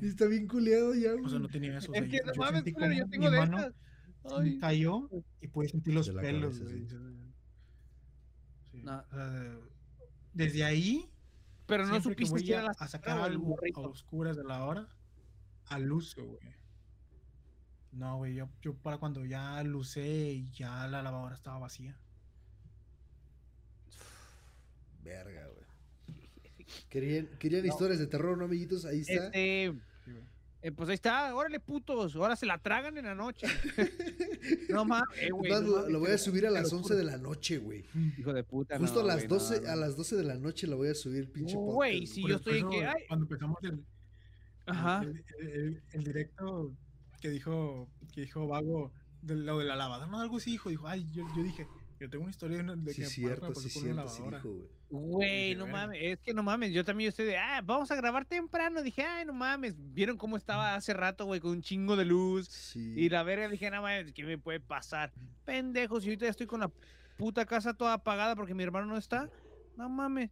sí. Está bien culeado ya, O sea, no tenía eso. o sea, Es que yo- no mames, sentí culero, yo como tengo mi de se Ay. cayó y pude sentir los De pelos. cabeza, sí. sí. No. Desde ahí. Pero no que supiste era a, la a sacar algo a oscuras de la hora, al uso, güey. No, güey, yo, yo para cuando ya lucé y ya la lavadora estaba vacía. Verga, güey. Querían, querían historias de terror, ¿no, amiguitos? Ahí está. Este, Sí, eh, pues ahí está, órale putos, ahora se la tragan en la noche. no mames, eh, güey. Más, no lo, voy a subir a las lo 11 juro. de la noche, güey. Hijo de puta, Justo no, a las güey, 12, no, a las 12 de la noche la voy a subir, pinche podcast. Güey, güey. sí, Por- yo estoy en que, ay. Cuando empezamos el, Ajá. el, el- el- el directo que dijo, que dijo Vago de lo de la lavadora, no, algo así dijo, dijo, ay, yo, yo dije, yo tengo una historia de, una- de Sí, que me cierto, sí, cierto, sí dijo, güey. Güey, no mames, es que no mames, yo también estoy de, ah, vamos a grabar temprano. Dije, ay, no mames, vieron cómo estaba hace rato, güey, con un chingo de luz. Sí. Y la verga dije, no mames, ¿qué me puede pasar? Pendejos, y ahorita ya estoy con la puta casa toda apagada porque mi hermano no está. No mames.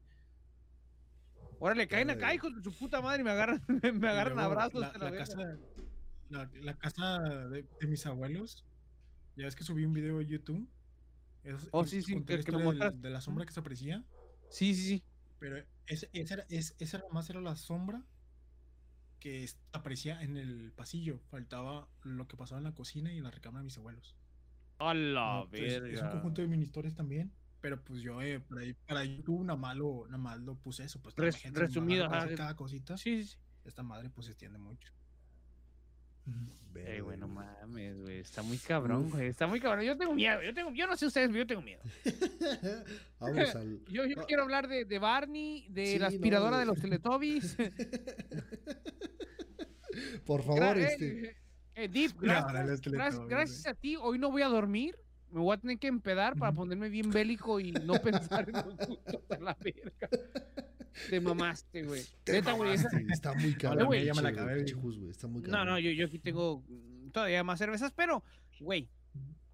Órale, caen acá, hijos de su puta madre, y me agarran, me agarran abrazos. La, de la la casa, la, casa de, de mis abuelos, ya ves que subí un video de YouTube. es- Oh, sí, sí, que- que mostraste. de la sombra que se aparecía. Sí, sí, sí. Pero ese, esa, era, es, esa más era la sombra que aparecía en el pasillo. Faltaba lo que pasaba en la cocina y en la recámara de mis abuelos. A la No, pues, es un verga. conjunto de mini historias también. Pero pues yo eh, para, para YouTube nada más lo, nada más lo puse eso. Pues Res- resumido, cada cosita. Sí, sí, sí. Esta madre pues se extiende mucho. Eh, Verga, güey, no mames, güey. Está muy cabrón, güey. Está muy cabrón. Yo tengo miedo. Yo, tengo, yo no sé ustedes, pero yo tengo miedo. Vamos al. Yo, yo Ah. quiero hablar de, de Barney, de Sí, la aspiradora de- de los Teletubbies. Por favor, Gra- este. eh, eh, Deep, gracias a ti. Hoy no voy a dormir. Me voy a tener que empedar para ponerme bien bélico y no pensar en los gustos a la verga. Te mamaste, güey. Neta, güey. Está muy cabrón. Ya me la güey, acabé, pinche digo. Jus, güey, Está muy No, cabrón. no, yo, yo aquí tengo todavía más cervezas, pero, güey,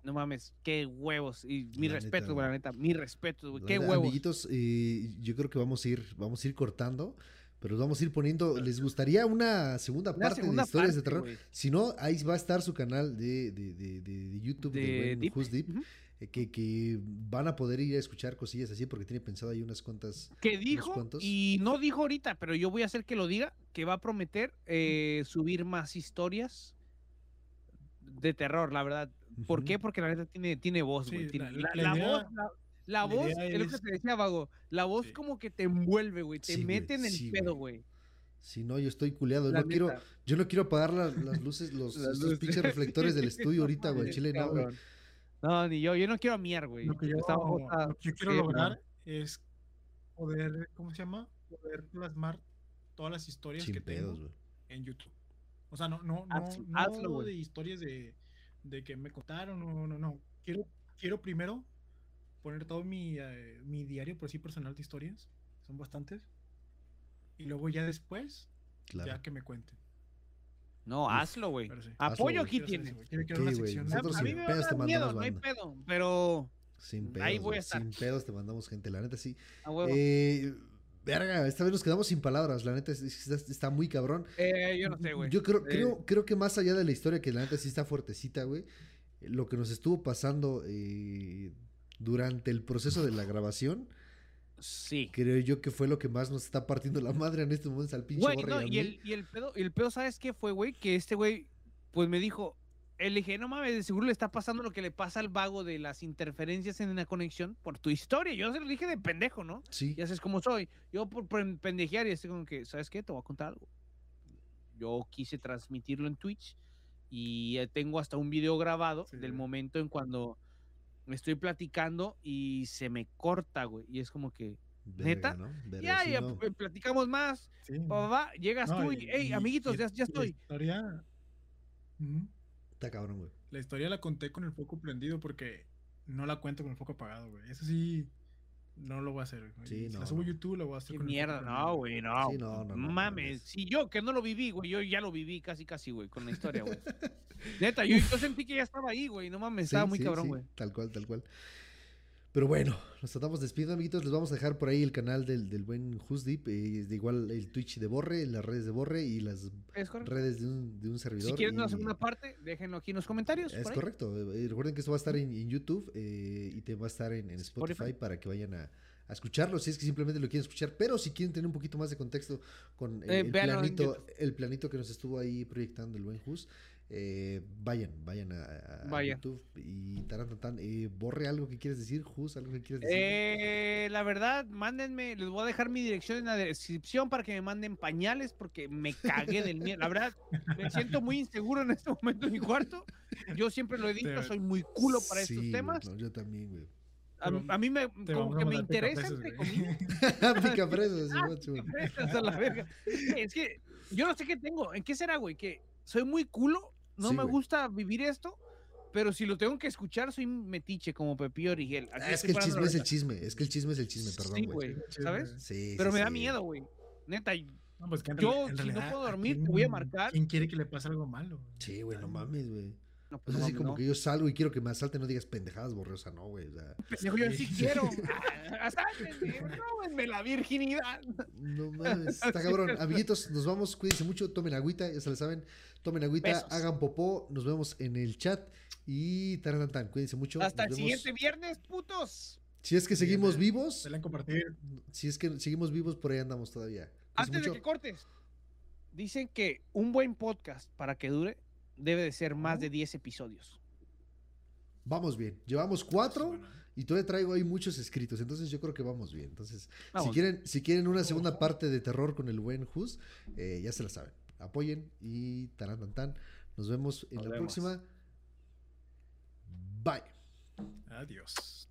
no mames, qué huevos. Y mi La respeto, neta, güey, la neta, mi respeto, güey, qué huevos. Amiguitos, eh, yo creo que vamos a ir, vamos a ir cortando, pero vamos a ir poniendo. ¿Les gustaría una segunda Una parte segunda de historias de terror? Si no, ahí va a estar su canal de, de, de, YouTube de, De buen Deep. Who's Deep, eh, que, que van a poder ir a escuchar cosillas así porque tiene pensado ahí unas cuantas. Que dijo, y no dijo ahorita, pero yo voy a hacer que lo diga, que va a prometer eh, subir más historias de terror, la verdad. ¿Por qué? Porque la neta tiene, tiene voz, güey. Sí, tiene- la- La, la la idea- voz, la, voz, es lo que te decía, Vago, la voz Sí. como que te envuelve, güey, te Sí, güey, mete en el sí, pedo, güey. Si no, yo estoy culeado. La No quiero, yo no quiero apagar la- las luces, los, Las luces. pinches reflectores del estudio ahorita, güey. Chile no, güey. No, ni yo, yo no quiero miar, güey. Lo que yo, bajo esta- lo que yo quiero sí, lograr es poder, ¿cómo se llama? Poder plasmar todas las historias Sin que pedos, tengo en YouTube. O sea, no, no, no, Hazlo- no hazlo, de historias de, de que me contaron, no, no, no. Quiero, quiero primero poner todo mi, eh, mi diario, por así personal de historias. Son bastantes. Y luego ya después, Claro. ya que me cuenten. No, Uf, hazlo, güey. Sí. Apoyo aquí Quiero hacer tiene. eso, güey. Quiero crear Sí. A, nosotros a sin mí pedos te mandamos miedo, no hay pedo, pero Sin Ahí pedos, voy a estar. sin pedos te mandamos gente, la neta sí. a huevo. Eh, verga, esta vez nos quedamos sin palabras, la neta es- es- está, está muy cabrón. Eh, yo no sé, güey. Yo creo, Eh, creo, creo que más allá de la historia, que la neta sí está fuertecita, güey, lo que nos estuvo pasando eh, durante el proceso de la grabación, Sí. creo yo que fue lo que más nos está partiendo la madre en este momento al pinche Güey, no, y y el, y el pedo, y el pedo, ¿sabes qué fue, güey? Que este güey, pues me dijo, él dije, no mames, de seguro le está pasando lo que le pasa al vago de las interferencias en la conexión por tu historia. Yo se lo dije de pendejo, ¿no? Sí, Ya sabes cómo soy. Yo por pen- pendejear y estoy como que, ¿sabes qué? Te voy a contar algo. Yo quise transmitirlo en Twitch y eh, tengo hasta un video grabado Sí, del momento en cuando me estoy platicando y se me corta, güey. Y es como que, verga, ¿neta? ¿no? Verga, ya, sí, ya, no. p- platicamos más. Sí. Pa, pa, pa, llegas No, tú y, y- hey, y- amiguitos, y- ya, estoy. La historia. Está cabrón, güey. la historia la conté con el foco prendido porque no la cuento con el foco apagado, güey. Eso sí, no lo voy a hacer. güey. Sí, si no, la subo a no. YouTube, lo voy a hacer Qué con el mierda, prendido, no, güey, no. Sí, no, no, no, Mames, si yo que no lo viví, güey, yo ya lo viví casi, casi, güey, con la historia, güey. Neta, yo, yo sentí que ya estaba ahí, güey, no mames, estaba muy sí, cabrón, sí, güey. Tal cual, tal cual. Pero bueno, nos tratamos despidiendo, amiguitos. Les vamos a dejar por ahí el canal del, del buen Who's Deep. eh, de igual el Twitch de Borre, las redes de Borre y las redes de un, de un servidor. Si quieren una y- segunda parte, déjenlo aquí en los comentarios. Es correcto. eh, recuerden que esto va a estar en, en YouTube eh, y te va a estar en, en Spotify, Spotify. para que vayan a, a escucharlo. Si es que simplemente lo quieren escuchar, pero si quieren tener un poquito más de contexto con eh, Eh, el, planito, el planito que nos estuvo ahí proyectando el buen Jus, eh, vayan, vayan a, a-. YouTube y tarantatán. Eh, borre algo que quieres decir, Jus, algo que quieres decir. Eh, la verdad, mándenme, les voy a dejar mi dirección en la descripción para que me manden pañales porque me cagué del miedo. La verdad, me siento muy inseguro en este momento en mi cuarto. Yo siempre lo he dicho, Te- soy muy culo para Sí, estos temas. no, yo también, güey. A, a mí me, como que me interesa, entre comillas. Pica preso, Simón, Simón. Presas a la verga. Es que yo no sé qué tengo. ¿En qué será, güey? Que soy muy culo, no Sí, me güey. gusta vivir esto, pero si lo tengo que escuchar, soy metiche como Pepillo Origel. Ah, es que el chisme es el chisme, es que el chisme es el chisme, perdón, Sí, güey. ¿sabes? Sí, Pero sí, me da miedo, güey. Neta, No, pues que Yo, si no puedo ¿a dormir, te voy a marcar. ¿Quién quiere que le pase algo malo? Sí, güey, no mames, güey. No, O pues sea, no así mames, como no. que yo salgo y quiero que me asalten, no digas pendejadas, borrosa, no, güey. O sea, Pendejo, yo sí quiero. Ah, Asáltenme, róbenme la virginidad. no mames, está cabrón. Amiguitos, nos vamos, cuídense mucho, tomen agüita, ya se lo saben. Tomen agüita, Besos. hagan popó, nos vemos en el chat y tarantan, cuídense mucho. Hasta el siguiente viernes, putos. Si es que seguimos vivos. Dale a compartir. Si es que seguimos vivos, por ahí andamos todavía. Cuídense Antes de que cortes, dicen que un buen podcast para que dure debe de ser más de 10 episodios. Vamos bien. Llevamos cuatro y todavía traigo ahí muchos escritos. Entonces yo creo que vamos bien. Entonces, si quieren, si quieren una segunda parte de terror con el buen Hus, eh, ya se la saben. Apoyen y tarán tan tan. Nos vemos en Nos la vemos. próxima. Bye. Adiós.